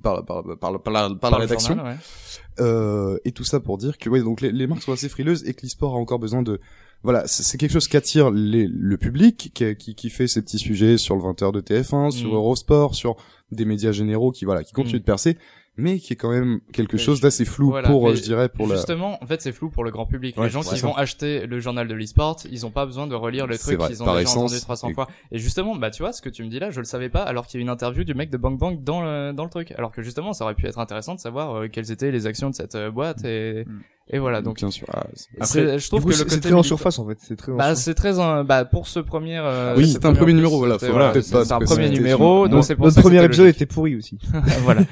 par, par, par, par, la- par la, rédaction. journal, ouais. Euh, et tout ça pour dire que ouais, donc les, les marques sont assez frileuses et que l'e-sport a encore besoin de voilà, c'est c'est quelque chose qui attire les, le public, qui, qui, qui fait ces petits sujets sur le 20h de TF1, sur Mm. Eurosport, sur des médias généraux qui voilà, qui continuent Mm. de percer, mais qui est quand même quelque Mais chose d'assez flou voilà, pour, euh, je dirais, pour la. Justement, en fait, c'est flou pour le grand public. Ouais, les gens qui ça. vont acheter le journal de l'e-sport, ils ont pas besoin de relire le truc qu'ils ont déjà essence, entendu 300 et- fois. Et justement, bah tu vois, ce que tu me dis là, je le savais pas, alors qu'il y a une interview du mec de Bang Bang dans le dans le truc. Alors que justement, ça aurait pu être intéressant de savoir euh, quelles étaient les actions de cette euh, boîte et Mm. Et voilà. Donc bien sûr. ah, c'est- je trouve coup, que c'est le côté très en surface en fait. C'est très. en Bah surface. c'est très un- bah pour ce premier euh, Oui, ce c'est un premier numéro, voilà, c'est un premier numéro, une- donc c'est pour Notre premier épisode était pourri aussi. voilà.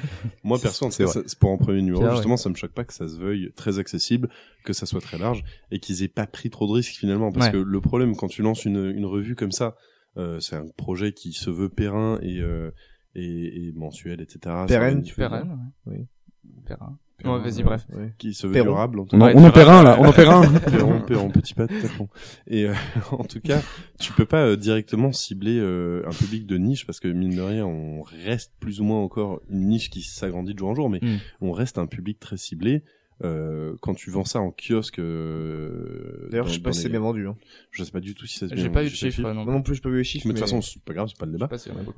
Moi, perso, c'est pour un premier numéro, justement, ça me choque pas que ça se veuille très accessible, que ça soit très large, et qu'ils aient pas pris trop de risques finalement. Parce que le problème, quand tu lances une, une revue comme ça, euh, c'est un projet qui se veut périn et, euh, et, et mensuel, etc. Pérenne, Pérenne. Oui. ouais. Périn, Ouais, vas-y, ouais. bref. Ouais. Qui se veut Perron. durable, en tout On en, Ouais, on en perd un là, on en perd un. Perron, Perron, petit pas, tapon. Et euh, en tout cas, tu peux pas euh, directement cibler euh, un public de niche parce que mine de rien, on reste plus ou moins encore une niche qui s'agrandit de jour en jour, mais Mm. on reste un public très ciblé. Euh, quand tu vends ça en kiosque, euh, D'ailleurs, je sais pas si c'est bien vendu. Hein. Je sais pas du tout si ça se J'ai pas eu de chiffres non. Moi non plus, j'ai pas vu les chiffres. Mais de toute façon, c'est pas grave, c'est pas le débat. pas.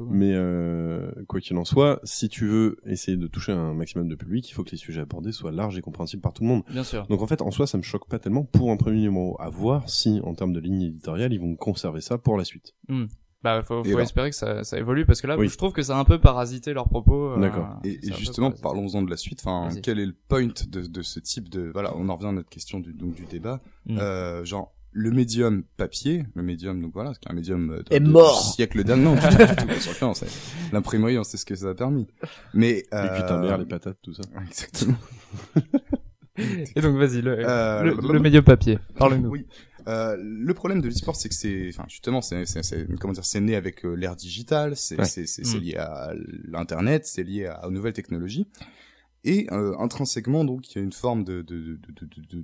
Mais euh, quoi qu'il en soit, si tu veux essayer de toucher un maximum de public, il faut que les sujets abordés soient larges et compréhensibles par tout le monde. Bien sûr. Donc en fait, en soi, ça me choque pas tellement pour un premier numéro. À voir si, en termes de ligne éditoriale, ils vont conserver ça pour la suite. Bah, faut, faut alors espérer que ça, ça évolue parce que là, Oui. je trouve que ça a un peu parasité leurs propos. euh, D'accord. Et, justement, parlons-en de la suite. Enfin, quel est le point de, de ce type de voilà On en revient à notre question du donc du débat. Mm. Euh, genre le médium papier, le médium donc voilà, c'est un médium euh, Est de- mort. du siècle dernier. Non, du tout, du tout, L'imprimerie, on sait ce que ça a permis. Mais Les euh, cuitamères, les patates, tout ça. Exactement. Et donc, vas-y, le, Euh, le, le- le médio papier. Parle-nous. Oui. Euh, le problème de l'e-sport, c'est que c'est, enfin, justement, c'est, comment dire, c'est né avec euh, l'ère digitale, c'est, Ouais. c'est, c'est, c'est Mm. lié à l'internet, c'est lié à, aux nouvelles technologies. Et euh, intrinsèquement, donc, il y a une forme de de de de de,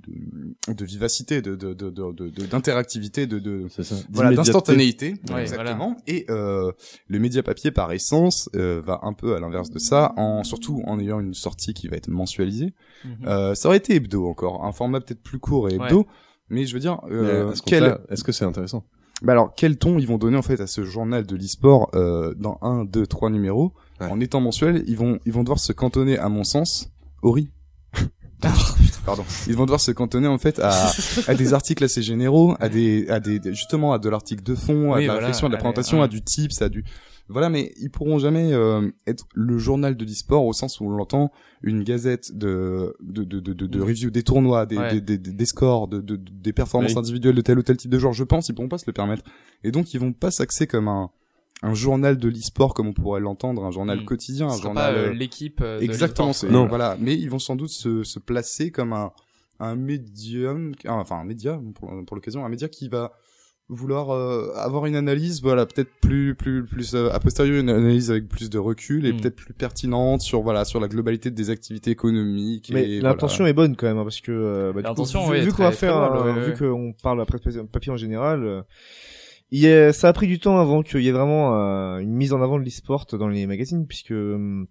de, de vivacité, de de de de- de- d'interactivité, de, voilà d'instantanéité, Ouais, exactement. Et euh, le média papier, par essence, euh, va un peu à l'inverse de ça, en surtout en ayant une sortie qui va être mensualisée. Mhm. Euh, ça aurait été hebdo encore, un format peut-être plus court et hebdo. Mais je veux dire, euh, Est-ce quel, que c'est intéressant? Bah alors, quel ton ils vont donner en fait à ce journal de l'e-sport euh, dans un, deux, trois numéros Ouais. En étant mensuel, ils vont ils vont devoir se cantonner, à mon sens, au riz. Pardon. Ils vont devoir se cantonner en fait à, à des articles assez généraux, à des à des justement à de l'article de fond, à Oui, de la voilà, réflexion, à de la allez, présentation, ouais. à du tips, à du voilà, mais ils pourront jamais euh, être le journal de l'e-sport au sens où on l'entend, une gazette de de de de, de, de Mm. review des tournois, des Ouais. des, des, des scores, de, de, des performances Oui. individuelles de tel ou tel type de joueur. Je pense ils pourront pas se le permettre. Et donc ils vont pas s'axer comme un un journal de l'e-sport comme on pourrait l'entendre, un journal Mm. quotidien, un journal pas euh, l'équipe. euh, de exactement. Non. Voilà, mais ils vont sans doute se, se placer comme un un médium, enfin un média pour, pour l'occasion, un média qui va vouloir euh, avoir une analyse, voilà, peut-être plus plus plus euh, a posteriori une analyse avec plus de recul et Mm. peut-être plus pertinente sur voilà sur la globalité des activités économiques. Mais et l'intention voilà. est bonne quand même, hein, parce que euh, bah, du coup, L'intention, vu, vu qu'on va faire, bonne, ouais, vu ouais. qu'on parle presse papier en général, euh, il y a, ça a pris du temps avant qu'il y ait vraiment euh, une mise en avant de l'e-sport dans les magazines, puisque euh,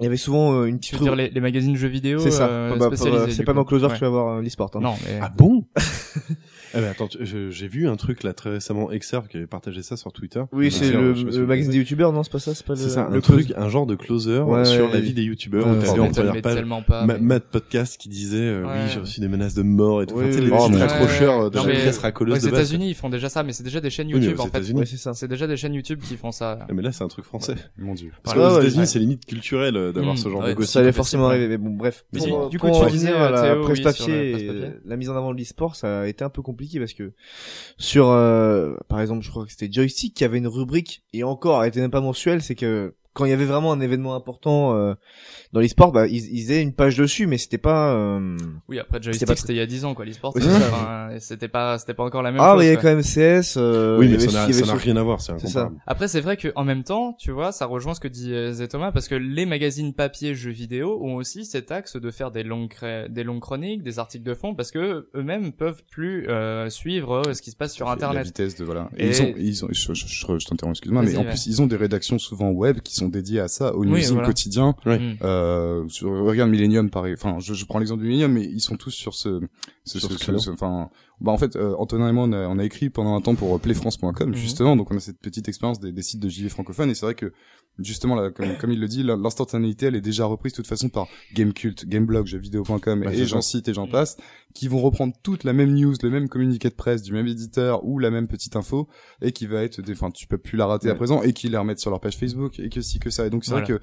il y avait souvent une Tu petite veux dire les, les magazines jeux vidéo C'est ça. euh, Bah, bah, c'est pas dans Closer Ouais. que tu vas voir euh, l'e-sport. Hein. Non, mais Ah bon? Eh ben attends, tu- je- j'ai vu un truc là très récemment, Exerve qui avait partagé ça sur Twitter. Oui, c'est le, pas le magazine des youtubeurs, non, c'est pas ça, c'est pas le. C'est ça, le un truc, un genre de closer Ouais, sur ouais, la vie des youtubeurs. M'étonne, première mais page tellement pas. Mais- Matt Podcast qui disait euh, Ouais. oui j'ai reçu des menaces de mort et tout. Enfin, tu sais, les petits Oh, mais- accrocheurs de Non, la presse racoleuse Aux de. États-Unis, ils font déjà ça, mais c'est déjà des chaînes YouTube en fait. C'est ça. C'est déjà des chaînes YouTube qui font ça. Ah, mais là c'est un truc français. Mon dieu. Parce qu'aux États-Unis c'est limite culturel euh, d'avoir Mm, ce genre de gossip. Ça allait forcément arriver, mais bon, bref. Du coup, tu disais, la presse papier. la mise en avant de l'e-sport, ça a été un peu compliqué parce que sur, euh, par exemple, je crois que c'était Joystick qui avait une rubrique et encore, elle était même pas mensuelle, c'est que quand il y avait vraiment un événement important euh, dans l'e-sport, bah ils, ils avaient une page dessus, mais c'était pas. euh, Oui, après joystick, pas- c'était il y a 10 ans quoi. L'e-sport, Oui, c'était enfin, c'était pas, c'était pas encore la même Ah, chose. mais il y avait quoi. quand même CS. Euh, Oui mais ça n'a sur- rien à voir, c'est C'est ça. Après, c'est vrai que en même temps, tu vois, ça rejoint ce que dit euh, Zé Thomas, parce que les magazines papier jeux vidéo ont aussi cet axe de faire des longues, cré- des longues chroniques, des articles de fond, parce que eux-mêmes peuvent plus euh, suivre euh, ce qui se passe sur La Internet. vitesse de voilà. Et- Et ils ont, ils ont, je, je, je, je t'interromps, excuse-moi, mais en ouais. plus ils ont des rédactions souvent web qui sont dédiées à ça, au Oui, voilà. quotidien. Ouais. Mm. Euh, sur, regarde Millennium pareil. Enfin, je, je prends l'exemple du Millennium, mais ils sont tous sur ce, ce, Sur ce- ce ce- créneau. ce- enfin, bah en fait, euh, Antonin et moi, on a, on a écrit pendant un temps pour euh, playfrance.com Mhm. justement, donc on a cette petite expérience des, des sites de JV francophones, et c'est vrai que justement, là, comme, comme il le dit, l'instantanéité, elle est déjà reprise de toute façon par Gamecult, Gameblog, jeuxvideo.com, Bah, et j'en cite et j'en Mhm. passe, qui vont reprendre toute la même news, le même communiqué de presse du même éditeur ou la même petite info, et qui va être, des- enfin, tu peux plus la rater à présent, et qui les remettent sur leur page Facebook, et que si que ça. Et donc c'est Voilà. vrai que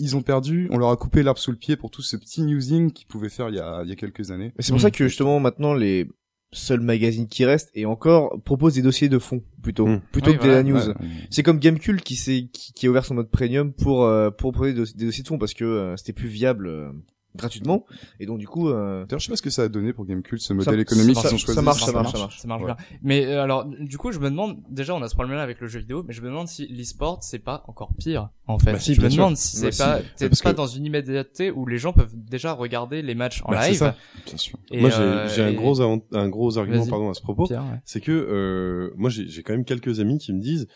ils ont perdu, on leur a coupé l'arbre sous le pied pour tout ce petit newsing qu'ils pouvaient faire il y a, il y a quelques années. C'est pour ça que justement maintenant les seuls magazines qui restent et encore proposent des dossiers de fond plutôt Mm. plutôt Oui, que de la voilà. news. Ouais. C'est comme Gamecult qui s'est qui, qui a ouvert son mode premium pour euh, pour proposer des, des dossiers de fond parce que euh, c'était plus viable euh, gratuitement et donc du coup euh, D'ailleurs, je sais pas ce que ça a donné pour Gamecult, ce Ça- modèle économique ça- qu'ils ont ça marche, ça marche, ça marche. Ça marche Ouais. bien. Mais euh, alors, du coup, je me demande, déjà, on a ce problème-là avec le jeu vidéo, mais je me demande si l'e-sport, c'est pas encore pire, en fait. Bah si, je me sûr. demande si c'est Bah si. pas, c'est parce pas que- dans une immédiateté où les gens peuvent déjà regarder les matchs en Bah, c'est live. ça. Bien sûr. Et, Moi j'ai euh, j'ai un gros avant- un gros argument pardon à ce propos. Ouais. c'est que euh, moi j'ai j'ai quand même quelques amis qui me disent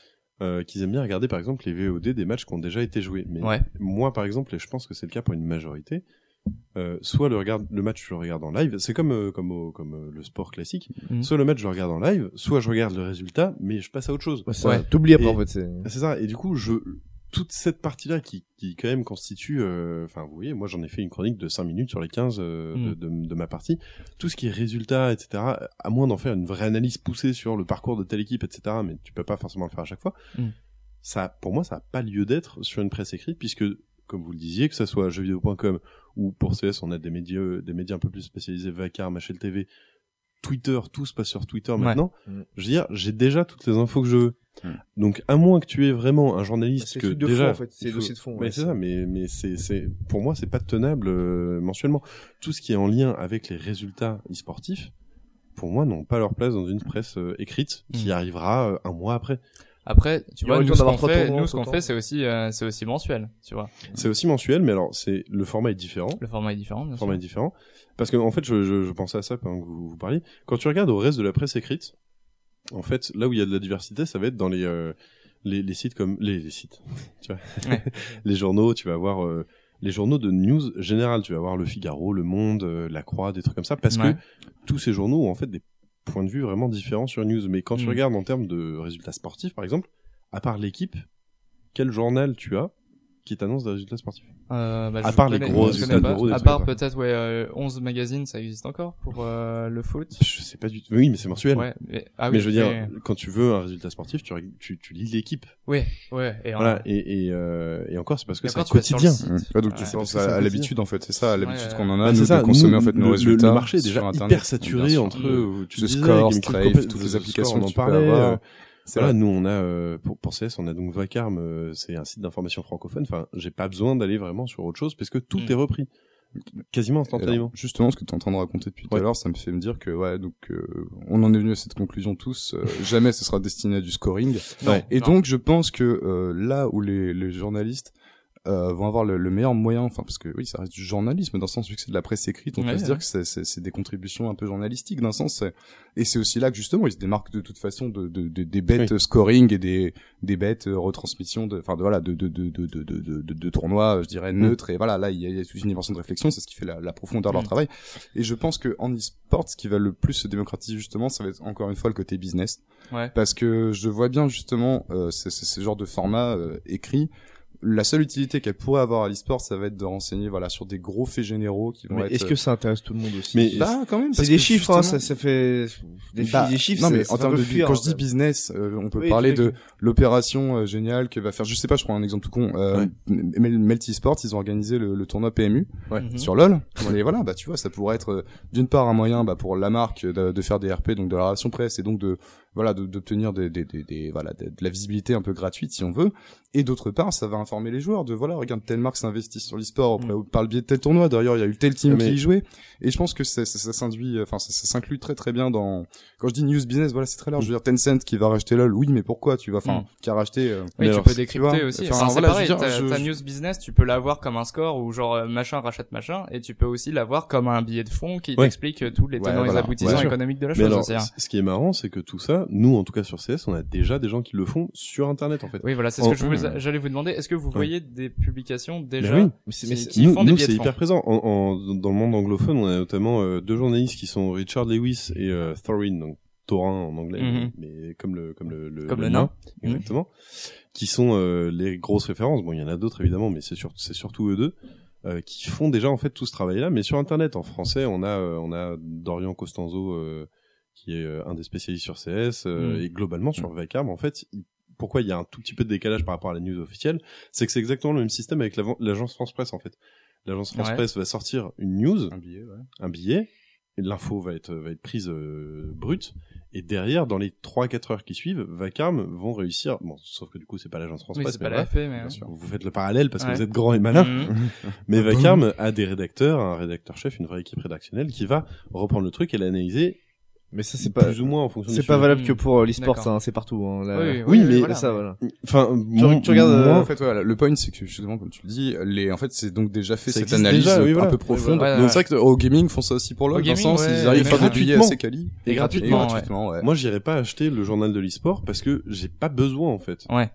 euh, qu'ils aiment bien regarder par exemple les VOD des matchs qui ont déjà été joués. Mais Ouais. moi par exemple, et je pense que c'est le cas pour une majorité, euh, soit le regarde le match je le regarde en live, c'est comme euh, comme au- comme euh, le sport classique. Mhm. Soit le match je le regarde en live, soit je regarde le résultat, mais je passe à autre chose. ouais, Ouais. t'oublies après Et- en fait c'est C'est ça. Et du coup, je toute cette partie-là qui, qui quand même constitue, euh, enfin vous voyez, moi j'en ai fait une chronique de 5 minutes sur les 15 euh, Mm. de, de, de ma partie. Tout ce qui est résultats, etc., à moins d'en faire une vraie analyse poussée sur le parcours de telle équipe, etc., mais tu peux pas forcément le faire à chaque fois, Mm. ça, pour moi, ça n'a pas lieu d'être sur une presse écrite, puisque, comme vous le disiez, que ça soit jeuxvideo.com ou pour CS, on a des médias, des médias un peu plus spécialisés, Vacar, HL TV, Twitter, tout se passe sur Twitter maintenant. Mm. Je veux dire, j'ai déjà toutes les infos que je veux. Mm. Donc, à moins que tu aies vraiment un journaliste c'est que de déjà, fond en fait c'est faut- dossier de fond mais ouais, c'est ça, mais mais c'est c'est pour moi c'est pas tenable euh, mensuellement. Tout ce qui est en lien avec les résultats e-sportifs, pour moi n'ont pas leur place dans une presse euh, écrite qui Mm. arrivera euh, un mois après. Après, tu vois, nous, ce d'avoir qu'on trois fait, nous, ce qu'on fait, c'est aussi, euh, c'est aussi mensuel, tu vois. C'est aussi mensuel, mais alors c'est le format est différent. Le format est différent, bien Le sûr. format est différent parce que en fait je, je, je pensais à ça pendant que vous, vous parliez. Quand tu regardes au reste de la presse écrite, en fait là où il y a de la diversité, ça va être dans les euh, les, les sites comme les, les sites, tu vois, Ouais. les journaux. Tu vas avoir euh, les journaux de news générales. Tu vas avoir Le Figaro, Le Monde, euh, La Croix, des trucs comme ça, parce Ouais. que tous ces journaux ont en fait des points de vue vraiment différents sur news. Mais quand tu Mm. regardes en termes de résultats sportifs, par exemple, à part l'équipe, quel journal tu as qui t'annonce des résultats sportifs Euh, bah, À part les gros résultats À part peut-être, ouais, euh, 11 magazines, ça existe encore pour euh, le foot. Je sais pas du tout. Oui, mais c'est mensuel. Ouais, mais, ah mais oui, je veux dire, mais- quand tu veux un résultat sportif, tu, tu, tu lis l'équipe. ouais, ouais, et, Voilà. en- Et, et, euh, et encore, c'est parce que c'est quotidien. site. Ouais. Donc Ouais. tu penses à, l'habitude en fait, c'est ça, à l'habitude qu'on en a, c'est nous, ça. de consommer en fait nos résultats. Le marché est déjà hyper saturé entre euh, disais, Score, Company, toutes les Score, applications en tu peux parlait. avoir. C'est Voilà, vrai. nous on a euh, pour, pour CS, on a donc Vacarme, euh, c'est un site d'information francophone. Enfin, j'ai pas besoin d'aller vraiment sur autre chose parce que tout Mm. est repris. quasiment Alors, instantanément. justement, ce que tu es en train de raconter depuis tout à l'heure, ça me fait me dire que ouais, donc euh, on en est venu à cette conclusion tous. euh, jamais ce sera destiné à du scoring. Non, Et non. donc, je pense que euh, là où les, les journalistes euh, vont avoir le, le meilleur moyen, enfin parce que oui, ça reste du journalisme dans le sens où c'est de la presse écrite, on Ouais, peut se dire que c'est- c'est c'est des contributions un peu journalistiques d'un sens. c'est- Et c'est aussi là que justement ils se démarquent de toute façon de, de, de- des bêtes Oui. scoring et des des bêtes euh, retransmissions de, enfin de voilà de de de de de de, de, de- de tournois, je dirais neutres. Et voilà, là il y a, il y a toute une dimension de réflexion, c'est ce qui fait la, la profondeur de leur Mm. travail. Et je pense que en e-sport, ce qui va le plus se démocratiser justement, ça va être encore une fois le côté business Ouais. parce que je vois bien justement euh, ce genre de format euh, écrit. La seule utilité qu'elle pourrait avoir à l'e-sport, ça va être de renseigner voilà sur des gros faits généraux qui vont Mais être. est-ce que ça intéresse tout le monde aussi? Mais- bah quand même C'est des chiffres, hein, ça, ça fait des, Bah, des chiffres. non mais en termes de fuir, quand je dis fait. business, euh, on peut Oui, parler de l'opération euh, géniale que va faire. Je sais pas, je prends un exemple tout con. Euh, Mel- Melty Sports, ils ont organisé le, le tournoi PMU Mhm. sur LoL. Et voilà, bah tu vois, ça pourrait être euh, d'une part un moyen bah, pour la marque de, de faire des RP, donc de la relation presse, et donc de voilà de- d'obtenir des, des, des, des- voilà de, de la visibilité un peu gratuite si on veut. Et d'autre part, ça va informer les joueurs de voilà, regarde telle marque s'investit sur l'e-sport après, par le biais de tel tournoi. D'ailleurs, il y a eu tel team Mais- qui y jouait. Et je pense que ça, ça, ça s'induit, enfin ça, ça s'inclut très très bien dans. Quand je dis news business, voilà, c'est très large. Je veux dire Tencent qui va racheter LoL, oui, mais pourquoi tu vas, enfin, Mm. qui a racheté. euh, Oui, Mais tu alors, peux tu décrypter vois, aussi. enfin, Enfin, c'est voilà, je pareil, veux dire, ta, je- ta news business, tu peux l'avoir comme un score ou genre euh, machin rachète machin, et tu peux aussi l'avoir comme un billet de fond qui Ouais. t'explique euh, tous les Ouais, tenants et aboutissants économiques de la chose. alors, ce qui est marrant, c'est que tout ça, nous, en tout cas sur CS, on a déjà des gens qui le font sur Internet, en fait. Oui, voilà, c'est ce que j'allais vous demander. Est-ce que vous voyez des publications déjà oui. Qui, mais c'est- qui nous, font des nous, c'est hyper présent. En, en- dans le monde anglophone, on a notamment euh, deux journalistes qui sont Richard Lewis et euh, Thorin, donc Thorin en anglais, Mhm. mais comme le comme le, le Comme le nain. Mhm. exactement, qui sont euh, les grosses références. Bon, il y en a d'autres évidemment, mais c'est surtout c'est surtout eux deux. euh, qui font déjà en fait tout ce travail-là, mais sur Internet. En français, on a euh, on a Dorian Costanzo euh, qui est euh, un des spécialistes sur CS euh, Mhm. et globalement sur Vacarme. En fait, il- pourquoi il y a un tout petit peu de décalage par rapport à la news officielle, c'est que c'est exactement le même système avec l'agence France Presse en fait. L'agence France Ouais. Presse va sortir une news, un billet, ouais. un billet, et l'info va être va être prise euh, brute, et derrière, dans les 3-4 heures qui suivent, Vacarme vont réussir. Bon, sauf que du coup, c'est pas l'agence France Oui, Presse, c'est pas la. FP, mais. bien sûr. Vous faites le parallèle parce que vous êtes grand et malin. Mhm. Mais Vacarme a des rédacteurs, un rédacteur chef, une vraie équipe rédactionnelle qui va reprendre le truc et l'analyser Mais ça, c'est pas, plus ou moins en fonction c'est du pas sujet. valable que pour euh, l'e-sport, hein, c'est partout. Hein, là. Oui, Oui, oui, mais- voilà, ça, voilà. Enfin, Tu, regardes, euh, moi, en fait, voilà, le point, c'est que justement, comme tu le dis, les, en fait, c'est donc déjà fait Ça cette analyse déjà, oui, un peu profonde. Ouais, ouais, Donc c'est vrai que au gaming font ça aussi pour l'autre, dans le sens ouais, ils arrivent à assez quali. Et Et gratuitement, ouais. gratuitement, ouais. Moi, j'irai pas acheter le journal de l'e-sport parce que j'ai pas besoin en fait. Ouais.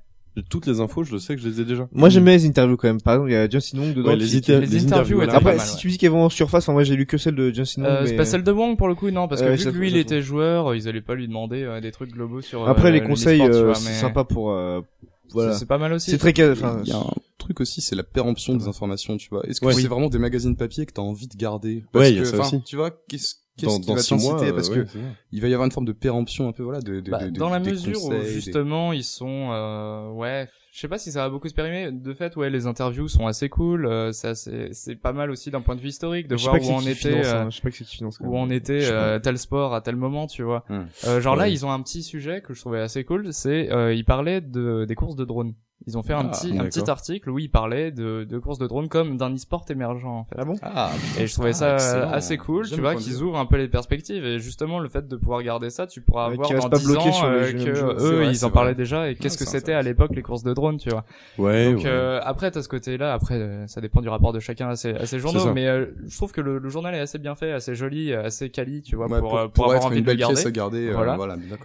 Toutes les infos, je le sais que je les ai déjà. Moi, j'aime bien les interviews quand même. Par exemple, il y a Justin Wong dedans. Ouais, les, qui- les les interviews étaient Après, mal, si ouais. tu dis qu'elles vont en surface, enfin, moi j'ai lu que celle de Justin Wong. Euh, mais- c'est pas celle de Wong pour le coup, non, parce que vu que lui il était joueur, ils allaient pas lui demander euh, des trucs globaux sur. Après, euh, les le conseils, euh, vois, c'est mais sympa pour, euh, c'est- voilà. C'est pas mal aussi. C'est très, enfin, Il y a un truc aussi, c'est la péremption des informations, tu vois. Est-ce que Ouais. c'est Oui. vraiment des magazines papier que t'as envie de garder? Ouais, il y a que, ça aussi. Tu vois, qu'est-ce Dans, dans va six mois, Parce euh, que ouais, ça. il va y avoir une forme de péremption un peu, voilà, de, de, Bah, de- de- dans la des mesure conseils, où des- justement ils sont euh, ouais je sais pas si ça va beaucoup se périmer de fait ouais les interviews sont assez cool euh, ça c'est c'est pas mal aussi d'un point de vue historique de voir où on était finance, euh, hein, je sais pas finance. où on était euh, tel sport à tel moment tu vois Hmm. Euh, genre là Ouais. ils ont un petit sujet que je trouvais assez cool c'est euh, ils parlaient de des courses de drones ils ont fait un Ah, petit un petit article où ils parlaient de, de courses de drones comme d'un e-sport émergent en fait Ah bon? Ah, et je trouvais Ah, ça excellent. assez cool, tu vois, qu'ils ouvrent un peu les perspectives. Et justement, le fait de pouvoir garder ça, tu pourras Ouais, voir qu'ils restent dans pas 10 bloqués ans sur les euh, jeux- que. C'est eux, vrai, ils en parlaient vrai. déjà. Et qu'est-ce que c'était à l'époque les courses de drones, tu vois. Ouais, Donc ouais. euh, après, t'as ce côté-là. Après, euh, ça dépend du rapport de chacun à ses, à ses journaux. Mais euh, je trouve que le, le journal est assez bien fait, assez joli, assez quali, tu vois, Ouais, pour, euh, pour, avoir être envie une de le belle garder. pièce à garder. Voilà.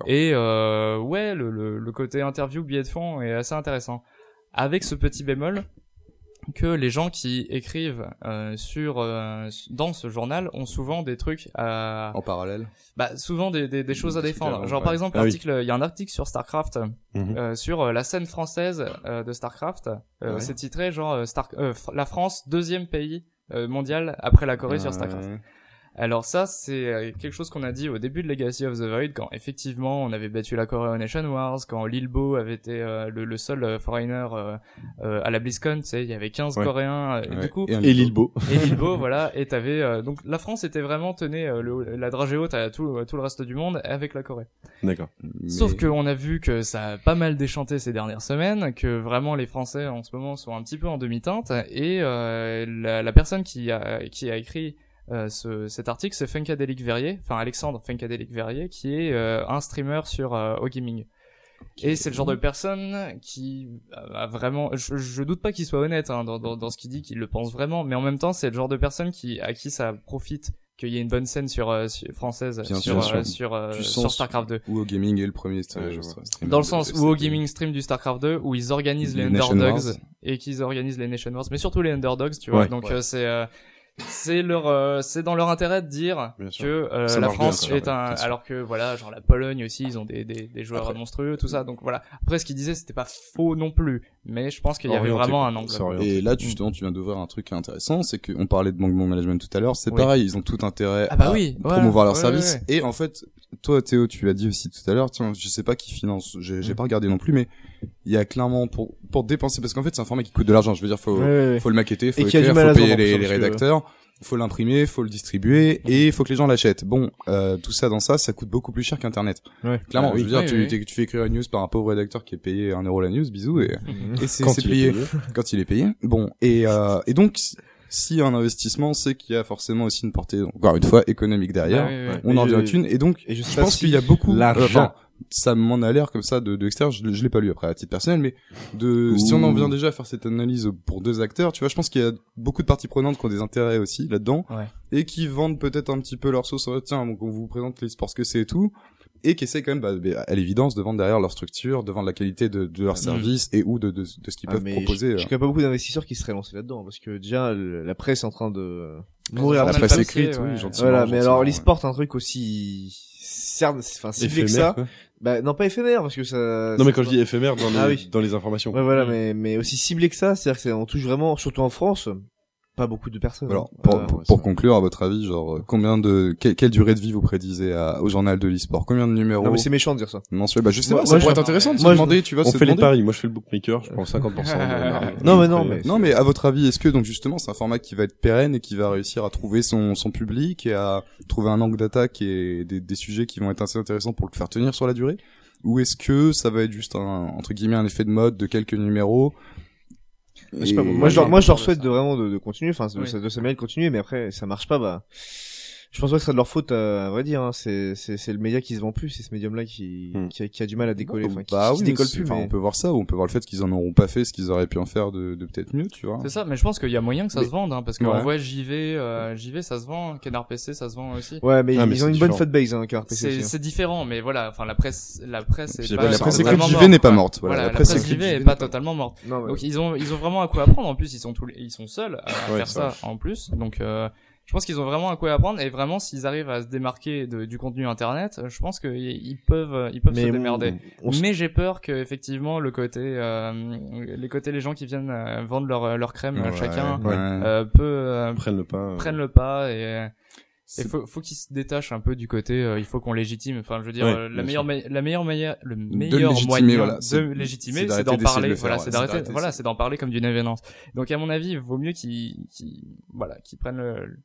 Et euh, ouais, le, le, le côté interview, billet de fond est assez intéressant. Avec ce petit bémol que les gens qui écrivent euh, sur euh, dans ce journal ont souvent des trucs à En parallèle. bah souvent des, des, des choses à défendre. Genre ouais. par exemple, Ah oui. l'article, il y a un article sur Starcraft Mhm. euh, sur euh, la scène française euh, de Starcraft. Euh, Ouais. C'est titré genre euh, Star euh, la France deuxième pays euh, mondial après la Corée sur Starcraft. Alors ça, c'est euh, quelque chose qu'on a dit au début de Legacy of the Void, quand effectivement on avait battu la Corée Nation Wars, quand Lilbo avait été euh, le, le seul euh, foreigner euh, euh, à la BlizzCon, tu sais, il y avait 15 Ouais. Coréens, euh, et Ouais. du coup, Et Lilbo. Et Lilbo, voilà, et t'avais euh, donc la France était vraiment tenait euh, le- la dragée haute à tout, à tout le reste du monde avec la Corée. D'accord. Sauf Mais- qu'on a vu que ça a pas mal déchanté ces dernières semaines, que vraiment les Français en ce moment sont un petit peu en demi-teinte, et euh, la, la personne qui a, qui a écrit euh, ce, cet article, c'est Funkadelic Verrier, enfin Alexandre Funkadelic Verrier, qui est euh, un streamer sur euh, OGaming. Et c'est le genre de personne qui a vraiment, je, je doute pas qu'il soit honnête hein, dans, dans, dans ce qu'il dit, qu'il le pense vraiment, mais en même temps c'est le genre de personne qui à qui ça profite qu'il y ait une bonne scène sur, euh, sur- française Bien sur euh, sur, euh, Starcraft 2. Ou au gaming est le premier st- Ouais, streamer Dans le sens où au gaming stream du StarCraft 2 où ils organisent les, underdogs et qu'ils organisent les Nation Wars, mais surtout les underdogs, tu vois. Ouais. Donc euh, c'est euh, c'est leur euh, c'est dans leur intérêt de dire que euh, la bien, France est un bien alors que voilà genre la Pologne aussi ils ont des des, des joueurs Après- monstrueux tout ça. Donc voilà. Après ce qu'il disait c'était pas faux non plus. Mais je pense qu'il y avait vraiment un angle. Et là, justement, tu viens d'ouvrir un truc intéressant, c'est qu'on parlait de manquement management tout à l'heure, c'est Oui. pareil, ils ont tout intérêt Ah bah à oui, ouais, promouvoir leur ouais, service. ouais, Et en fait, toi, Théo, tu l'as dit aussi tout à l'heure, tiens, je sais pas qui finance, j'ai Mm. j'ai pas regardé non plus, mais il y a clairement pour pour dépenser, parce qu'en fait, c'est un format qui coûte de l'argent. Je veux dire, faut Ouais, ouais, ouais. faut le maqueter, faut Et qui a du écrire, mal à faut se payer vendre, les, les parce que- rédacteurs, faut l'imprimer, faut le distribuer, et il faut que les gens l'achètent. Bon, euh, tout ça dans ça, ça coûte beaucoup plus cher qu'Internet. Ouais. Clairement, Ah oui. je veux dire, Oui, tu, oui. tu fais écrire une news par un pauvre rédacteur qui est payé un euro la news, bisous, et, et c'est Quand c'est il est payé payé. quand il est payé. Bon, et, euh, et donc, si- s'il y a un investissement, c'est qu'il y a forcément aussi une portée, encore une fois, économique derrière. Ouais, ouais, ouais. On en à thune, et donc, Et je pense si- qu'il y a beaucoup, L'argent. enfin, ça m'en a l'air comme ça de, de extérieur, je, l'ai- je l'ai pas lu après à titre personnel, mais de, si on en vient déjà à faire cette analyse pour deux acteurs, tu vois, je pense qu'il y a beaucoup de parties prenantes qui ont des intérêts aussi là-dedans, Ouais. et qui vendent peut-être un petit peu leur sauce, tiens, donc on vous présente les sports ce que c'est et tout, et qui essaient quand même, bah, à l'évidence, de vendre derrière leur structure, de vendre la qualité de, de leur service et ou de, de, de ce qu'ils Ah, peuvent mais proposer. Je, euh. je connais pas beaucoup d'investisseurs qui seraient lancés là-dedans parce que déjà la presse est en train de mourir. La presse écrite, ouais. oui, gentiment. Voilà, mais alors l'e-sport un truc aussi certes, enfin ciblé que ça. quoi. Bah non pas éphémère parce que ça. Non mais ça- quand je dis éphémère dans les, Ah oui. dans les informations. Ouais voilà, Mm. mais mais aussi ciblé que ça, c'est-à-dire que c'est on touche vraiment, surtout en France, pas beaucoup de personnes. Alors, hein. pour, Euh, pour, conclure, à votre avis, genre, euh, combien de, quelle, quelle durée de vie vous prédisez à, au journal de l'e-sport? Combien de numéros Non mais c'est méchant de dire ça. mensuels Bah, je sais Moi- pas, moi, ça pourrait je- être intéressant de se moi, je- demander, tu vois, On se fait les demander. paris. Moi je fais le bookmaker. Je prends 50%. de- Non, mais non, mais- Non, mais à votre avis, est-ce que, donc, justement, c'est un format qui va être pérenne et qui va réussir à trouver son, son public et à trouver un angle d'attaque et des, des sujets qui vont être assez intéressants pour le faire tenir sur la durée? Ou est-ce que ça va être juste un, entre guillemets, un effet de mode de quelques numéros? Je sais pas, Et- moi, je leur, moi, je leur de souhaite de vraiment de, de continuer. Enfin, ça, Oui. ça doit s'améliorer de continuer, mais après, ça marche pas. Bah, je pense pas que sera de leur faute, à vrai dire. Hein. C'est, c'est, c'est le média qui se vend plus. C'est ce médium-là qui, Hmm. qui, a, qui a du mal à décoller. Enfin, qui, bah qui oui, se décolle plus. enfin, mais- on peut voir ça, ou on peut voir le fait qu'ils en auront pas fait ce qu'ils auraient pu en faire de, de peut-être mieux, tu vois. C'est ça, mais je pense qu'il y a moyen que ça Mais- se vende, hein, parce Ouais. vrai, JV, euh, JV, ça se vend, Canard PC, ça se vend aussi. Ouais, mais, Ah, mais ils ont une bonne fanbase, hein, car PC C'est hein. c'est différent, mais voilà, enfin la presse, la presse est la pas presse- la presse écrite JV n'est pas morte, voilà, la la presse JV est n'est pas totalement morte. Donc ils ont ils ont vraiment à quoi apprendre. En plus, ils sont tous les- ils sont seuls à faire ça en plus. Donc euh, je pense qu'ils ont vraiment à quoi apprendre et vraiment s'ils arrivent à se démarquer de- du contenu internet, euh, je pense qu'ils ils peuvent ils peuvent Mais se démerder. on Mais j'ai peur que effectivement le côté euh, les côtés les gens qui viennent euh, vendre leur leur crème euh, Ouais, chacun ouais. euh, peut euh, Prennent le pas. euh, prennent le pas et euh, il faut, faut qu'ils se détachent un peu du côté, euh, il faut qu'on légitime. Enfin, je veux dire, Ouais, euh, la meilleure, la meilleure manière, le le meilleur légitimer, moyen voilà, de c'est- légitimer, c'est d'en de parler. voilà, ouais, c'est d'arrêter, voilà, d'en parler comme d'une événement. Donc, à mon avis, il vaut mieux qu'ils, qu'ils, voilà, qu'ils prennent le,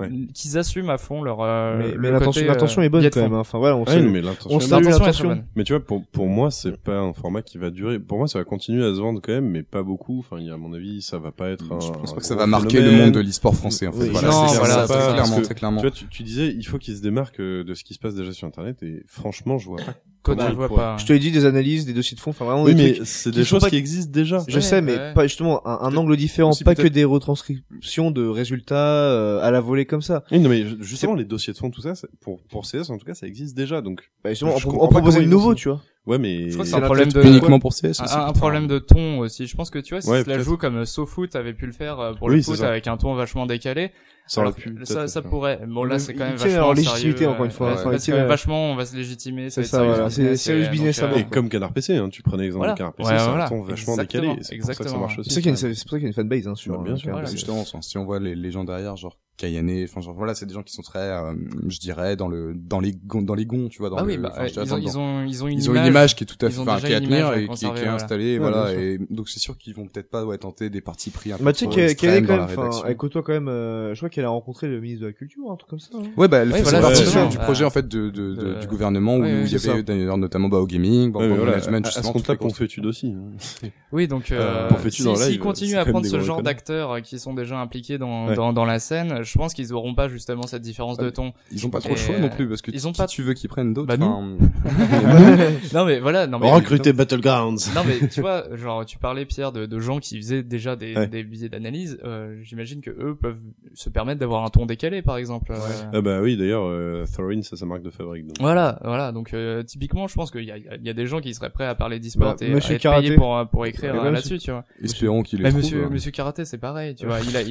Ouais. qu'ils assument à fond leur, euh, mais, le mais l'intention, côté, l'intention euh, est bonne quand même. hein. Enfin voilà, on Ouais, mais on. L'intention. Mais tu vois, pour, pour moi, c'est pas un format qui va durer. Pour moi, ça va continuer à se vendre quand même, mais pas beaucoup. Enfin, à mon avis, ça va pas être un. Je pense un pas que ça va marquer le monde de l'e-sport français, en fait. Oui, voilà, non, très clairement, très. Tu vois, tu, tu disais, il faut qu'il se démarque euh, de ce qui se passe déjà sur Internet, et franchement, je vois pas. Comment tu vois pas. Je te l'ai dit, des analyses, des dossiers de fond, enfin vraiment Oui, des mais trucs. c'est qui des sont choses pas- qui existent déjà. Je Ouais, sais, mais ouais. pas justement un, un angle différent, aussi pas que peut-être- des retranscriptions de résultats euh, à la volée comme ça. Oui, non, mais ju- justement, les dossiers de fond, tout ça, c'est- pour, pour CS, en tout cas, ça existe déjà, donc. Bah, justement, Je on, comprends on pas proposait comment de ils vont nouveau, tu vois. Ouais, mais. Je crois que c'est un la problème de, Uniquement pour CS aussi. un, un problème de ton aussi. Je pense que tu vois, si Ouais, cela peut-être. joue comme SoFoot avait pu le faire euh, pour Oui, le c'est foot ça. avec un ton vachement décalé, Ça aurait Alors, pu, ça, ça pourrait. Bon, là, c'est quand même vachement leur légitimité, sérieux, encore une fois. tient- vachement, on va se légitimer. C'est ça voilà. sérieux C'est serious business euh, Et comme Canard PC, hein, tu prenais l'exemple Voilà. de Canard PC, Ouais, ça voilà. tombe vachement Exactement. décalé. C'est pour ça que ça Exactement. marche aussi. C'est ça qu'il y a une- c'est pour ça qu'il y a une fanbase, hein, sur Bah, bien euh, sûr. Justement, si on voit les, les gens derrière, genre Kayane, enfin, genre, voilà, c'est des gens qui sont très, euh, je dirais, dans le, dans les gonds, dans les gonds, tu vois, dans Ah le, bah, ils ont, ils ont, ils ont une ils ont une image qui est tout à fait, enfin, qui est à tenir et qui, est voilà. installée, Ouais, voilà, et donc c'est sûr qu'ils vont peut-être pas ouais, tenter des parties pris un peu Bah, tu sais extrêmes quand même, elle côtoie quand même, euh, je crois qu'elle a rencontré le ministre de la Culture, un truc comme ça. hein. Ouais, bah, elle Ouais, fait voilà, partie du Euh, projet, en fait, de, de, de- de- du gouvernement où Ouais, ouais, il y avait ça. d'ailleurs notamment, bah, au gaming, bah, Ouais, voilà, management, à, à ce justement, compte-là, toutes les qu'on fait étude aussi. hein. Oui, donc Euh, euh, si, s'ils continuent à prendre ce genre d'acteurs euh, qui sont déjà impliqués dans, Ouais. dans, dans la scène, je pense qu'ils auront pas justement cette différence de ton. Ils ont pas trop le choix non plus, parce que ils ont qui pas- tu veux qu'ils prennent d'autres, Bah, non mais voilà, non mais Recruter Battlegrounds. Non mais tu vois, genre tu parlais Pierre de, de gens qui faisaient déjà des, billets d'analyse. Euh, J'imagine que eux peuvent se permettre d'avoir un ton décalé, par exemple. Euh, Ah bah oui, d'ailleurs, euh, Thorin, c'est sa marque de fabrique. Donc. Voilà, voilà. Donc euh, typiquement, je pense qu'il y a, il y a des gens qui seraient prêts à parler d'e-sport Bah, et Monsieur à être Karaté. payés pour euh, pour écrire Ouais, euh, ouais, là-dessus, tu vois. espérons qu'ils les Mais trouvent. Monsieur hein. Monsieur Karaté, c'est pareil, tu vois. Il a, il,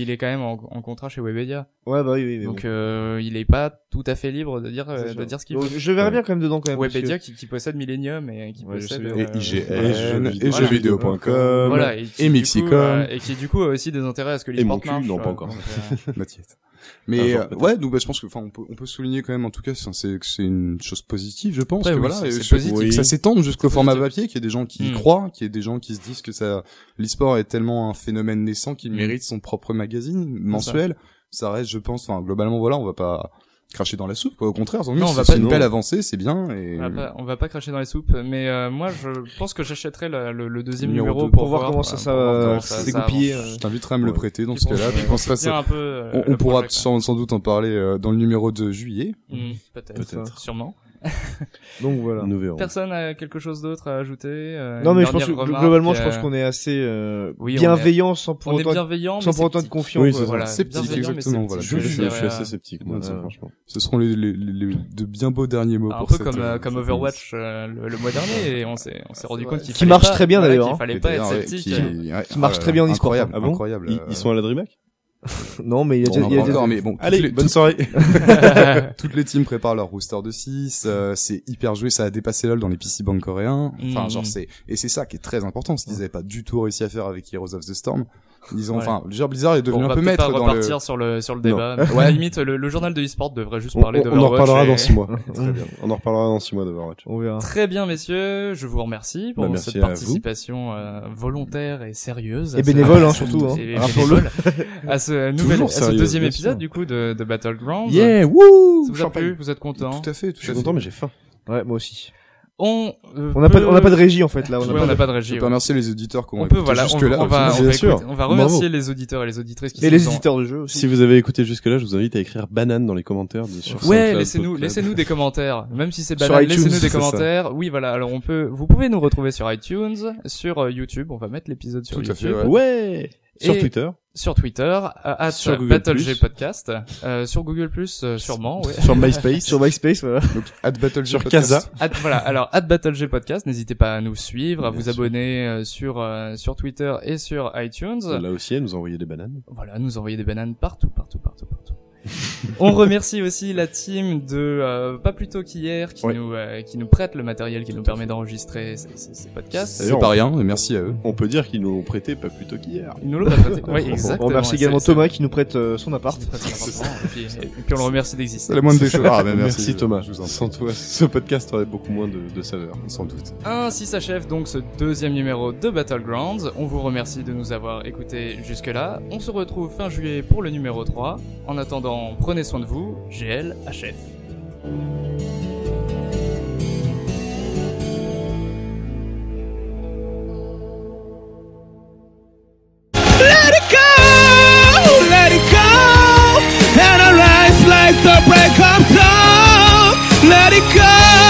il est quand même en, en contrat chez Webedia, Ouais, bah oui, oui, mais donc bon. euh, il est pas tout à fait libre de dire euh, de dire ce qu'il veut. Je verrais bien quand même dedans quand même. Webedia qui, qui possède Millennium et qui Ouais, possède euh, Et IGN, Voilà. et jeuxvideo.com, voilà et, qui, et du Mixicom. coup, euh, et qui du coup a aussi des intérêts à ce que Et mon cul, marche. non, pas euh, encore. euh. Un Mais euh, peut-être. ouais, donc bah, je pense que enfin on peut on peut souligner quand même en tout cas enfin, c'est que c'est une chose positive je pense Ouais, que oui, voilà c'est- et positif. que ça s'étende jusqu'au format positif. papier qu'il y ait des gens qui y Mm. croient qu'il y ait des gens qui se disent que ça l'e-sport est tellement un phénomène naissant qu'il Mm. mérite son propre magazine mensuel ça reste je pense enfin globalement voilà on va pas cracher dans la soupe quoi au contraire Non, on va c'est pas- une belle avancée c'est bien et on va pas, on va pas cracher dans les soupes, mais euh, moi je pense que j'achèterai le, le, le deuxième Numéro numéro deux, pour, pour voir comment ça, euh, ça pour voir va comment ça- se ça dégoupiller. avance. euh. je t'inviterai à me le prêter dans ce cas-là puis on qu'on se fasse soutient un peu, euh, on, on le pourra sans, sans doute en parler euh, dans le numéro de juillet. Mm, peut-être, Peut-être. sûrement. Donc voilà. Nous verrons. Personne a quelque chose d'autre à ajouter euh, Non mais je pense que remarque, globalement, je euh, pense qu'on est assez euh, oui, bienveillant sans pour on est autant bienveillant, sans pour autant être sceptique. confiant. Oui, quoi. c'est ça. Voilà, Sceptique, bienveillant, mais exactement, sceptique. voilà. Je, je, je dirais, suis assez euh, sceptique, moi, euh, ça, franchement. ce seront les, les, les- les- de bien beaux derniers mots un pour peu cette, comme comme Overwatch euh, le, le mois dernier et on s'est on s'est rendu compte qu'il Qui marche très bien, d'ailleurs, qu'il hein. fallait pas être sceptique qui, marche très bien en e-sport. incroyable, Ah bon incroyable. Ils, ils sont à la DreamHack? Non mais il y a bon, déjà y a va déjà- encore, mais bon, Allez, les- bonne soirée. toutes les teams préparent leur rooster de 6, euh, c'est hyper joué, ça a dépassé LoL dans les PC banks coréens. Enfin, Mm. genre c'est et c'est ça qui est très important, ce qu'ils avaient pas du tout réussi à faire avec Heroes of the Storm. Ils ont Ouais. enfin, genre Blizzard est devenu Bon, on un peu maître pas dans le repartir sur le sur le débat. Ouais, limite le, le journal de e-sport devrait juste parler on- on en reparlera et- dans 6 mois. Très bien. On en reparlera dans 6 mois d'Overwatch. On verra. Très bien, messieurs, je vous remercie pour Bah, merci cette à participation euh, volontaire et sérieuse. Et à bénévole, hein, à surtout, hein. et Rappelons-le. bénévole, à ce nouvel, à ce deuxième épisode du coup de, de Battlegrounds. Yeah, wouh! Ça vous a plu? Vous êtes content Tout à fait, tout Je suis à fait. content, mais j'ai faim. Ouais, moi aussi. On euh, On n'a pas peut- on n'a pas de régie en fait là, on Ouais, n'a on pas n'a de- pas de Je régie. peux ouais. remercier les auditeurs qui ont On peut écouté voilà, on, jusque va- là. on va on va, sûr. écouter- on va Bravo. remercier les auditeurs et les auditrices qui Et les éditeurs de jeux aussi. Si vous avez écouté jusque-là, je vous invite à écrire banane dans les commentaires de, sur Ouais, laissez-nous, laissez-nous des commentaires. Même si c'est iTunes, laissez-nous des ça. commentaires. Oui, voilà. Alors on peut, vous pouvez nous retrouver sur iTunes, sur euh, YouTube. On va mettre l'épisode sur Tout à fait, YouTube. ouais. Ouais Sur Et- Twitter. Sur Twitter, euh, at Sur Google+. BattleG Podcast, euh, sur Google Plus, euh, sûrement. Ouais. Sur MySpace. Sur MySpace, voilà. Donc, at Battle Sur Podcast. Casa. At- voilà. Alors at BattleG Podcast, n'hésitez pas à nous suivre, à Bien vous sûr. abonner euh, sur euh, sur Twitter et sur iTunes. Là aussi, elle nous a envoyé des bananes. Voilà, nous envoyer des bananes partout, partout, partout, partout. On remercie aussi la team de euh, pas plus tôt qu'hier qui Ouais. nous euh, qui nous prête le matériel qui nous permet d'enregistrer ces, ces- ces podcasts. C'est pas rien, merci à eux. On peut dire qu'ils nous l'ont prêté pas plus tôt qu'hier. Ils nous l'ont prêté. Oui, exactement. On remercie également Thomas qui nous prête euh, son appart. Et puis, et puis on le remercie d'exister. C'est la moindre des choses. Ah, Merci, merci, Thomas. Je vous en prie. Sans toi, ce podcast aurait beaucoup moins de, de saveur. Sans doute. Ainsi s'achève donc ce deuxième numéro de Battlegrounds. On vous remercie de nous avoir écoutés jusque-là. On se retrouve fin juillet pour le numéro 3. En attendant, prenez soin de vous. GL, HF. Let it go, let it go, and I rise like the break of dawn. Let it go,